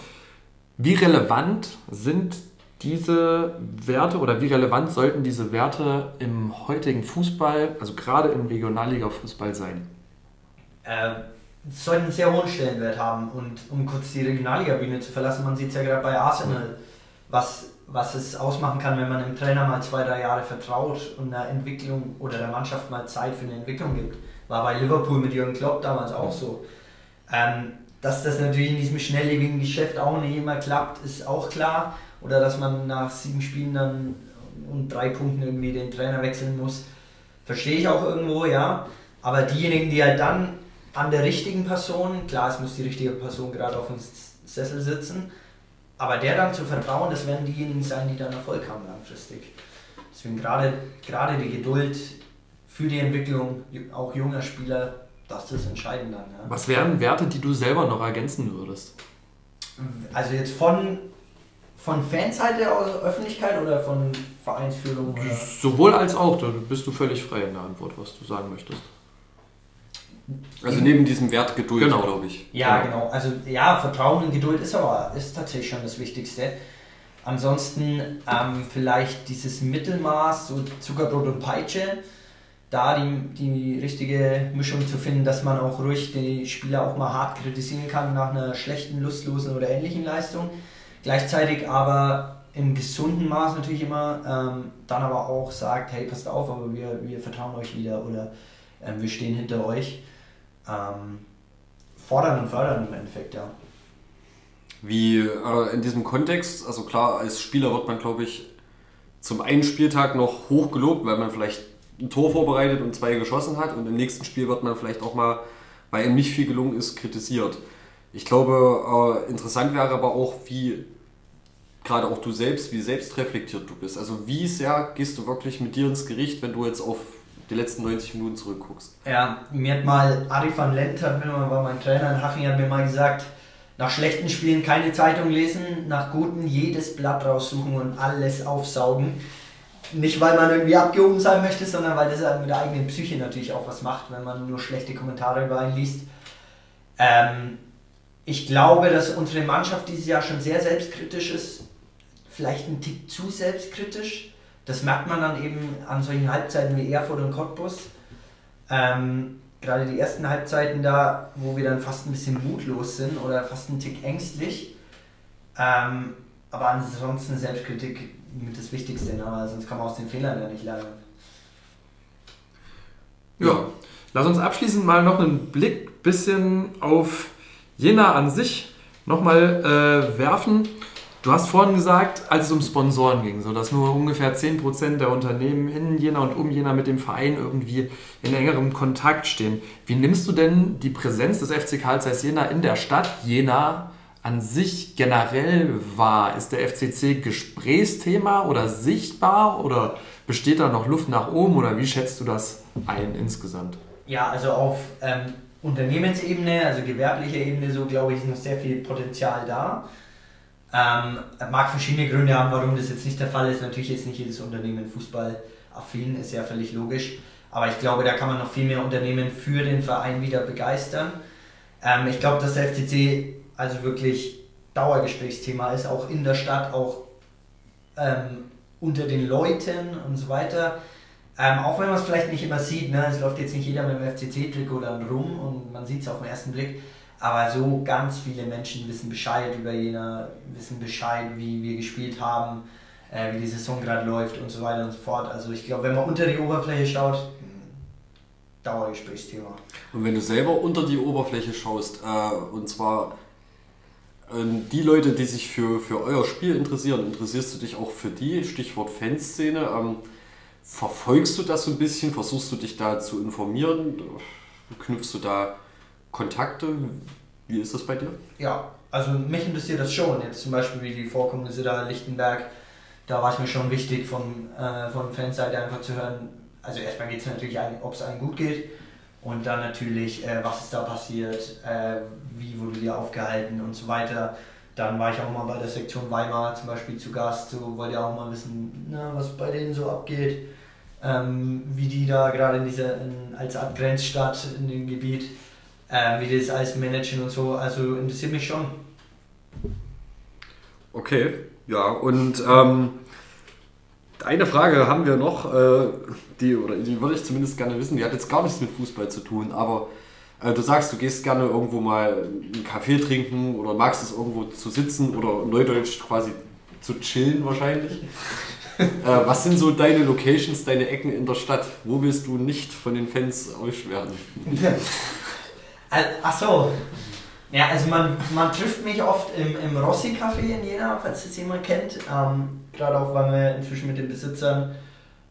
Wie relevant sind diese Werte oder wie relevant sollten diese Werte im heutigen Fußball, also gerade im Regionalliga-Fußball sein? Äh, sollten einen sehr hohen Stellenwert haben. Und um kurz die Regionalliga-Bühne zu verlassen, man sieht es ja gerade bei Arsenal, was, was es ausmachen kann, wenn man dem Trainer mal zwei, drei Jahre vertraut und einer Entwicklung oder der Mannschaft mal Zeit für eine Entwicklung gibt. War bei Liverpool mit Jürgen Klopp damals auch so. Ähm, dass das natürlich in diesem schnelllebigen Geschäft auch nicht immer klappt, ist auch klar. Oder dass man nach sieben Spielen dann und drei Punkten irgendwie den Trainer wechseln muss, verstehe ich auch irgendwo, ja. Aber diejenigen, die halt dann an der richtigen Person, klar, es muss die richtige Person gerade auf dem Sessel sitzen, aber der dann zu vertrauen, das werden diejenigen sein, die dann Erfolg haben langfristig. Deswegen gerade, gerade die Geduld für die Entwicklung auch junger Spieler, das ist entscheidend dann. Ja. Was wären Werte, die du selber noch ergänzen würdest? Also jetzt von, von Fanseite aus Öffentlichkeit oder von Vereinsführung? Oder? Sowohl als auch, da bist du völlig frei in der Antwort, was du sagen möchtest. Also neben diesem Wert Geduld, genau. glaube ich. Ja, genau. genau. Also ja, Vertrauen und Geduld ist aber ist tatsächlich schon das Wichtigste. Ansonsten ähm, vielleicht dieses Mittelmaß, so Zuckerbrot und Peitsche, da die, die richtige Mischung zu finden, dass man auch ruhig die Spieler auch mal hart kritisieren kann nach einer schlechten, lustlosen oder ähnlichen Leistung. Gleichzeitig aber im gesunden Maß natürlich immer ähm, dann aber auch sagt, hey, passt auf, aber wir, wir vertrauen euch wieder oder ähm, wir stehen hinter euch ähm, fordern und fördern im Endeffekt, ja. Wie äh, in diesem Kontext, also klar, als Spieler wird man, glaube ich, zum einen Spieltag noch hoch gelobt, weil man vielleicht ein Tor vorbereitet und zwei geschossen hat und im nächsten Spiel wird man vielleicht auch mal, weil ihm nicht viel gelungen ist, kritisiert. Ich glaube, äh, interessant wäre aber auch, wie gerade auch du selbst, wie selbstreflektiert du bist. Also wie sehr gehst du wirklich mit dir ins Gericht, wenn du jetzt auf die letzten 90 Minuten zurückguckst. Ja, mir hat mal Ari van Lent, war mein Trainer in Haching, hat mir mal gesagt, nach schlechten Spielen keine Zeitung lesen, nach guten jedes Blatt raussuchen und alles aufsaugen. Nicht, weil man irgendwie abgehoben sein möchte, sondern weil das mit der eigenen Psyche natürlich auch was macht, wenn man nur schlechte Kommentare über einen liest. Ähm, ich glaube, dass unsere Mannschaft dieses Jahr schon sehr selbstkritisch ist. Vielleicht ein Tick zu selbstkritisch. Das merkt man dann eben an solchen Halbzeiten wie Erfurt und Cottbus. Ähm, gerade die ersten Halbzeiten da, wo wir dann fast ein bisschen mutlos sind oder fast ein Tick ängstlich. Ähm, aber ansonsten Selbstkritik mit das Wichtigste, ne? sonst kann man aus den Fehlern ja nicht lernen. Ja, lass uns abschließend mal noch einen Blick bisschen auf Jena an sich nochmal äh, werfen. Du hast vorhin gesagt, als es um Sponsoren ging, so dass nur ungefähr 10% der Unternehmen in Jena und um Jena mit dem Verein irgendwie in engerem Kontakt stehen. Wie nimmst du denn die Präsenz des FC Karl Zeiss Jena in der Stadt Jena an sich generell wahr? Ist der FCC Gesprächsthema oder sichtbar oder besteht da noch Luft nach oben oder wie schätzt du das ein insgesamt? Ja, also auf ähm, Unternehmensebene, also gewerblicher Ebene, so glaube ich, ist noch sehr viel Potenzial da. Ähm, mag verschiedene Gründe haben, warum das jetzt nicht der Fall ist. Natürlich ist nicht jedes Unternehmen fußballaffin, ist ja völlig logisch. Aber ich glaube, da kann man noch viel mehr Unternehmen für den Verein wieder begeistern. Ähm, ich glaube, dass der FCC also wirklich Dauergesprächsthema ist, auch in der Stadt, auch ähm, unter den Leuten und so weiter. Ähm, auch wenn man es vielleicht nicht immer sieht, ne? es läuft jetzt nicht jeder mit dem FCC-Trikot dann rum und man sieht es auf den ersten Blick. Aber so ganz viele Menschen wissen Bescheid über Jena, wissen Bescheid, wie wir gespielt haben, äh, wie die Saison gerade läuft und so weiter und so fort. Also ich glaube, wenn man unter die Oberfläche schaut, hm, Dauergesprächsthema. Und wenn du selber unter die Oberfläche schaust, äh, und zwar Ähm, die Leute, die sich für, für euer Spiel interessieren, interessierst du dich auch für die? Stichwort Fanszene. Ähm, verfolgst du das so ein bisschen? Versuchst du dich da zu informieren? Knüpfst du da Kontakte? Wie ist das bei dir? Ja, also mich interessiert das schon. Jetzt zum Beispiel wie die Vorkommnisse da Lichtenberg. Da war es mir schon wichtig, von, äh, von Fanseite einfach zu hören. Also erstmal geht es natürlich, ob es einem gut geht. Und dann natürlich, äh, was ist da passiert, äh, wie wurde die aufgehalten und so weiter. Dann war ich auch mal bei der Sektion Weimar zum Beispiel zu Gast, so wollte ja auch mal wissen, na, was bei denen so abgeht, ähm, wie die da gerade in dieser, in, als Art Grenzstadt in dem Gebiet, äh, wie die das alles managen und so. Also interessiert mich schon. Okay, ja, und ähm, eine Frage haben wir noch, äh, die, oder die würde ich zumindest gerne wissen, die hat jetzt gar nichts mit Fußball zu tun, aber äh, du sagst, du gehst gerne irgendwo mal einen Kaffee trinken oder magst es irgendwo zu sitzen oder neudeutsch quasi zu chillen wahrscheinlich. äh, was sind so deine Locations, deine Ecken in der Stadt? Wo willst du nicht von den Fans ausschwärmen? Ach so. Ja, also man, man trifft mich oft im, im Rossi-Café in Jena, falls das jemand kennt. Ähm, Gerade auch, weil wir inzwischen mit den Besitzern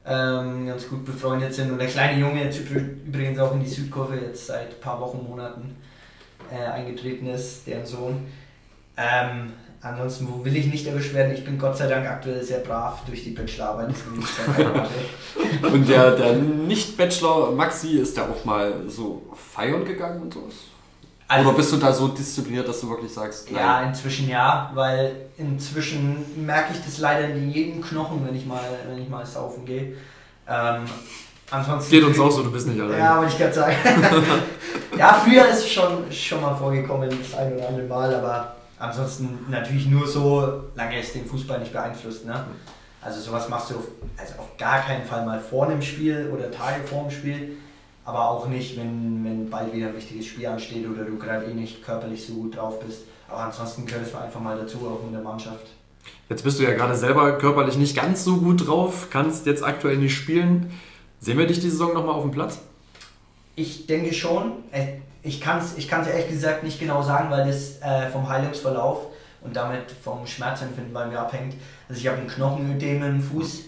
ähm, ganz gut befreundet sind. Und der kleine Junge jetzt übrigens auch in die Südkurve jetzt seit ein paar Wochen, Monaten äh, eingetreten ist, deren Sohn. Ähm, ansonsten, wo will ich nicht erwischt werden? Ich bin Gott sei Dank aktuell sehr brav durch die Bachelorarbeit. und der, der Nicht-Bachelor Maxi, ist der auch mal so feiern gegangen und sowas? Also, Oder bist du da so diszipliniert, dass du wirklich sagst? Nein. Ja, inzwischen ja, weil inzwischen merke ich das leider in jedem Knochen, wenn ich mal, wenn ich mal saufen gehe. Ähm, ansonsten Geht uns auch so, du bist nicht allein. Ja, wollte ich gerade sagen. ja, früher ist es schon, schon mal vorgekommen, das ein oder andere Mal, aber ansonsten natürlich nur so, lange es den Fußball nicht beeinflusst. Ne? Also sowas machst du auf, also auf gar keinen Fall mal vor einem Spiel oder Tage vor dem Spiel aber auch nicht, wenn, wenn bald wieder ein wichtiges Spiel ansteht oder du gerade eh nicht körperlich so gut drauf bist. Aber ansonsten gehört es einfach mal dazu, auch in der Mannschaft. Jetzt bist du ja gerade selber körperlich nicht ganz so gut drauf, kannst jetzt aktuell nicht spielen. Sehen wir dich die Saison nochmal auf dem Platz? Ich denke schon. Ich kann es ich ehrlich gesagt nicht genau sagen, weil das äh, vom Heilungsverlauf und damit vom Schmerzempfinden bei mir abhängt. Also ich habe ein Knochenödem im Fuß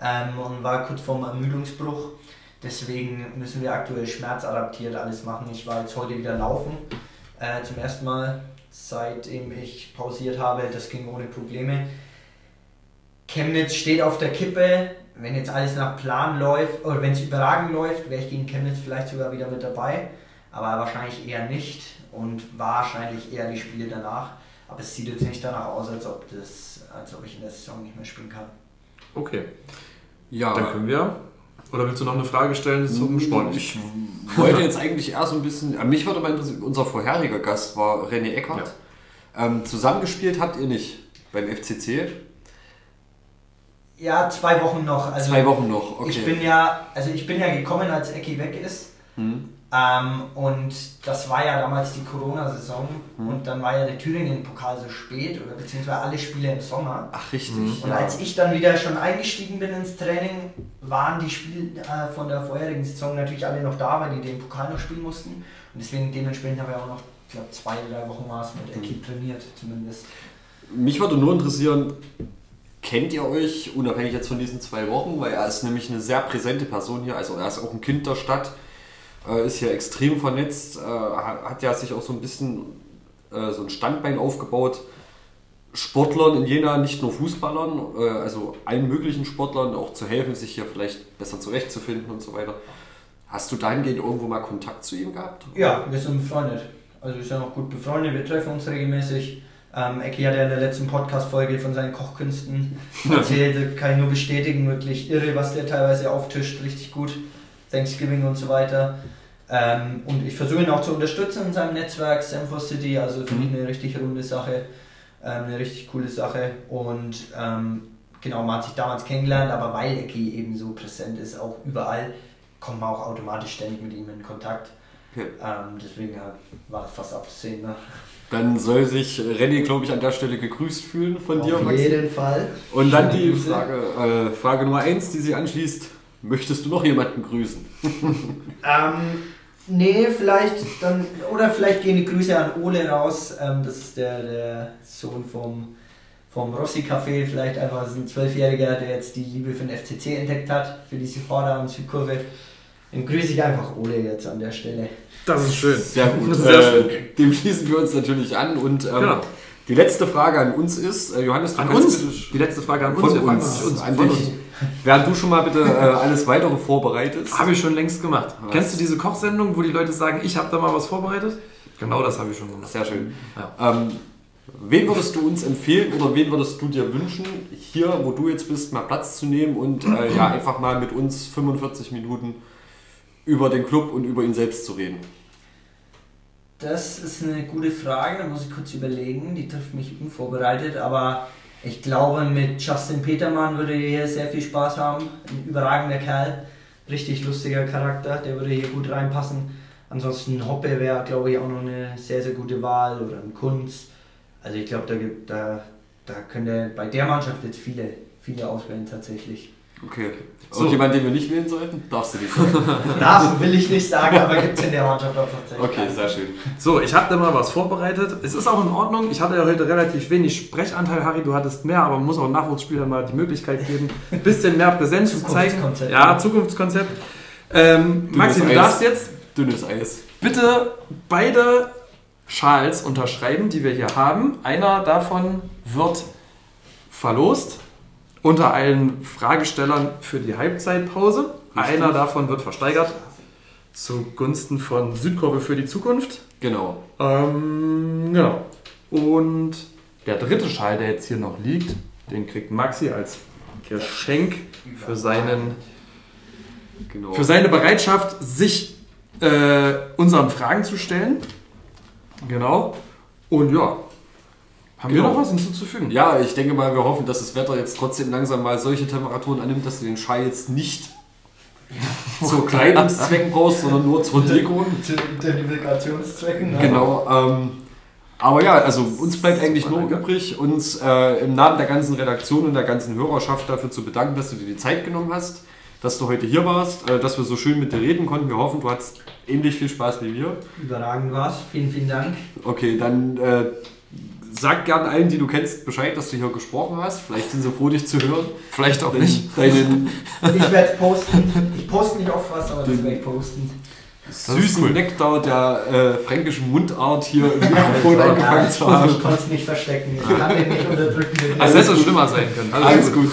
ähm, und war kurz vorm Ermüdungsbruch. Deswegen müssen wir aktuell schmerzadaptiert alles machen. Ich war jetzt heute wieder laufen, äh, zum ersten Mal, seitdem ich pausiert habe. Das ging ohne Probleme. Chemnitz steht auf der Kippe. Wenn jetzt alles nach Plan läuft, oder wenn es überragend läuft, wäre ich gegen Chemnitz vielleicht sogar wieder mit dabei. Aber wahrscheinlich eher nicht und wahrscheinlich eher die Spiele danach. Aber es sieht jetzt nicht danach aus, als ob, das, als ob ich in der Saison nicht mehr spielen kann. Okay. Ja, dann können wir oder willst du noch eine Frage stellen zum hm, Sport? Ich wollte jetzt eigentlich erst ein bisschen. Mich würde mal interessieren, unser vorheriger Gast war René Eckert. Ja. Ähm, zusammengespielt habt ihr nicht beim FCC? Ja, zwei Wochen noch. Also zwei Wochen noch, okay. Ich bin ja, also ich bin ja gekommen, als Ecki weg ist. Hm. Ähm, und das war ja damals die Corona-Saison mhm. und dann war ja der Thüringen-Pokal so spät oder beziehungsweise alle Spiele im Sommer. Ach, richtig. Mhm. Und ja. als ich dann wieder schon eingestiegen bin ins Training, waren die Spiele äh, von der vorherigen Saison natürlich alle noch da, weil die den Pokal noch spielen mussten. Und deswegen dementsprechend haben wir auch noch, ich glaube, zwei, drei Wochen war es mit Eki mhm. trainiert zumindest. Mich würde nur interessieren, kennt ihr euch, unabhängig jetzt von diesen zwei Wochen, weil er ist nämlich eine sehr präsente Person hier, also er ist auch ein Kind der Stadt äh, ist ja extrem vernetzt, äh, hat ja sich auch so ein bisschen äh, so ein Standbein aufgebaut. Sportlern in Jena, nicht nur Fußballern, äh, also allen möglichen Sportlern auch zu helfen, sich hier vielleicht besser zurechtzufinden und so weiter. Hast du dahingehend irgendwo mal Kontakt zu ihm gehabt? Ja, wir sind befreundet. Also wir sind auch gut befreundet, wir treffen uns regelmäßig. Ähm, Ecki hat ja in der letzten Podcast-Folge von seinen Kochkünsten erzählt, kann ich nur bestätigen, wirklich irre, was der teilweise auftischt, richtig gut. Thanksgiving und so weiter. Ähm, und ich versuche ihn auch zu unterstützen in seinem Netzwerk Stanford City, also finde ich mhm. eine richtig runde Sache, ähm, eine richtig coole Sache. Und ähm, genau, man hat sich damals kennengelernt, aber weil Eki eben so präsent ist, auch überall, kommt man auch automatisch ständig mit ihm in Kontakt. Ja. Ähm, deswegen ja, war das fast abzusehen. Ne? Dann soll sich René, glaube ich, an der Stelle gegrüßt fühlen von Auf dir, Auf jeden Fall. Und dann die Frage, äh, Frage Nummer 1, die sich anschließt. Möchtest du noch jemanden grüßen? ähm, Nee, vielleicht dann, oder vielleicht gehen die Grüße an Ole raus. Ähm, das ist der, der Sohn vom, vom Rossi Café, vielleicht einfach ein Zwölfjähriger, der jetzt die Liebe für den FCC entdeckt hat, für diese Vorder- und Südkurve. Dann grüße ich einfach Ole jetzt an der Stelle. Das ist schön. Sehr gut. Sehr äh, schön. Dem schließen wir uns natürlich an. Und ähm, Genau. die letzte Frage an uns ist, äh, Johannes, du An kannst uns? bitte- Die letzte Frage an uns. Von uns, an uns. an Von dich. Während du schon mal bitte äh, alles weitere vorbereitest. Habe ich schon längst gemacht. Was? Kennst du diese Kochsendung, wo die Leute sagen, ich habe da mal was vorbereitet? Genau das habe ich schon gemacht. Sehr schön. Ja. Ähm, wen würdest du uns empfehlen oder wen würdest du dir wünschen, hier, wo du jetzt bist, mal Platz zu nehmen und äh, ja, einfach mal mit uns 45 Minuten über den Club und über ihn selbst zu reden? Das ist eine gute Frage, da muss ich kurz überlegen. Die trifft mich unvorbereitet, aber ich glaube, mit Justin Petermann würde hier sehr viel Spaß haben. Ein überragender Kerl, richtig lustiger Charakter, der würde hier gut reinpassen. Ansonsten Hoppe wäre, glaube ich, auch noch eine sehr, sehr gute Wahl oder ein Kunst. Also ich glaube, da, gibt- da, da könnte bei der Mannschaft jetzt viele, viele auswählen tatsächlich. Okay. So. Und jemand, den wir nicht wählen sollten? Darfst du nicht sagen. Darf will ich nicht sagen, aber gibt es in der Mannschaft auch tatsächlich. Okay, sehr schön. So, ich habe da mal was vorbereitet. Es ist auch in Ordnung. Ich hatte ja heute relativ wenig Sprechanteil, Harry. Du hattest mehr, aber man muss auch Nachwuchsspielern mal die Möglichkeit geben, ein bisschen mehr Präsenz zu zeigen. Zukunftskonzept. Ja, Zukunftskonzept. Ähm, Maxi, du darfst jetzt Dünnes Eis. bitte beide Schals unterschreiben, die wir hier haben. Einer davon wird verlost unter allen Fragestellern für die Halbzeitpause. Einer davon wird versteigert zugunsten von Südkurve für die Zukunft. Genau. Ähm, genau. Und der dritte Schal, der jetzt hier noch liegt, den kriegt Maxi als Geschenk für, seinen, genau. für seine Bereitschaft, sich äh, unseren Fragen zu stellen. Genau. Und ja, haben wir Genau. noch was hinzuzufügen? Ja, ich denke mal, wir hoffen, dass das Wetter jetzt trotzdem langsam mal solche Temperaturen annimmt, dass du den Schal jetzt nicht zur Kleidungszwecken brauchst, sondern nur zur Deko. Zu Identifikationszwecken. ne? Genau. Ähm, aber ja, also uns bleibt eigentlich nur übrig, uns äh, im Namen der ganzen Redaktion und der ganzen Hörerschaft dafür zu bedanken, dass du dir die Zeit genommen hast, dass du heute hier warst, äh, dass wir so schön mit dir reden konnten. Wir hoffen, du hattest ähnlich viel Spaß wie wir. Überragend war's. Vielen, vielen Dank. Okay, dann äh, sag gern allen, die du kennst, Bescheid, dass du hier gesprochen hast. Vielleicht sind sie froh, dich zu hören. Vielleicht auch nicht. Deinen Ich werde es posten. Ich poste nicht oft was, aber das werde ich posten. süßen cool. Nektar der äh, fränkischen Mundart hier im Mikrofon Ja, angefangen zu haben. Ich konnte es nicht verstecken. Ich kann den nicht unterdrücken. Also hätte es schlimmer sein können. Alles gut.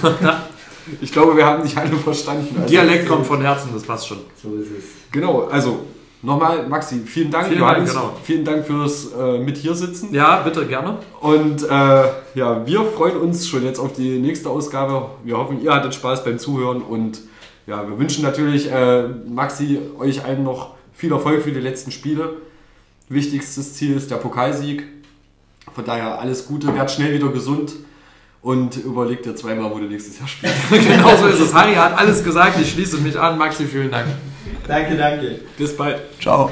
Ich glaube, wir haben dich alle verstanden. Also, Dialekt kommt von Herzen, das passt schon. So ist es. Genau, also nochmal, Maxi, vielen Dank. Vielen Dank, Johannes, genau. Vielen Dank fürs äh, mit hier sitzen. Ja, bitte, gerne. Und äh, ja, wir freuen uns schon jetzt auf die nächste Ausgabe. Wir hoffen, ihr hattet Spaß beim Zuhören und ja, wir wünschen natürlich äh, Maxi, euch allen noch viel Erfolg für die letzten Spiele. Wichtigstes Ziel ist der Pokalsieg. Von daher alles Gute, werd schnell wieder gesund und überleg dir zweimal, wo du nächstes Jahr spielst. genau so ist es. Harry hat alles gesagt. Ich schließe mich an. Maxi, vielen Dank. Danke, danke. Bis bald. Ciao.